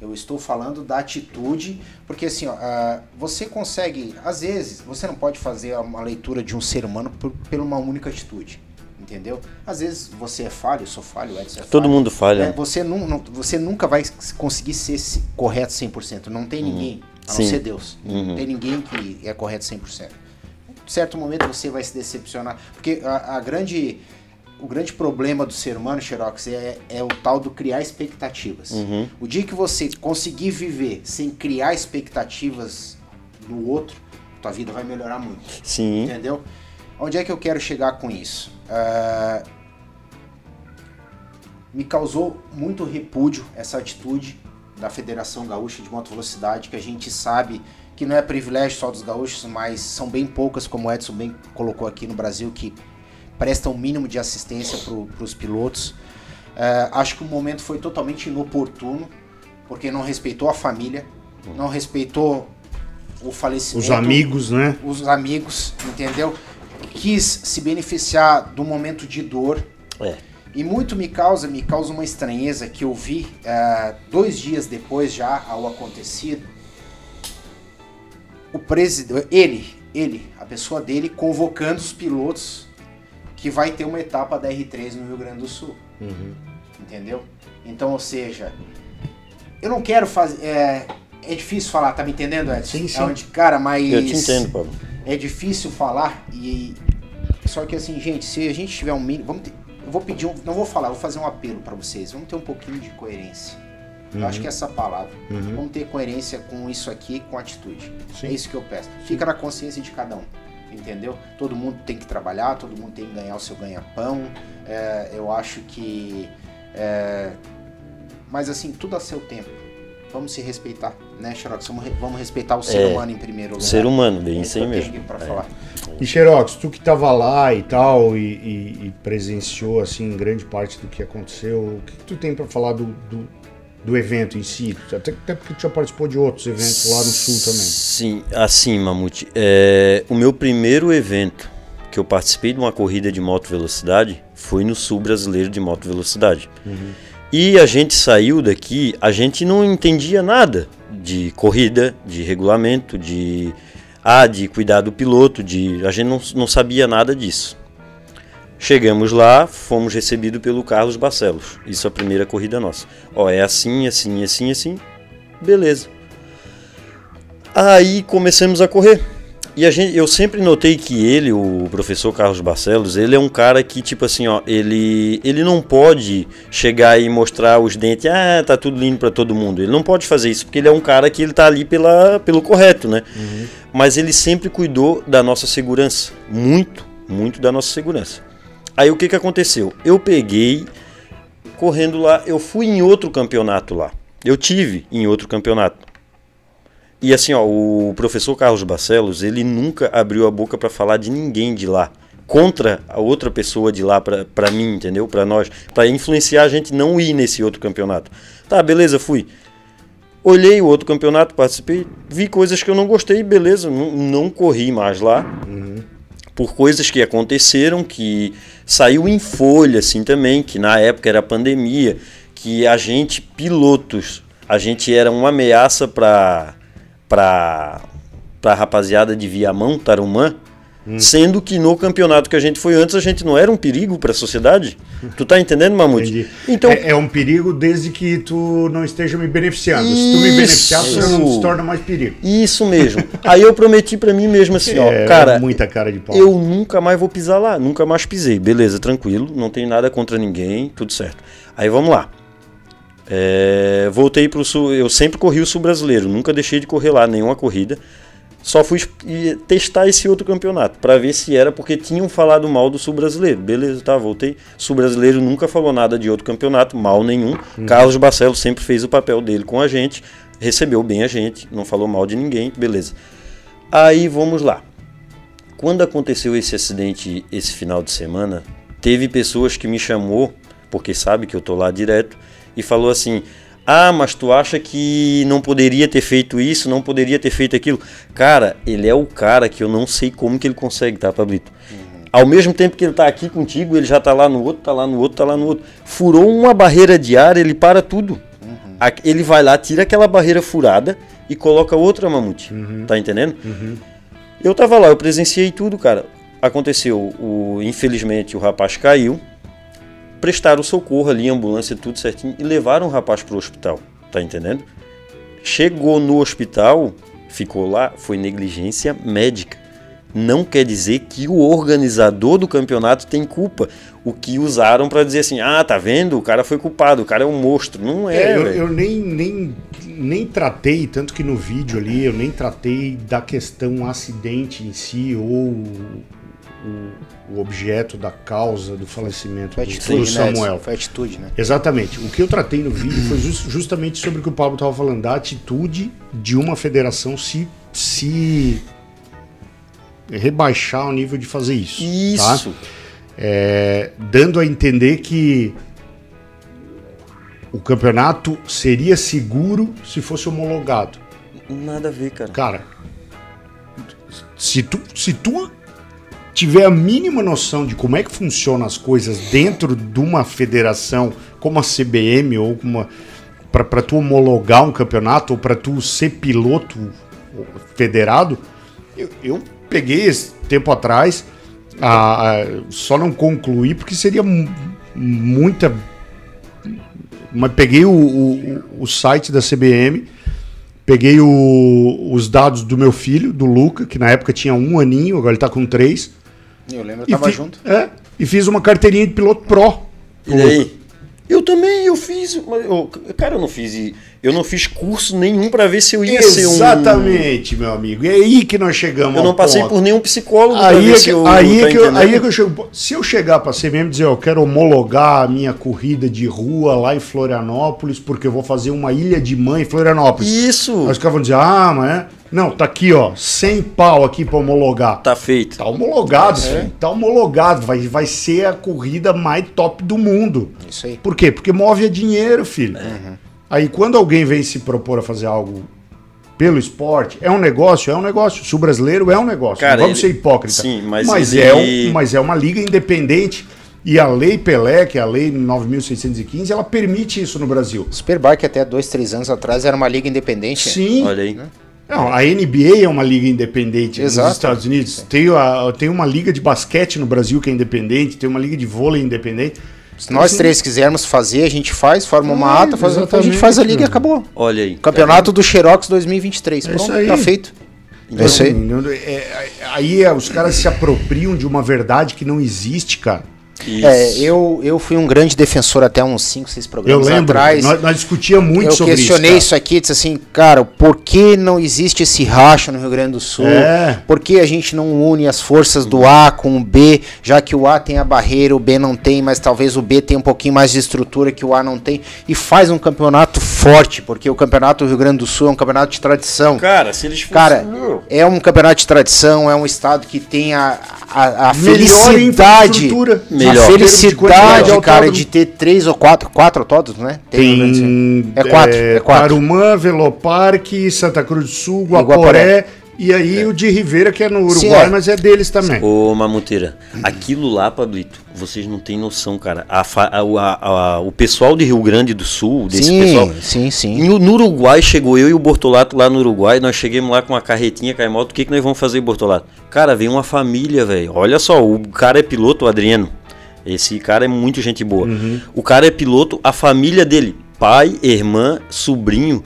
Eu estou falando da atitude, porque assim, ó, ah, você consegue, às vezes, você não pode fazer uma leitura de um ser humano por, por uma única atitude. Entendeu? Às vezes você é falho, eu sou falho, o Edson é
Todo
falho.
mundo falha.
É, você, não, não- você nunca vai conseguir ser se- correto 100%. Não tem ninguém, a não
Sim.
ser Deus.
Uhum.
Não tem ninguém que é correto 100%. Certo momento você vai se decepcionar. Porque a, a grande, o grande problema do ser humano, Xerox, é, é o tal do criar expectativas.
Uhum.
O dia que você conseguir viver sem criar expectativas no outro, tua vida vai melhorar muito.
Sim.
Entendeu? Onde é que eu quero chegar com isso? Ah, me causou muito repúdio essa atitude da Federação Gaúcha de Moto Velocidade, que a gente sabe que não é privilégio só dos gaúchos, mas são bem poucas, como o Edson bem colocou aqui no Brasil, que prestam o mínimo de assistência para os pilotos. Ah, acho que o momento foi totalmente inoportuno, porque não respeitou a família, não respeitou o falecimento
Os amigos, né?
os amigos, entendeu? Quis se beneficiar do momento de dor.
É.
E muito me causa, me causa uma estranheza que eu vi eh, dois dias depois já ao acontecido. O presidente, ele, ele, a pessoa dele, convocando os pilotos que vai ter uma etapa da R3 no Rio Grande do Sul. Entendeu? Então, ou seja, eu não quero fazer. É, é difícil falar, tá me entendendo, Edson?
Sim, sim.
É onde, cara, mas.
Eu te entendo, Pablo.
É difícil falar e. Só que assim, gente, se a gente tiver um mínimo. Vamos ter- Eu vou pedir um. Não vou falar, vou fazer um apelo pra vocês. Vamos ter um pouquinho de coerência. Eu acho que é essa palavra. Vamos ter coerência com isso aqui, com atitude.
Sim.
É isso que eu peço. Fica na consciência de cada um. Entendeu? Todo mundo tem que trabalhar, todo mundo tem que ganhar o seu ganha-pão. É, eu acho que. é, mas assim, tudo a seu tempo. Vamos se respeitar, né, Xerox? Vamos, re- vamos respeitar o ser
É,
humano em primeiro lugar.
Ser humano, bem
É
isso aí mesmo.
aqui pra
É.
falar.
E Xerox, tu que tava lá e tal, e, e- e presenciou, assim, grande parte do que aconteceu, o que, tu tem pra falar do, do, do evento em si? Até, até porque tu já participou de outros eventos lá no Sul também.
Sim, assim, Mamute. É, o meu primeiro evento que eu participei de uma corrida de moto velocidade foi no Sul Brasileiro de Moto Velocidade. E a gente saiu daqui, a gente não entendia nada de corrida, de regulamento, de ah, de cuidar do piloto, de a gente não, não sabia nada disso. Chegamos lá, fomos recebidos pelo Carlos Barcelos. Isso é a primeira corrida nossa. Ó, é assim, assim, assim, assim. Beleza. Aí começamos a correr. E a gente, eu sempre notei que ele, o professor Carlos Barcelos, ele é um cara que, tipo assim, ó, ele, ele não pode chegar e mostrar os dentes, ah, tá tudo lindo pra todo mundo. Ele não pode fazer isso, porque ele é um cara que ele tá ali pela, pelo correto, né? Mas ele sempre cuidou da nossa segurança. Muito, muito da nossa segurança. Aí o que que aconteceu? Eu peguei, correndo lá, eu fui em outro campeonato lá. Eu tive em outro campeonato. E assim, ó, o professor Carlos Barcelos, ele nunca abriu a boca para falar de ninguém de lá. Contra a outra pessoa de lá pra pra mim, entendeu? Pra nós. Pra influenciar a gente não ir nesse outro campeonato. Tá, beleza, fui. Olhei o outro campeonato, participei, vi coisas que eu não gostei, beleza, não, não corri mais lá. Por coisas que aconteceram, que saiu em folha, assim também, que na época era pandemia, que a gente, pilotos, a gente era uma ameaça para para para rapaziada de Viamão, Tarumã, sendo que no campeonato que a gente foi antes a gente não era um perigo para a sociedade. (laughs) Tu tá entendendo, Mamute?
Entendi.
Então,
é, é um perigo desde que tu não esteja me beneficiando. Se tu me beneficiar, tu não
Isso.
se torna mais perigo.
isso mesmo. Aí eu prometi para mim mesmo assim, ó, (laughs)
é
cara,
muita cara de pau.
eu nunca mais vou pisar lá, nunca mais pisei. Beleza, tranquilo, não tem nada contra ninguém, tudo certo. Aí vamos lá. É, voltei pro sul, eu sempre corri o sul brasileiro, nunca deixei de correr lá nenhuma corrida. Só fui es- testar esse outro campeonato para ver se era porque tinham falado mal do sul brasileiro. Beleza, tá, voltei. Sul brasileiro nunca falou nada de outro campeonato, mal nenhum. Carlos Barcelos sempre fez o papel dele com a gente, recebeu bem a gente, não falou mal de ninguém, beleza. Aí vamos lá. Quando aconteceu esse acidente esse final de semana, teve pessoas que me chamou, porque sabe que eu tô lá direto, e falou assim: "Ah, mas tu acha que não poderia ter feito isso, não poderia ter feito aquilo?" Cara, ele é o cara que eu não sei como que ele consegue, tá, Pablito? Ao mesmo tempo que ele tá aqui contigo, ele já tá lá no outro, tá lá no outro, tá lá no outro. Furou uma barreira de ar, ele para tudo. A- Ele vai lá, tira aquela barreira furada e coloca outra mamute. Tá entendendo? Eu tava lá, eu presenciei tudo, cara. Aconteceu, o, infelizmente o rapaz caiu, prestaram socorro ali, ambulância, tudo certinho, e levaram o rapaz pro hospital, tá entendendo? Chegou no hospital, ficou lá, foi negligência médica. Não quer dizer que o organizador do campeonato tem culpa. O que usaram pra dizer assim, ah, tá vendo? O cara foi culpado, o cara é um monstro. Não é,
É, eu, eu nem, nem, nem tratei, tanto que no vídeo ali, eu nem tratei da questão acidente em si ou o, o objeto da causa do falecimento
Foi
do,
atitude,
do
né?
Samuel.
Edson? Foi atitude, né?
Exatamente. O que eu tratei no vídeo foi jus- justamente sobre o que o Pablo estava falando, da atitude de uma federação se, se rebaixar ao nível de fazer isso. tá?
Isso.
É, dando a entender que o campeonato seria seguro se fosse homologado.
Nada a ver, cara.
Cara, se tu, se tu tiver a mínima noção de como é que funcionam as coisas dentro de uma federação como a CBM ou uma para tu homologar um campeonato ou para tu ser piloto federado, eu, eu peguei esse tempo atrás, a- a- só não concluí porque seria mu- muita. Mas peguei o, o, o site da CBM, peguei o- os dados do meu filho, do Luca, que na época tinha um aninho, agora ele tá com três.
Eu lembro, eu tava
fi-
junto.
É, e fiz uma carteirinha de piloto pro.
E daí? Eu também, eu fiz. mas eu- cara, eu não fiz. Eu não fiz curso nenhum pra ver se eu ia ser um.
Exatamente, meu amigo. E é aí que nós chegamos
Eu
ao
não passei
ponto.
por nenhum psicólogo
Aí
ver
é,
se
que,
eu.
aí, é
tá
que eu, aí é que eu chego. Se eu chegar pra CBM e dizer, eu quero homologar a minha corrida de rua lá em Florianópolis, porque eu vou fazer uma ilha de mãe em Florianópolis.
Isso!
Aí os caras vão dizer, ah, mas é. Não, tá aqui, ó, 100 pau aqui pra homologar.
Tá feito.
Tá homologado, filho. Tá homologado. Vai, vai ser a corrida mais top do mundo.
Isso aí.
Por quê? Porque move a dinheiro, filho.
Uhum.
Aí quando alguém vem se propor a fazer algo pelo esporte, é um negócio, é um negócio. Se o brasileiro é um negócio.
Cara,
não vamos
ele-
ser hipócritas.
Sim, mas
é
ele-
um, mas é uma liga independente. E a Lei Pelé, que é a Lei 9.615, ela permite isso no Brasil.
Superbike até dois, três anos atrás era uma liga independente.
Sim.
Olha aí.
Não, a NBA é uma liga independente
Exato.
nos Estados Unidos. Tem, a, tem uma liga de basquete no Brasil que é independente, tem uma liga de vôlei independente.
Se nós
Assim,
três quisermos fazer, a gente faz, forma uma
É,
ata, faz, a gente faz a liga e acabou.
Olha aí.
Campeonato do Xerox 2023.
É
Pronto,
isso aí.
tá feito.
Então,
É isso aí.
é, aí é, os caras se apropriam de uma verdade que não existe, cara.
Isso.
É, eu, eu fui um grande defensor até uns 5, 6
Eu
programas
lembro,
atrás.
nós, nós discutíamos muito
eu
sobre
questionei
isso.
isso, aqui, disse assim, cara, por que não existe esse racha no Rio Grande do Sul?
É.
Por que a gente não une as forças do A com o B, já que o A tem a barreira, o B não tem, mas talvez o B tenha um pouquinho mais de estrutura que o A não tem, e faz um campeonato forte, porque o campeonato do Rio Grande do Sul é um campeonato de tradição.
Cara, se eles fossem.
Cara, é um campeonato de tradição, é um estado que tem a, a, a
Melhor
felicidade,
infraestrutura.
A
Melhor.
felicidade,
Melhor.
cara, de ter três ou quatro, quatro autódromos, né?
Tem
É quatro, é quatro.
Tarumã, Veloparque, Santa Cruz do Sul,
Guaporé.
Guaporé. E aí o de Ribeira, que é no
Sim,
Uruguai,
é.
mas é deles também.
Ô, Mamuteira, aquilo lá, Pablito, vocês não têm noção, cara. A a- a- a- o pessoal de Rio Grande do Sul, desse
Sim,
pessoal.
sim, sim.
No, no Uruguai, chegou eu e o Bortolato lá no Uruguai. Nós chegamos lá com uma carretinha caimoto. O que, que nós vamos fazer, Bortolato? Cara, veio uma família, velho. Olha só, o cara é piloto, o Adriano. Esse cara é muito gente boa. O cara é piloto, a família dele, pai, irmã, sobrinho,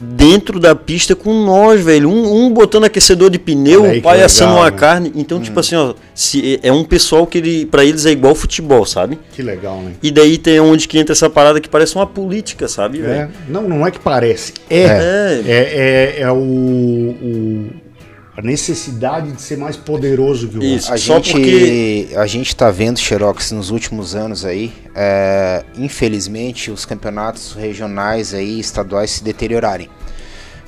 dentro da pista com nós, velho. Um, um botando aquecedor de pneu, o pai
legal,
assando uma
né?
carne. Então, tipo assim, ó, se, é um pessoal que ele, pra eles é igual futebol, sabe?
Que legal, né?
E daí tem onde que entra essa parada que parece uma política, sabe,
É, não, não é que parece. É.
É.
É, é, é o, o- a necessidade de ser mais poderoso que o outro.
Isso.
A
Só
gente,
porque-
a gente tá vendo, Xerox, nos últimos anos aí, é, infelizmente, os campeonatos regionais aí, estaduais se deteriorarem.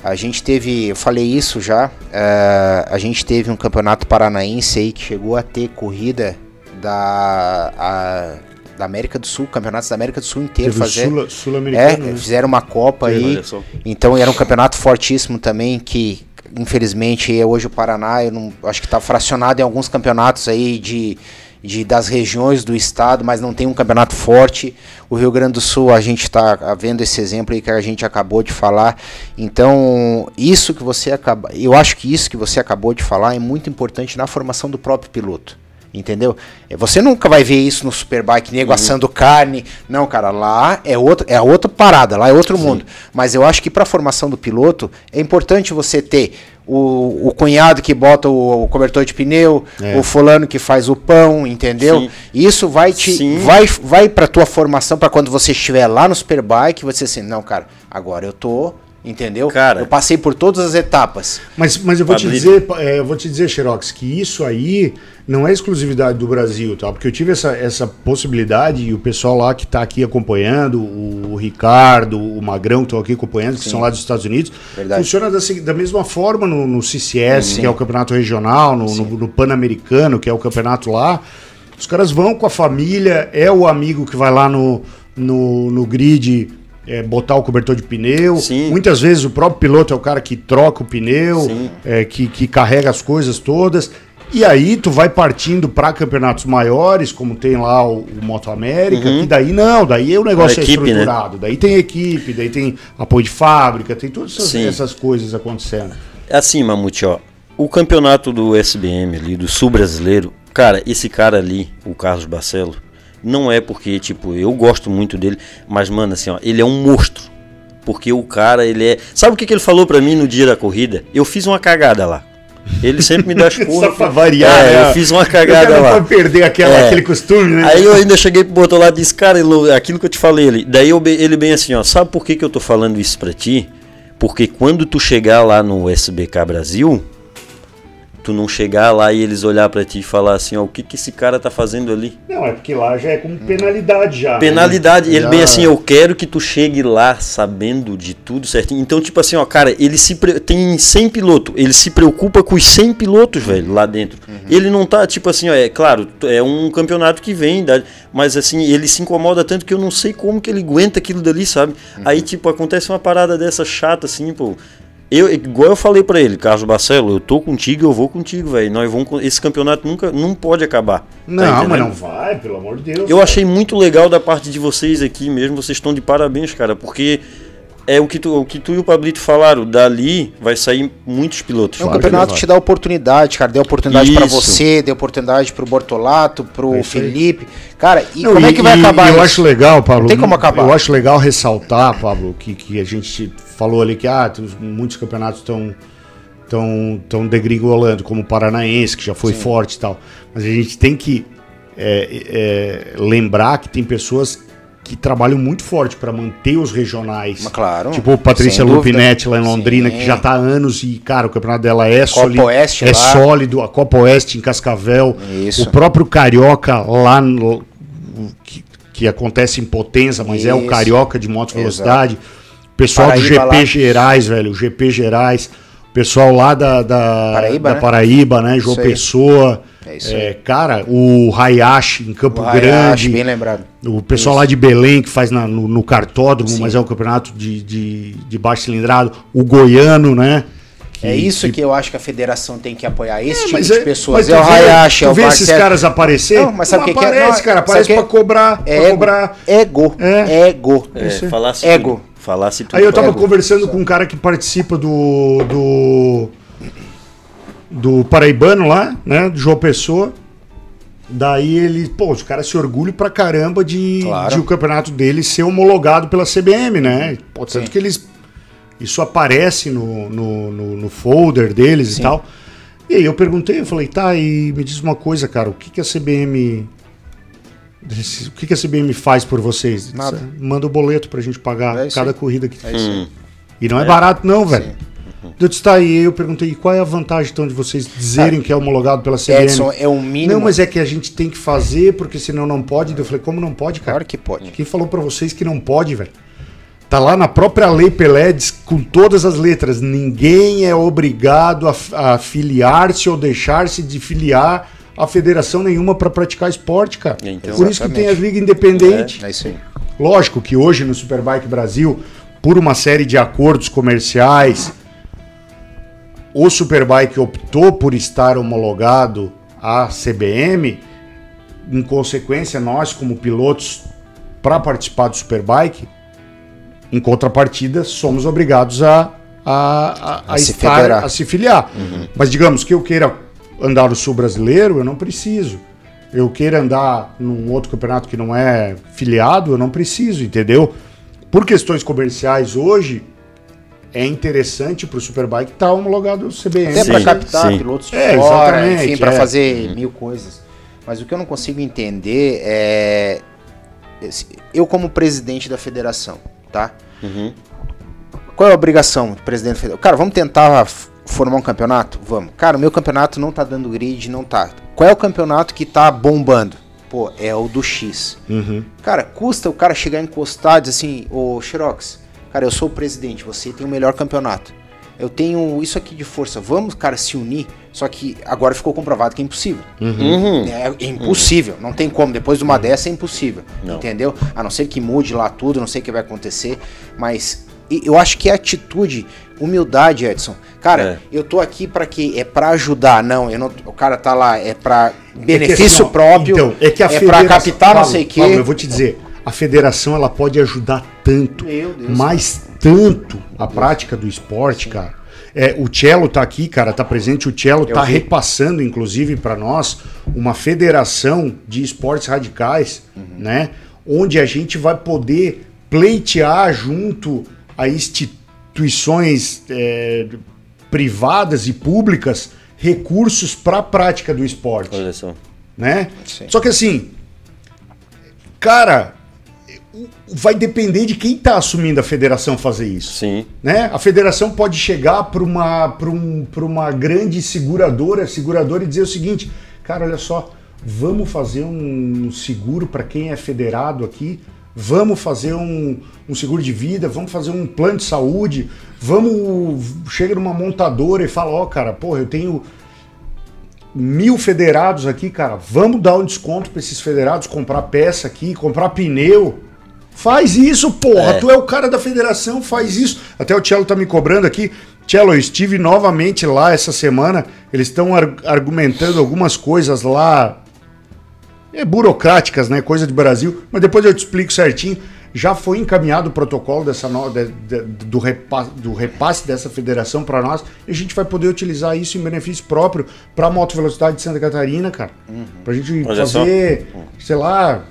A gente teve, eu falei isso já, é, a gente teve um campeonato paranaense aí que chegou a ter corrida da, a- da América do Sul, campeonatos da América do Sul inteiro fazer.
Sul-
É,
sul-americano. né?
fizeram uma Copa aí. Então era um campeonato fortíssimo também que infelizmente é hoje o Paraná, eu não, acho que está fracionado em alguns campeonatos aí de, de das regiões do estado, mas não tem um campeonato forte. O Rio Grande do Sul a gente está vendo esse exemplo aí que a gente acabou de falar. Então isso que você acaba, eu acho que isso que você acabou de falar é muito importante na formação do próprio piloto. Entendeu? É, Você nunca vai ver isso no Superbike, nego assando carne. Não, cara, lá é outro, é outra parada, lá é outro mundo. Mas eu acho que para a formação do piloto é importante você ter o, o cunhado que bota o, o cobertor de pneu,
É.
o fulano que faz o pão, entendeu?
Sim.
Isso vai te
Sim.
vai vai para tua formação para quando você estiver lá no Superbike, você assim, não, cara, agora eu tô, entendeu?
Cara.
eu passei por todas as etapas.
Mas, mas eu vou te
Pablito.
dizer, é, eu vou te dizer, Xerox, que isso aí não é exclusividade do Brasil, tá? Porque eu tive essa, essa possibilidade e o pessoal lá que está aqui acompanhando, o Ricardo, o Magrão que estão aqui acompanhando, que são lá dos Estados Unidos,
Verdade.
funciona da, da mesma forma no, no CCS, que é o campeonato regional, no, no, no Pan-Americano, que é o campeonato lá. Os caras vão com a família, é o amigo que vai lá no, no, no grid é, botar o cobertor de pneu.
Sim.
Muitas vezes o próprio piloto é o cara que troca o pneu, é, que, que carrega as coisas todas. E aí tu vai partindo para campeonatos maiores, como tem lá o, o Moto América, e daí não, daí o negócio é
equipe, né?
estruturado. Daí tem equipe, daí tem apoio de fábrica, tem todas essas, essas coisas acontecendo.
É assim, Mamute, ó. o campeonato do SBM ali, do Sul Brasileiro, cara, esse cara ali, o Carlos Barcelo, não é porque, tipo, eu gosto muito dele, mas, mano, assim, ó, ele é um monstro. Porque o cara, ele é. Sabe o que, que ele falou pra mim no dia da corrida? Eu fiz uma cagada lá. Ele sempre me dá as (laughs) porra.
Só pra variar,
É,
né?
eu fiz uma cagada lá.
pode perder aquela,
É.
aquele costume, né?
Aí eu ainda cheguei pro outro lado e disse, cara, ele- aquilo que eu te falei ali. Daí eu ele bem assim, ó, sabe por que, que eu tô falando isso pra ti? Porque quando tu chegar lá no SBK Brasil, tu não chegar lá e eles olhar pra ti e falar assim, ó, o que que esse cara tá fazendo ali?
Não, é porque lá já é como penalidade já. né?
Penalidade, ele
Já-
bem assim, eu quero que tu chegue lá sabendo de tudo certinho. Então, tipo assim, ó, cara, ele se pre- tem 100 pilotos, ele se preocupa com os 100 pilotos, velho, lá dentro. Ele não tá, tipo assim, ó, é claro, é um campeonato que vem, mas assim, ele se incomoda tanto que eu não sei como que ele aguenta aquilo dali, sabe? Aí, tipo, acontece uma parada dessa chata, assim, pô. Eu, igual eu falei pra ele, Carlos Barcelo, eu tô contigo, eu vou contigo, velho. Nós vamos, esse campeonato nunca, não pode acabar. Tá
Não, mas
entendendo?
não vai, pelo amor de Deus.
Eu
cara.
achei muito legal da parte de vocês aqui mesmo, vocês estão de parabéns, cara, porque é o que tu, o que tu e o Pablito falaram, dali vai sair muitos pilotos.
É um
Claro
campeonato que te dá oportunidade, cara. Deu oportunidade pra
Isso.
você, deu oportunidade pro Bortolato, pro
É.
Felipe. Cara, e
Não,
como é
e-
que vai
e-
acabar
Eu
isso?
acho legal, Pablo.
Não tem como acabar.
Eu acho legal ressaltar, Pablo, que, que a gente falou ali que ah, muitos campeonatos estão tão, tão degringolando, como o Paranaense, que já foi forte e tal. Mas a gente tem que é, é, lembrar que tem pessoas que trabalham muito forte para manter os regionais.
Mas claro,
Tipo Patrícia. Lupinetti lá em Londrina,
Sim.
que já tá há anos e, cara, o campeonato dela é
Copa
sólido.
Oeste
É
lá.
sólido, a Copa Oeste em Cascavel.
Isso.
O próprio Carioca lá no- que, que acontece em Potenza, mas é o
Isso.
Carioca de moto velocidade. Pessoal do
Paraíba
GP
lá.
Gerais, velho, o GP Gerais. Pessoal lá da, da
Paraíba,
da
né?
Paraíba, né? João
Isso.
Pessoa.
É isso
É, cara, o Hayashi em Campo
O Hayashi,
Grande.
bem lembrado.
O pessoal lá de Belém que faz na- no, no cartódromo, mas é um campeonato de, de, de baixo cilindrado. O Goiano, né?
É isso que eu acho que a federação tem que apoiar esse tipo
mas
de
é-
pessoas.
mas
É o Hayashi, é
tu
o
vê esses caras aparecer?
Não, mas sabe o que que é?
aparece,
Não,
cara,
sabe
aparece
que-
pra cobrar, pra
Ego.
cobrar.
Ego.
É.
Ego.
É,
Isso.
falasse
Ego.
tudo. Falasse tudo.
Aí eu tava
Ego.
conversando com um cara que participa do do do Paraibano lá, né, do João Pessoa. Daí ele, pô, os caras se orgulham pra caramba de,
Claro.
de o campeonato dele ser homologado pela CBM, né? Pô, tanto
Sim.
que eles. Isso aparece no, no, no- no folder deles e tal. E aí eu perguntei, eu falei, tá, e me diz uma coisa, cara, o que, que a CBM. O que, que a CBM faz por vocês?
Nada.
Manda o boleto pra gente pagar
É
cada corrida que
É.
Hum.
e não é, barato, não, velho. Eu disse, tá aí, eu perguntei, e qual é a vantagem então de vocês dizerem que é homologado pela CBN?
Edson, é o mínimo.
Não, mas é que a gente tem que fazer, porque senão não pode. Eu falei, como não pode, cara?
Claro que pode.
Quem falou pra vocês que não pode, velho? Tá lá na própria lei Pelé, com todas as letras. Ninguém é obrigado a, a filiar-se ou deixar-se de filiar a federação nenhuma pra praticar esporte, cara.
Então,
Por isso que tem
exatamente.
as ligas independentes.
É isso aí.
Lógico que hoje no Superbike Brasil, por uma série de acordos comerciais, o Superbike optou por estar homologado à CBM. Em consequência, nós, como pilotos, para participar do Superbike, em contrapartida, somos obrigados a, a, a,
A se
estar, a se filiar. Mas digamos que eu queira andar no Sul Brasileiro, eu não preciso. Eu queira andar num outro campeonato que não é filiado, eu não preciso, entendeu? Por questões comerciais hoje, é interessante para o Superbike estar homologado ao CBN.
Até para captar
sim.
pilotos de
É,
fora, enfim, para
é.
fazer mil coisas. Mas o que eu não consigo entender é. Eu, como presidente da federação, tá?
Uhum.
Qual é a obrigação do presidente da federação? Cara, vamos tentar formar um campeonato? Vamos. Cara, o meu campeonato não tá dando grid, não tá. Qual é o campeonato que tá bombando? Pô, é o do X.
Uhum.
Cara, custa o cara chegar encostado e dizer assim, ô Xerox, cara, eu sou o presidente, você tem o melhor campeonato. Eu tenho isso aqui de força. Vamos, cara, se unir. Só que agora ficou comprovado que é impossível.
Uhum.
É, é impossível. Não tem como. Depois de uma dessa é impossível.
Não.
Entendeu? A não ser que mude lá tudo, não sei o que vai acontecer. Mas eu acho que é atitude, humildade, Edson. Cara,
É.
eu tô aqui pra quê? É pra ajudar. Não, não, o cara tá lá, é pra
É que
benefício
assim,
próprio.
Então, é que a
é pra
federação-
captar não sei o quê.
Eu vou te dizer, a federação ela pode ajudar tanto, mas tanto a prática do esporte, cara. É, o Cello tá aqui, cara, tá presente. O Cello
Eu
tá
vi.
repassando, inclusive, para nós, uma federação de esportes radicais, né? Onde a gente vai poder pleitear junto a instituições é, privadas e públicas recursos para a prática do esporte
Olha só.
né?
Sim.
Só que assim, cara, vai depender de quem tá assumindo a federação fazer isso,
Sim.
né? A federação pode chegar para uma um, pra uma grande seguradora, seguradora e dizer o seguinte, cara, olha só, vamos fazer um seguro para quem é federado aqui, vamos fazer um, um seguro de vida, vamos fazer um plano de saúde, vamos chega numa montadora e fala, ó, cara, porra, eu tenho mil federados aqui, cara. Vamos dar um desconto para esses federados, comprar peça aqui, comprar pneu. Faz isso, porra.
É.
Tu é o cara da federação, faz isso. Até o Cello tá me cobrando aqui. Cello, eu estive novamente lá essa semana. Eles estão ar- argumentando algumas coisas lá. É burocráticas, né? Coisa de Brasil. Mas depois eu te explico certinho. Já foi encaminhado o protocolo dessa no- de- de- do, repa- do repasse dessa federação para nós e a gente vai poder utilizar isso em benefício próprio para a moto velocidade de Santa Catarina, cara. Pra gente
Olha só.
fazer, sei lá,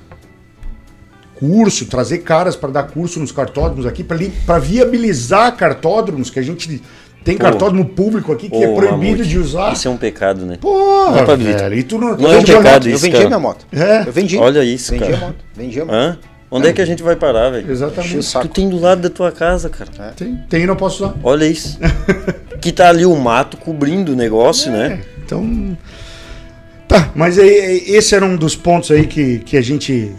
curso, trazer caras para dar curso nos cartódromos aqui, para viabilizar cartódromos, que a gente tem
Pô.
cartódromo público aqui que
Ô,
é proibido
Mamute,
de usar.
Isso é um pecado, né?
Porra,
Não,
velho, e tu não,
Não é um pecado
Eu
isso,
vendi
cara.
minha moto.
É,
Eu vendi.
Olha isso,
vendi
cara.
a moto. Vendi a moto.
Hã? Onde é que a gente vai parar, velho?
exatamente.
Tu tem do lado da tua casa, cara.
Tem, tem e não posso usar.
Olha isso. (laughs) que tá ali o mato cobrindo o negócio, né?
Então. Tá, mas aí, aí, esse era um dos pontos aí que, que a gente,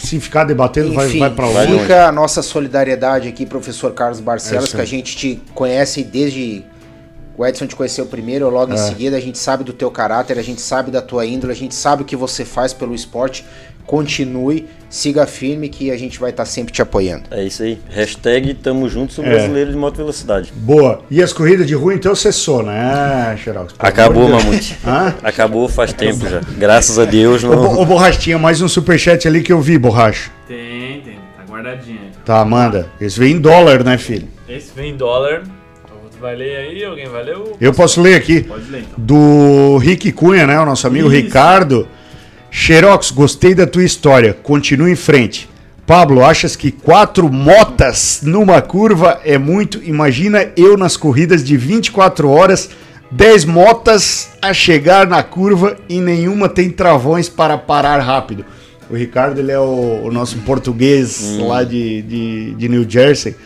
se ficar debatendo, vai,
Enfim,
vai pra
vai
longe.
fica a nossa solidariedade aqui, professor Carlos
É
Barcelos,
isso
que a gente te conhece desde. O Edson te conheceu primeiro, logo
É.
em seguida, a gente sabe do teu caráter, a gente sabe da tua índole, a gente sabe o que você faz pelo esporte. Continue, siga firme que a gente vai estar sempre te apoiando.
É isso aí. Hashtag tamo junto, sou
É.
brasileiro de moto velocidade.
Boa. E as corridas de rua, então, cessou, né? Pelo
Acabou. Mamute. (laughs)
Hã?
Acabou faz tempo já. Graças a Deus. Não...
ô, Borracha, tinha mais um superchat ali que eu vi, Borracha.
Tem, tem. Tá guardadinho.
Tá, manda. Esse veio em dólar, né, filho?
Esse vem em dólar. Vai ler aí? Alguém vai ler? ou-
Eu posso ler aqui.
Pode ler então.
Do Rick Cunha, né? O nosso amigo
Isso.
Ricardo. Xerox, gostei da tua história. Continua em frente. Pablo, achas que quatro motas numa curva é muito? Imagina eu nas corridas de 24 horas, 10 motas a chegar na curva e nenhuma tem travões para parar rápido. O Ricardo, ele é o, o nosso português lá de, de, de New Jersey.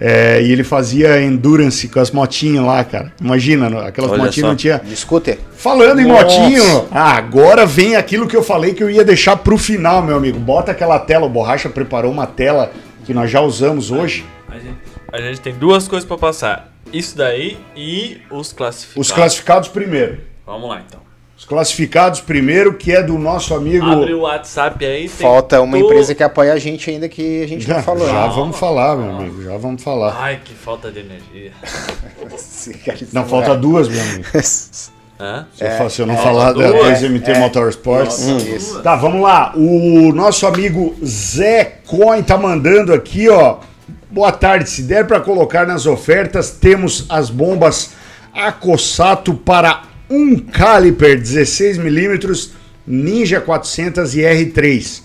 É, e ele fazia endurance com as motinhas lá, cara. Imagina, aquelas
Olha
motinhas
só.
não tinha.
Discute.
Falando em
Nossa.
motinho, ah, agora vem aquilo que eu falei que eu ia deixar pro final, meu amigo. Bota aquela tela, o Borracha preparou uma tela que nós já usamos hoje.
A gente, a gente tem duas coisas pra passar. Isso daí e os classificados.
Os classificados primeiro.
Vamos lá então.
Os classificados primeiro, que é do nosso amigo.
Abre o WhatsApp aí. tem
Falta uma empresa que apoia a gente ainda que a gente
Já,
não falou.
já
né?
vamos falar, meu amigo. Já vamos falar.
Ai, que falta de energia. (laughs)
Não,
é-
falta duas, meu amigo.
Hã?
Se, eu, fa- se eu não
é,
falar da
duas.
2MT Motorsports.
Hum, isso.
Tá, vamos lá. O nosso amigo Zé Coin tá mandando aqui, ó. Boa tarde. Se der para colocar nas ofertas, temos as bombas Acossato para um caliper 16mm Ninja 400 e R3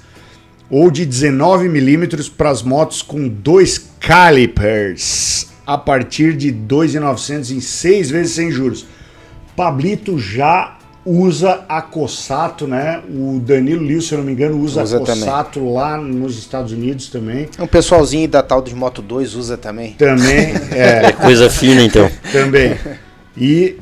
ou de 19mm para as motos com dois calipers a partir de 2.900 em seis vezes sem juros. Pablito já usa a Cossato, né? O Danilo Liu, se eu não me engano, usa,
Usa
a Cossato lá nos Estados Unidos também.
Um pessoalzinho da tal de Moto 2 usa também.
Também, (laughs) é,
É coisa fina, então.
também. E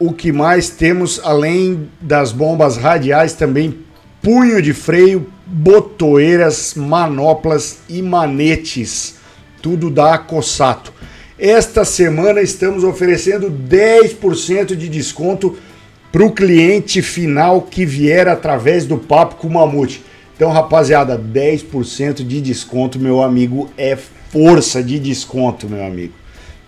o que mais temos, além das bombas radiais, também punho de freio, botoeiras, manoplas e manetes. Tudo da Cossato. Esta semana estamos oferecendo 10% de desconto para o cliente final que vier através do Papo com o Mamute. Então, rapaziada, 10% de desconto, meu amigo, é força de desconto, meu amigo.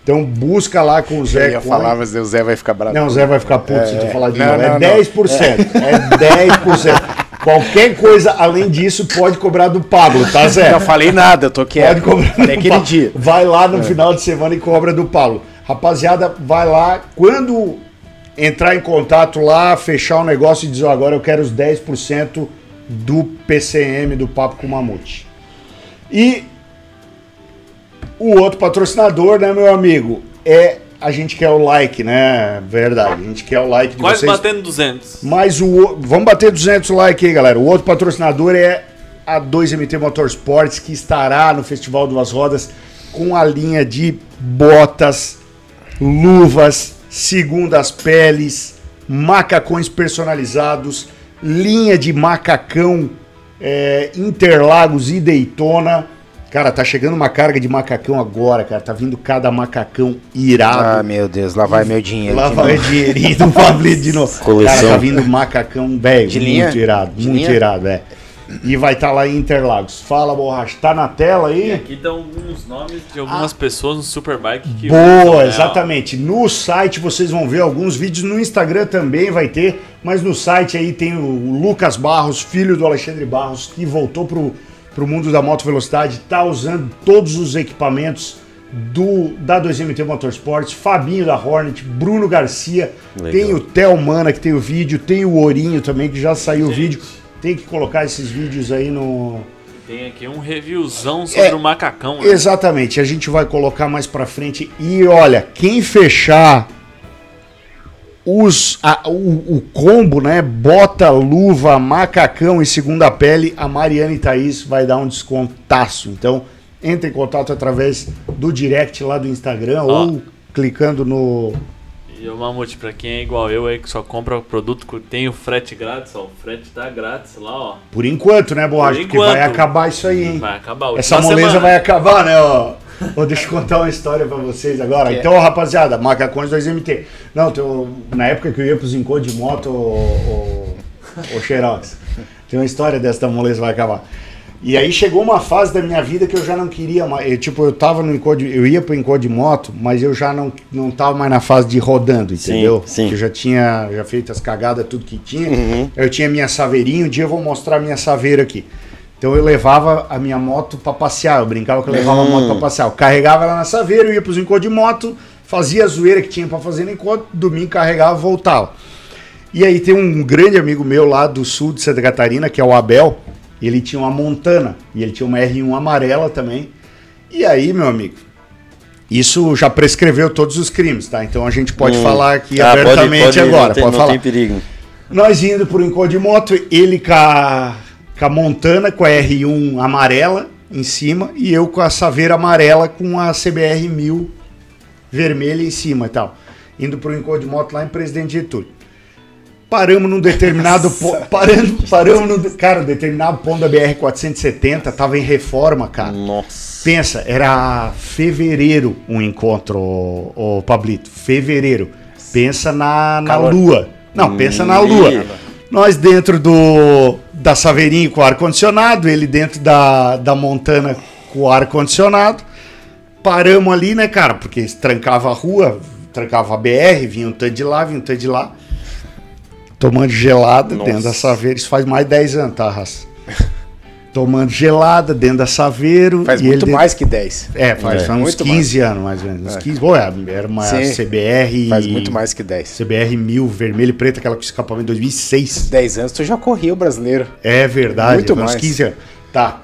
Então, busca lá com o Zé.
Eu ia falar, mas o Zé vai ficar bravo.
Não, o Zé vai ficar puto se tu falar de
Não,
novo.
não,
é
não.
10%. É 10%. Qualquer coisa além disso pode cobrar do Pablo, tá, Zé?
Não falei nada, eu tô
Pode
quieto.
cobrar
Falei
do
aquele
Pablo.
dia.
Vai lá no final de semana e cobra do Paulo. Rapaziada, vai lá. Quando entrar em contato lá, fechar o negócio e dizer, ó, agora eu quero os 10% do PCM do Papo com o Mamute. E o outro patrocinador, né, meu amigo, é a gente quer o like, né? Verdade, a gente quer o like de
Quase
vocês.
batendo 200.
Mas o o- vamos bater 200 likes aí, galera. O outro patrocinador é a 2MT Motorsports, que estará no Festival Duas Rodas com a linha de botas, luvas, segundas peles, macacões personalizados, linha de macacão é, Interlagos e Daytona. Cara, tá chegando uma carga de macacão agora, cara. Tá vindo cada macacão irado.
Ah, meu Deus, lá vai meu dinheiro.
Lá vai o
novo.
dinheirinho do Pablito de novo. (laughs)
Coleção.
Cara, tá vindo macacão, velho.
De
Muito
linha?
irado,
De
muito
linha?
irado, é. E vai estar lá em Interlagos. Fala, borracha. Tá na tela
E
aí?
aqui estão alguns nomes de algumas pessoas no Superbike que
Boa, exatamente. No site vocês vão ver alguns vídeos, no Instagram também vai ter, mas no site aí tem o Lucas Barros, filho do Alexandre Barros, que voltou pro, pro mundo da moto velocidade, tá usando todos os equipamentos do da 2MT Motorsports, Fabinho da Hornet, Bruno Garcia,
Legal.
tem o Theo Mana que tem o vídeo, tem o Ourinho também que já saiu o
Gente.
vídeo. Tem que colocar esses vídeos aí no,
Tem aqui um reviewzão sobre
É,
o macacão. né?
Exatamente, a gente vai colocar mais pra frente. E olha, quem fechar os, a- o, o combo, né? Bota, luva, macacão e segunda pele, a Mariana e Thaís vai dar um descontaço. Então, entre em contato através do direct lá do Instagram
Ó.
ou clicando no.
E o Mamute, pra quem é igual eu aí, que só compra produto que tem o frete grátis, ó. O frete tá grátis lá, ó.
Por enquanto, né, Borracha? Porque
enquanto.
vai acabar isso aí, hein?
Vai acabar.
Essa moleza
semana.
vai acabar, né? Ó. Ô, deixa eu contar uma história pra vocês agora.
Que é?
Então, rapaziada, Macacões 2MT. Não, na época que eu ia pros encontros de moto, o, o, o Xerox, tem uma história dessa moleza vai acabar. E aí chegou uma fase da minha vida que eu já não queria mais. eu, tipo, eu tava no encontro, eu ia pro encontro de moto, mas eu já não, não tava mais na fase de rodando,
Sim,
entendeu?
sim.
Que eu já tinha já feito as cagadas, tudo que tinha.
Uhum.
Eu tinha minha saveirinha, um dia eu vou mostrar minha saveira aqui. Então eu levava a minha moto pra passear, eu brincava que eu levava a moto pra passear. Eu carregava ela na saveira, eu ia pros encontros de moto, fazia a zoeira que tinha pra fazer no encontro, domingo carregava, voltava. E aí tem um grande amigo meu lá do sul de Santa Catarina, que é o Abel, ele tinha uma Montana, e ele tinha uma R1 amarela também. E aí, meu amigo, isso já prescreveu todos os crimes, tá? Então a gente pode
Hum.
falar aqui
Ah, pode-
abertamente
pode-
agora,
não tem,
pode
não
falar.
tem perigo.
Nós indo por um encontro de moto, ele com a, com a Montana, com a R1 amarela em cima, e eu com a Saveira amarela com a CBR 1000 vermelha em cima e tal. Indo por um encontro de moto lá em Presidente Getúlio. Paramos num determinado ponto. Paramos, paramos num. Cara, um determinado ponto da BR-470 tava em reforma, cara.
Nossa.
Pensa, era fevereiro um encontro, ô, Pablito. Fevereiro. Pensa na, na
Calor.
lua. Não, pensa na lua. Nós dentro do da Saveirinho com ar-condicionado, ele dentro da, da Montana com ar-condicionado. Paramos ali, né, cara? Porque trancava a rua, trancava a BR, vinha um tanto de lá, vinha um tanto de lá. Tomando gelada
Nossa.
dentro da Saveiro. Isso faz mais de 10 anos, tá, Raça? (laughs) Tomando gelada dentro da Saveiro.
Faz
e
muito
ele
mais que 10.
é, faz,
É,
faz uns
muito
15 anos mais ou menos. Uns
É.
15, Pô, é, era uma
Sim,
CBR.
Faz muito mais que 10.
CBR 1000, vermelho e preto, aquela com escapamento 2006.
10 anos tu já corria o brasileiro.
É verdade,
Muito
faz uns
mais.
15 anos. Tá.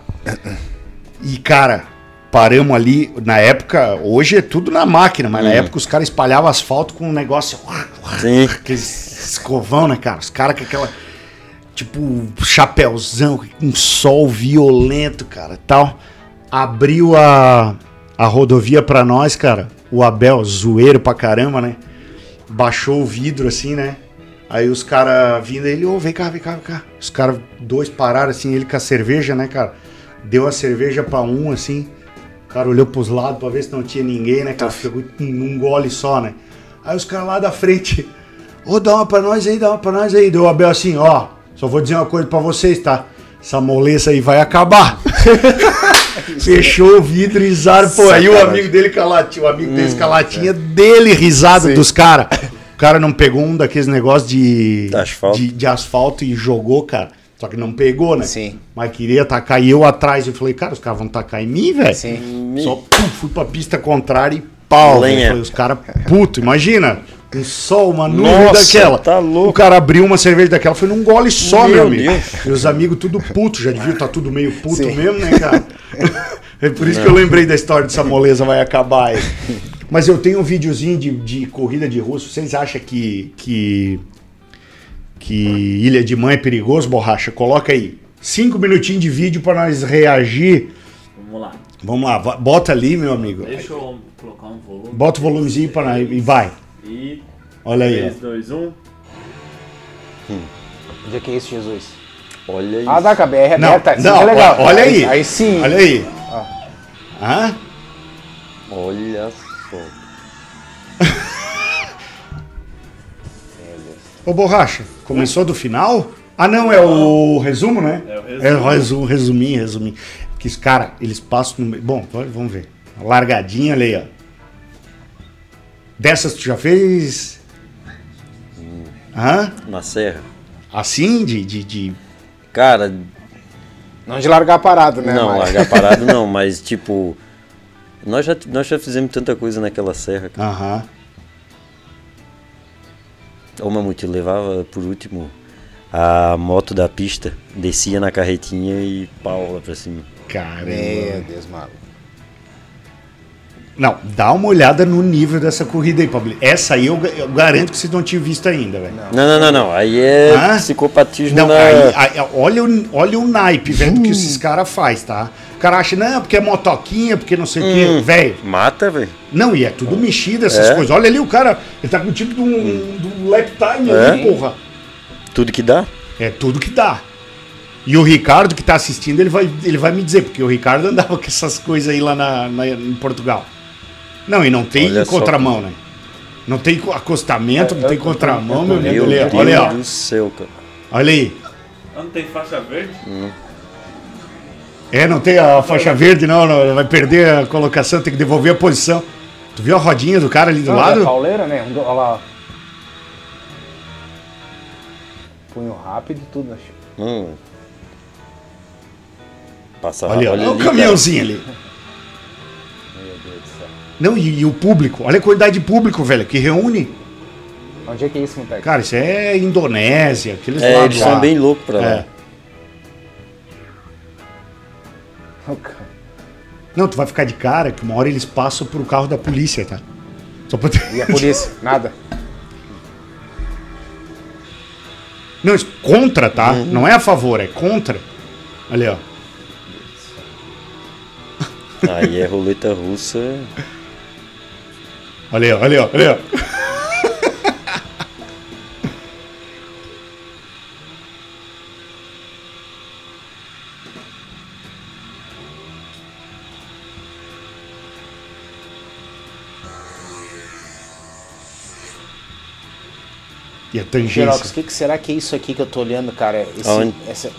E, cara, paramos ali, na época, hoje é tudo na máquina, mas na
Uhum.
época os caras espalhavam asfalto com um negócio.
Sim.
Aqueles escovão, né, cara? Os caras com aquela. Tipo, chapéuzão, um sol violento, cara, tal. Abriu a, a rodovia pra nós, cara. O Abel, zoeiro pra caramba, né? Baixou o vidro assim, né? Aí os caras vindo, ele, ô, vem cá, vem cá, vem cá. Os caras, dois pararam assim, ele com a cerveja, né, cara? Deu a cerveja pra um, assim. O cara olhou pros lados pra ver se não tinha ninguém, né, cara? Pegou um gole só, né? Aí os caras lá da frente, ô, dá uma pra nós aí, dá uma pra nós aí. Deu o Abel assim, ó, só vou dizer uma coisa pra vocês, tá? Essa moleza aí vai acabar. (laughs) Fechou o vidro e. Pô, aí o amigo dele com a latinha, o amigo dele com a latinha dele risado
Sim.
dos caras. O cara não pegou um daqueles negócios de,
Asfalto.
de, de asfalto e jogou, cara. Só que não pegou, né?
Sim.
Mas queria tacar e eu atrás. Eu falei, cara, os caras vão tacar em mim, velho.
Sim.
Só pum, fui pra pista contrária e pau. Falei, Os caras, puto, imagina. Um sol, uma nuvem
Nossa,
daquela.
tá louco.
O cara abriu uma cerveja daquela, foi num gole só, meu,
Meu
amigo.
Deus.
Os amigos tudo puto, já deviam estar tudo meio puto
Sim.
mesmo, né, cara? (laughs) É por isso que eu lembrei da história dessa moleza vai acabar aí. Mas eu tenho um videozinho de, de corrida de russo. Vocês acham que, que, que Ilha de Mãe é perigoso, borracha? Coloca aí. Cinco minutinhos de vídeo para nós reagir.
Vamos lá.
Vamos lá, bota ali, meu amigo.
Deixa eu colocar um volume.
Bota o volumezinho para nós e vai.
E
Olha aí.
3, 2, 1.
Onde é que é isso, Jesus?
Olha isso.
Ah, dá com a BR
Não,
aberta.
não,
que é legal.
olha, olha aí.
Aí sim.
Olha aí. Hã?
Olha só.
Ô, borracha, começou do final? Ah, não, é o resumo, né?
É o resumo.
É o resumo, resuminho, resuminho. Que os caras, eles passam no meio. Bom, vai- vamos ver. Largadinha ali, ó. Dessas tu já fez? Hã?
Na serra.
Assim? De. de, de-
Cara,
Não de largar parado, né?
não,
mas-
largar parado não, (laughs) mas tipo. Nós já, nós já fizemos tanta coisa naquela serra. cara.
Aham.
Ô Mamute, eu levava por último a moto da pista, descia na carretinha e pau lá pra cima.
Caramba.
Meu Deus, mano.
Não, dá uma olhada no nível dessa corrida aí, Pablo. Essa aí eu, eu garanto que vocês não tinham visto ainda, velho.
Não, não, não, não. Aí é
Hã?
psicopatismo
Não,
na.
aí, aí, olha, o, olha o naipe, velho, do que esses caras fazem, tá? O cara acha, não, porque é motoquinha, porque não sei o quê. Velho,
Mata, velho.
não, e é tudo mexido essas
É.
coisas. Olha ali o cara, ele tá com o tipo de um, de um lap time
É.
ali, porra.
Tudo que dá.
É tudo que dá. E o Ricardo que tá assistindo, ele vai, ele vai me dizer, porque o Ricardo andava com essas coisas aí lá na, na- em Portugal. Não, e não tem
Olha só.
contramão, né? Não tem acostamento, não tem contramão, meu
Meu
amigo.
Deus
Olha, olha, ó.
do céu, cara.
olha aí.
Ah, Não tem faixa verde?
É, não tem a faixa verde, não, não, vai perder a colocação, tem que devolver a posição. Tu viu a rodinha do cara ali do
Não,
lado?
É pauleira, né? Um do- Olha lá. Punho rápido e tudo, acho.
Hum. Passa
Olha, olha,
olha
o
ali,
caminhãozinho ali. Não, e, e o público, olha a quantidade de público, velho, que reúne.
Onde é que é isso, Montec?
Cara, isso é Indonésia, aqueles.
É,
lados
eles
lá.
são bem loucos pra lá.
É. Não, tu vai ficar de cara que uma hora eles passam pro carro da polícia, tá? Só pra ter...
E a polícia? (laughs) Nada.
Não, isso contra, tá?
Uhum.
Não é a favor, é contra. Ali, ó.
Aí é roleta russa. (laughs)
Olha aí, ó, olha aí, ó, olha aí, ó. E a
Xerox,
tangência.
o que, que será que é isso aqui que eu tô olhando, cara? Esse,
Aonde?
essa,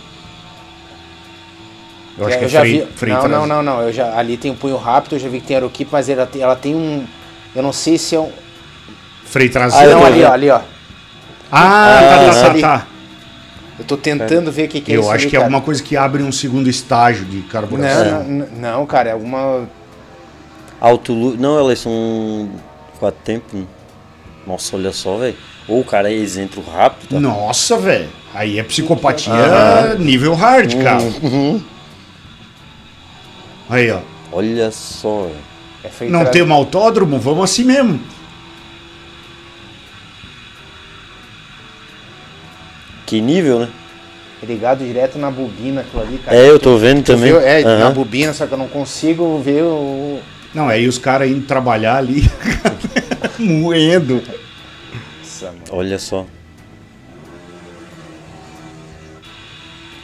Eu acho que é
já
freio,
vi. não, não, não, não. Eu já, ali tem um punho rápido, eu já vi que tem aeroquipe, mas ela tem, ela tem um. Eu não sei se é um.
Freio
Ah,
traseiro.
não,
tô
ali, ó, ali, ó.
Ah,
Ah,
tá,
esse
tá,
ali.
tá, tá.
Eu tô tentando ver o que, que é
Eu
isso.
acho
ali,
que é
cara.
alguma coisa que abre um segundo estágio de carburação.
Não, não, não, não, cara, é alguma.
Alto Não, elas são quatro tempos. Nossa, olha só, velho. Ou o cara é isento rápido. Tá?
Nossa, velho. Aí é psicopatia
Aham.
nível hard, cara.
Uhum.
Aí, ó.
Olha só, velho.
É feito
Não tem um autódromo? Vamos assim mesmo.
Que nível, né?
ligado direto na bobina aquilo ali, cara.
É, eu tô vendo
Tu
também.
viu? É,
Aham.
na bobina, só que eu não consigo ver o.
Não, aí os caras indo trabalhar ali, (laughs) moendo.
Olha só.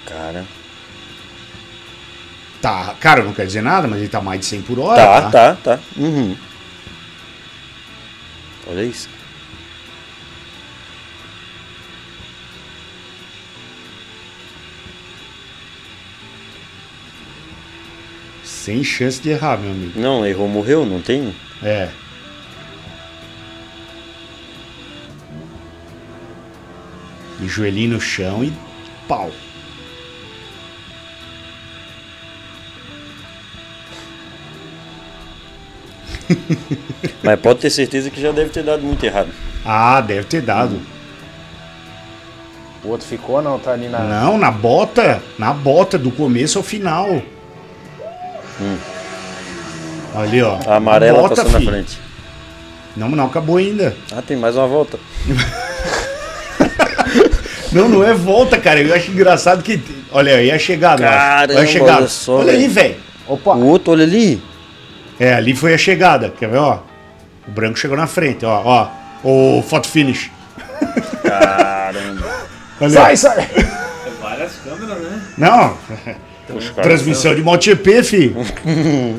Cara.
Tá, cara, não quer dizer nada, mas ele tá mais de 100 por hora.
Tá, tá, tá. Uhum. Olha isso.
Sem chance de errar, meu amigo.
Não, errou, morreu, não tem?
É. E joelhinho no chão e pau. (laughs)
Mas pode ter certeza que já deve ter dado muito errado.
Ah, deve ter dado.
O outro ficou, não? Tá ali na.
Não, na bota. Na bota, do começo ao final. Ali, ó.
A amarela
Bota,
passou na
fi.
frente.
Não, não acabou ainda.
Ah, tem mais uma volta. (laughs)
Não, não é volta, cara. Eu acho engraçado que. Olha aí a chegada. ó.
Caramba,
olha a chegada.
olha só,
olha aí,
velho.
velho.
Opa!
O outro, olha ali.
É, ali foi a chegada. Quer ver, ó? O branco chegou na frente, ó. Ó. O photo finish.
Caramba. (laughs)
Olha,
Sai, sai!
Várias câmeras, né?
Não.
Caras
Transmissão de MotoGP, fi. (laughs)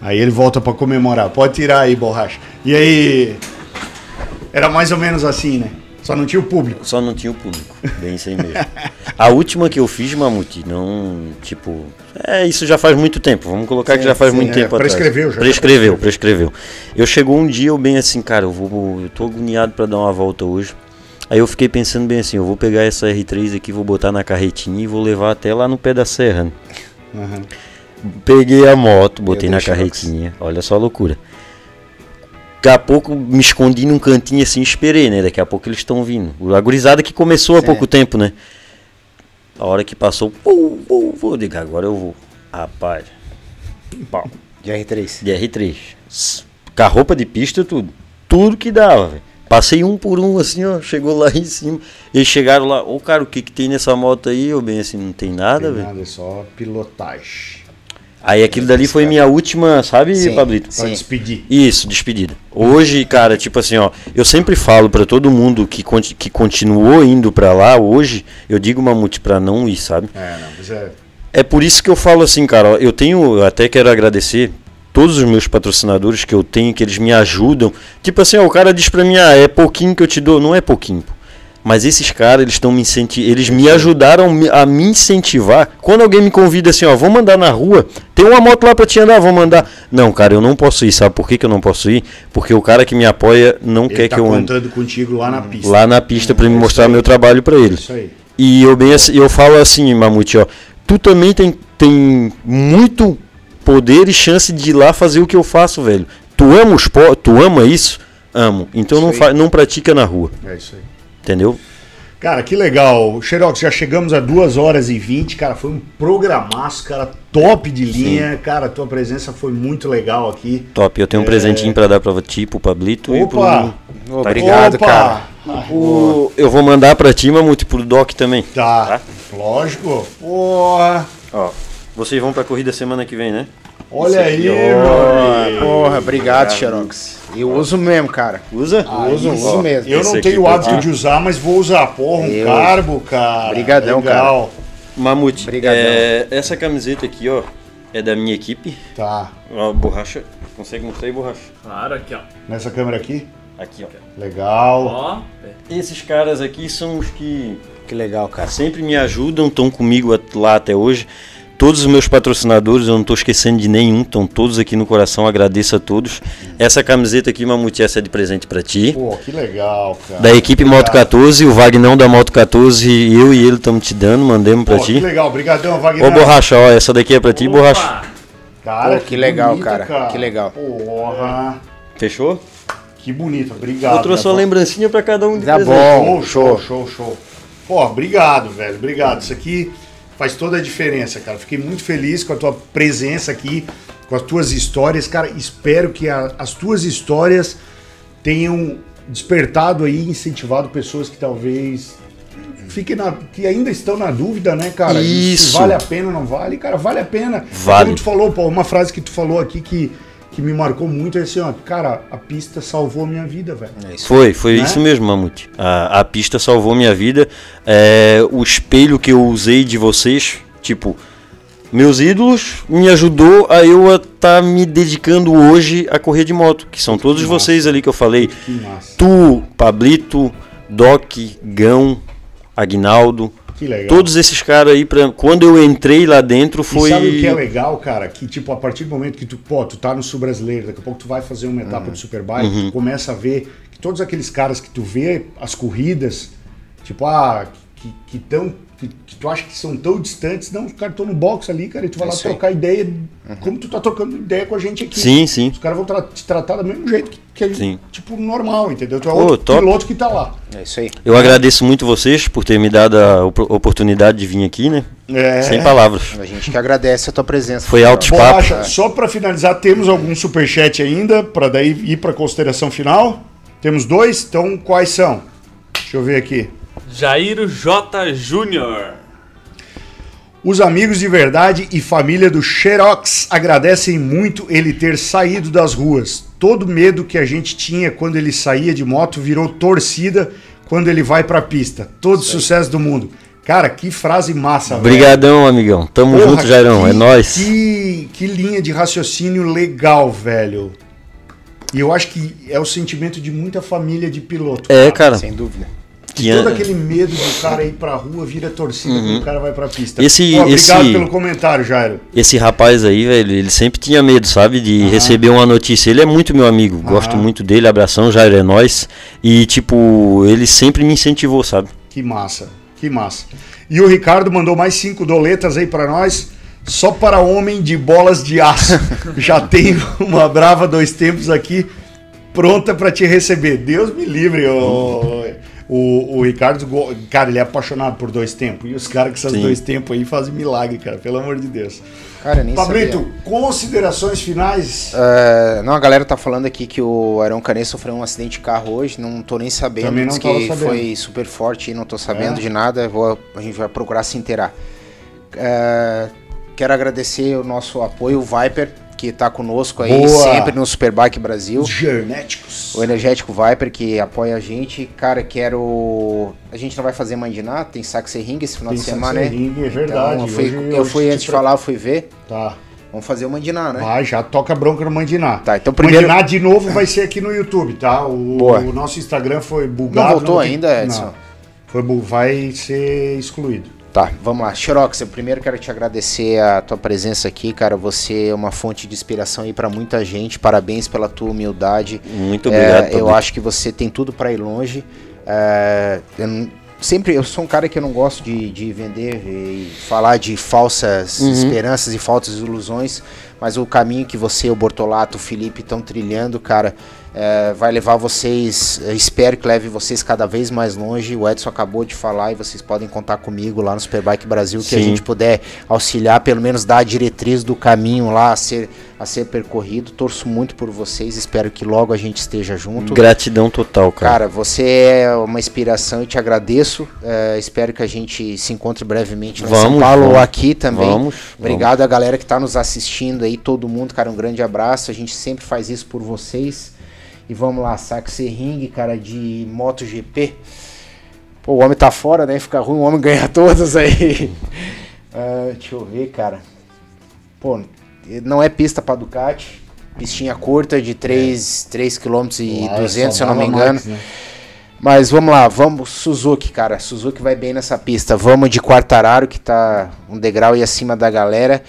aí ele volta pra comemorar. Pode tirar aí, borracha. E aí. Era mais ou menos assim, né? Só não tinha o público.
Só não tinha o público. Bem isso aí mesmo. A última que eu fiz, Mamute, não. Tipo. É, isso já faz muito tempo. Vamos colocar que já faz
sim,
muito
é,
tempo atrás.
prescreveu já.
Prescreveu, prescreveu. Eu chegou um dia, eu bem assim, cara, eu vou. Eu tô agoniado pra dar uma volta hoje. Aí eu fiquei pensando bem assim, eu vou pegar essa R3 aqui, vou botar na carretinha e vou levar até lá no pé da serra. né?
Aham.
Peguei a moto, botei na carretinha. Olha só a loucura. Daqui a pouco me escondi num cantinho assim, esperei, né? Daqui a pouco eles estão vindo. A gurizada que começou há
Sim.
pouco tempo, né? A hora que passou, pô, pô, eu digo, agora eu vou. Rapaz, pau,
De R3.
de R3. S- Com a roupa de pista, tudo. Tudo que dava, velho. Passei um por um, assim, ó. Chegou lá (laughs) em cima. Eles chegaram lá, ô cara, o que que tem nessa moto aí? Eu bem assim, não tem nada, velho.
nada, é só pilotagem.
Aí aquilo dali foi minha última, sabe,
Sim.
Pablito?
Pra
Sim.
despedir.
Isso, despedida. Hoje, cara, tipo assim, ó, eu sempre falo pra todo mundo que, conti- que continuou indo pra lá hoje, eu digo mamute pra não ir, sabe?
É, não, mas é.
É por isso que eu falo assim, cara, ó, eu tenho, eu até quero agradecer todos os meus patrocinadores que eu tenho, que eles me ajudam. Tipo assim, ó, o cara diz pra mim, ah, é pouquinho que eu te dou, não é pouquinho. pô. Mas esses caras, eles estão me incentivando, eles me ajudaram a me incentivar. Quando alguém me convida assim, ó, vamos andar na rua, tem uma moto lá pra te andar, vamos andar. Não, cara, eu não posso ir, sabe por que, que eu não posso ir? Porque o cara que me apoia não
Ele
quer
tá
que eu ande
contando contigo lá na pista.
lá na pista pra me
É isso
mostrar meu trabalho pra ele.
Isso aí.
E eu bem assim, eu falo assim, Mamute, ó, tu também tem, tem muito poder e chance de ir lá fazer o que eu faço, velho. Tu ama o esporte, tu ama isso? Amo. Então não,
Isso
fa não pratica na rua,
É isso aí.
Entendeu?
Cara, que legal. Xerox, já chegamos a 2 horas e 20, cara. Foi um programaço, cara, top de linha. Cara, tua presença foi muito legal aqui.
Top, eu tenho um presentinho pra dar pra ti, pro Pablito e
Opa!
pro...
Obrigado,
Opa!
cara.
o- Eu vou mandar pra ti, Mamute, pro Doc também.
Tá, lógico. Porra!
Ó, vocês vão pra corrida semana que vem, né?
Olha aí.
Porra, obrigado, Xerox. Eu uso mesmo, cara.
Usa?
uso,
Aí,
uso
ó,
mesmo.
Eu
Esse
não tenho o
pra
hábito
ti.
de usar, mas vou usar. Porra, um
Eu-
carbo, cara.
Brigadão,
legal.
Mamute,
Obrigadão.
é, essa camiseta aqui, ó, é da minha equipe.
Tá.
Ó, borracha. Consegue mostrar aí, borracha?
Claro, aqui, ó.
Nessa câmera aqui.
Aqui, ó.
Legal.
Ó,
Esses caras aqui são os que
Que legal, cara.
sempre me ajudam, estão comigo lá até hoje. Todos os meus patrocinadores, eu não estou esquecendo de nenhum, estão todos aqui no coração, agradeço a todos. Essa camiseta aqui, Mamute, essa é de presente para ti.
Pô, que legal, cara.
Da equipe Moto
Obrigado.
14, o Vagnão da Moto 14, eu e ele estamos te dando, mandemos para
Pô, que
ti.
legal. Obrigadão, Wagner.
Ô Borracha, ó, essa daqui é para ti, Borracha.
Cara,
Pô, que legal,
bonita,
cara. Que legal.
Porra.
Fechou?
Que bonito. Obrigado.
eu trouxe
né,
uma lembrancinha para cada um de
Tá
presente.
bom.
Show, show,
show.
show, show. Pô, obrigado, velho. Obrigado. Isso aqui faz toda a diferença, cara. Fiquei muito feliz com a tua presença aqui, com as tuas histórias. Cara, espero que a- as tuas histórias tenham despertado aí, incentivado pessoas que talvez fiquem na, que ainda estão na dúvida, né, cara?
Isso.
Se vale a pena ou não vale. Cara, vale a pena.
Vale.
Como tu falou, pô, uma frase que tu falou aqui que, que me marcou muito é assim, ó, cara, a pista salvou a minha vida, velho.
É.
Foi, foi
Né?
isso mesmo, Mamute. A, a pista salvou minha vida. É, o espelho que eu usei de vocês, tipo, meus ídolos me ajudou a eu estar me dedicando hoje a correr de moto, que são todos
massa.
vocês ali que eu falei.
Que massa.
Tu, Pablito, Doc, Gão, Agnaldo,
Que legal.
todos esses caras aí, pra, quando eu entrei lá dentro, foi.
E sabe o que é legal, cara? Que, tipo, a partir do momento que tu, pô, tu tá no Sul Brasileiro, daqui a pouco tu vai fazer uma etapa
Uhum.
do Superbike, tu começa a ver que todos aqueles caras que tu vê as corridas, tipo, ah, que, que, tão, que, que tu acha que são tão distantes, não, os caras estão no box ali, cara, e tu vai
É
lá
isso aí.
trocar ideia, como tu tá trocando ideia com a gente aqui.
Sim, sim.
Os caras vão tra- te tratar do mesmo jeito que, que a gente,
Sim.
tipo, normal, entendeu? Tu é outro
top.
piloto que tá lá.
É isso aí.
Eu agradeço muito vocês por ter me dado a op- oportunidade de vir aqui, né?
É.
Sem palavras.
A gente que agradece a tua presença.
Foi
Bolacha,
papos.
só pra finalizar, temos algum superchat ainda, pra daí ir pra consideração final? Temos dois, então quais são? Deixa eu ver aqui.
Jairo J. Júnior.
Os amigos de verdade e família do Xerox agradecem muito ele ter saído das ruas. Todo medo que a gente tinha quando ele saía de moto virou torcida quando ele vai pra pista. Todo sucesso do mundo. Cara, que frase massa, velho.
Obrigadão, amigão. Tamo
Porra,
junto, Jairão.
que-
É nóis.
Que, que linha de raciocínio legal, velho. E eu acho que é o sentimento de muita família de piloto.
É, cara.
Sem dúvida.
Que
Todo aquele medo do cara ir pra rua vira torcida quando o cara vai pra pista.
Uhum. Esse-
Pô, obrigado
esse-
pelo comentário, Jairo.
Esse rapaz aí, velho, ele sempre tinha medo, sabe? De receber uma notícia. Ele é muito meu amigo. Gosto muito dele. Abração, Jair é nóis. E, tipo, ele sempre me incentivou, sabe?
Que massa, que massa. E o Ricardo mandou mais cinco doletas aí pra nós. Só para homem de bolas de aço. (laughs) Já tenho uma brava dois tempos aqui pronta pra te receber. Deus me livre, o, o, o Ricardo. go- Cara, ele é apaixonado por dois tempos. E os caras esses
Sim.
dois tempos aí fazem milagre, cara. Pelo amor de Deus.
Cara, nem
Pablito,
sabia.
considerações finais.
É, não, a galera tá falando aqui que o Arão Canet sofreu um acidente de carro hoje, não tô nem sabendo.
Também não
que
sabendo.
foi super forte e não tô sabendo
É?
de nada. Vou, a gente vai procurar se inteirar. É, quero agradecer o nosso apoio, o Viper, que tá conosco aí
Boa.
sempre no Superbike Brasil.
Os Genéticos.
O Energético Viper que apoia a gente. Cara, quero. A gente não vai fazer mandiná, tem saxe ring esse final
Tem
de semana, né?
ring, é verdade.
Então, eu fui,
Hoje
eu fui
te
antes de
pre-
falar, eu fui ver.
Tá.
Vamos fazer o mandiná, né?
Vai, já toca bronca no Mandiná.
Tá, então primeiro-
Mandiná de novo vai ser aqui no YouTube, tá? O,
Boa.
o nosso Instagram foi bugado.
Não voltou
tem-
ainda, Edson?
Não. Foi, vai ser excluído.
Tá, vamos lá. Xerox, eu primeiro quero te agradecer a tua presença aqui, cara. Você é uma fonte de inspiração aí pra muita gente. Parabéns pela tua humildade.
Muito
É,
obrigado.
eu
Pablito.
acho que você tem tudo pra ir longe. É, eu sempre eu sou um cara que eu não gosto de, de vender e falar de falsas
Uhum.
esperanças e falsas ilusões, mas o caminho que você, o Bortolato, o Felipe estão trilhando, cara, é, vai levar vocês. espero que leve vocês cada vez mais longe. O Edson acabou de falar e vocês podem contar comigo lá no Superbike Brasil que a
Sim.
gente puder auxiliar, pelo menos dar a diretriz do caminho lá a ser, a ser percorrido. Torço muito por vocês, espero que logo a gente esteja junto.
Gratidão total, cara.
Cara, você é uma inspiração e te agradeço. É, espero que a gente se encontre brevemente lá em São
Vamos,
Paulo ou
vamos.
aqui também.
Vamos,
Obrigado a galera que está nos assistindo aí, todo mundo, cara, um grande abraço. A gente sempre faz isso por vocês. E vamos lá, Saxe Ring, cara, de MotoGP. Pô, o homem tá fora, né? Fica ruim, o homem ganha (laughs) todas aí. Ah, deixa eu ver, cara. Pô, não é pista pra Ducati. Pistinha curta de 3, 3 km e
é
200,
só
se eu não me engano.
Max, né?
Mas vamos lá, vamos Suzuki, cara. Suzuki vai bem nessa pista. Vamos de Quartararo, que tá um degrau e acima da galera.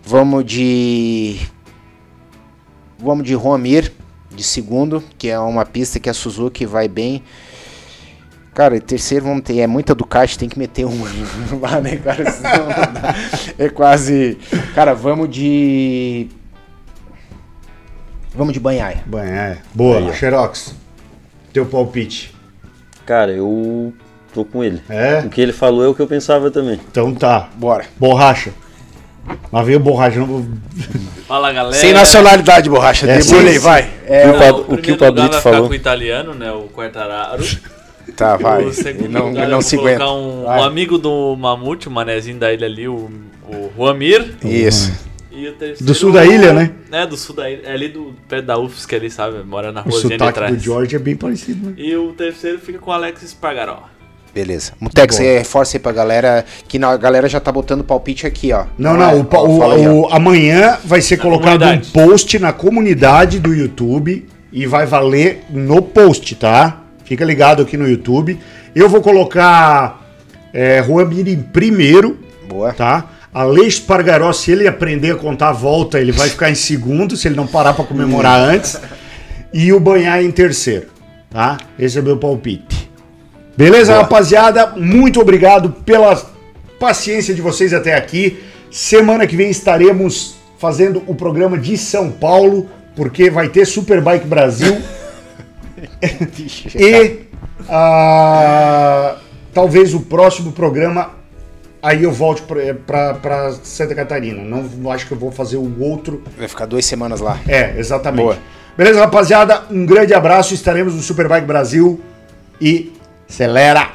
Vamos de Vamos de Romir, de segundo, que é uma pista que a Suzuki vai bem. Cara, e terceiro vamos ter, é muita Ducati, tem que meter um (laughs) lá, né, cara? É quase. Cara, vamos de. Vamos de Banhaia.
É. Boa,
ó.
Xerox. Teu palpite.
Cara, eu tô com ele.
É?
O que ele falou é o que eu pensava também.
Então tá.
Bora.
Borracha. Lá veio borracha. Não...
Fala galera.
Sem nacionalidade, borracha.
É,
Debulhei,
sim,
vai. É,
o
Não, o
o que o Pablito
lugar vai ficar
falou.
com o italiano, né? O Quartararo.
tá, vai.
O segundo
Ele não,
lugar
ele não se
colocar
aguenta.
Um, um amigo do Mamute, o manezinho da ilha ali, o, o Juamir.
Isso.
E o terceiro,
Do sul da ilha, né?
É, do sul da ilha. É ali do perto da UFSC ali, sabe? Mora na
O
ruazinha de
sotaque
trás.
do George é bem parecido, né?
E o terceiro fica com o Alex Spargaró.
Beleza. Mutex,
Bom.
você reforça aí pra galera, que na- a galera já tá botando palpite aqui, ó.
Não,
é?
não. o,
Ó,
o-
aí, ó.
o- amanhã vai ser
Na
colocado
comunidade.
um post na comunidade do YouTube e vai valer no post, tá? Fica ligado aqui no YouTube. Eu vou colocar é, Juan Mir em primeiro,
Boa.
tá? Aleix Espargaró, se ele aprender a contar a volta, ele vai ficar em segundo, se ele não parar pra comemorar antes. E o Banhar em terceiro, tá? Esse é o meu palpite. Beleza,
Boa.
rapaziada? Muito obrigado pela paciência de vocês até aqui. Semana que vem estaremos fazendo o programa de São Paulo, porque vai ter Superbike Brasil (laughs) e ah, talvez o próximo programa aí eu volte para Santa Catarina. Não acho que eu vou fazer o outro
Vai ficar duas semanas lá.
é, exatamente.
Boa.
Beleza, rapaziada? Um grande abraço. Estaremos no Superbike Brasil e Acelera!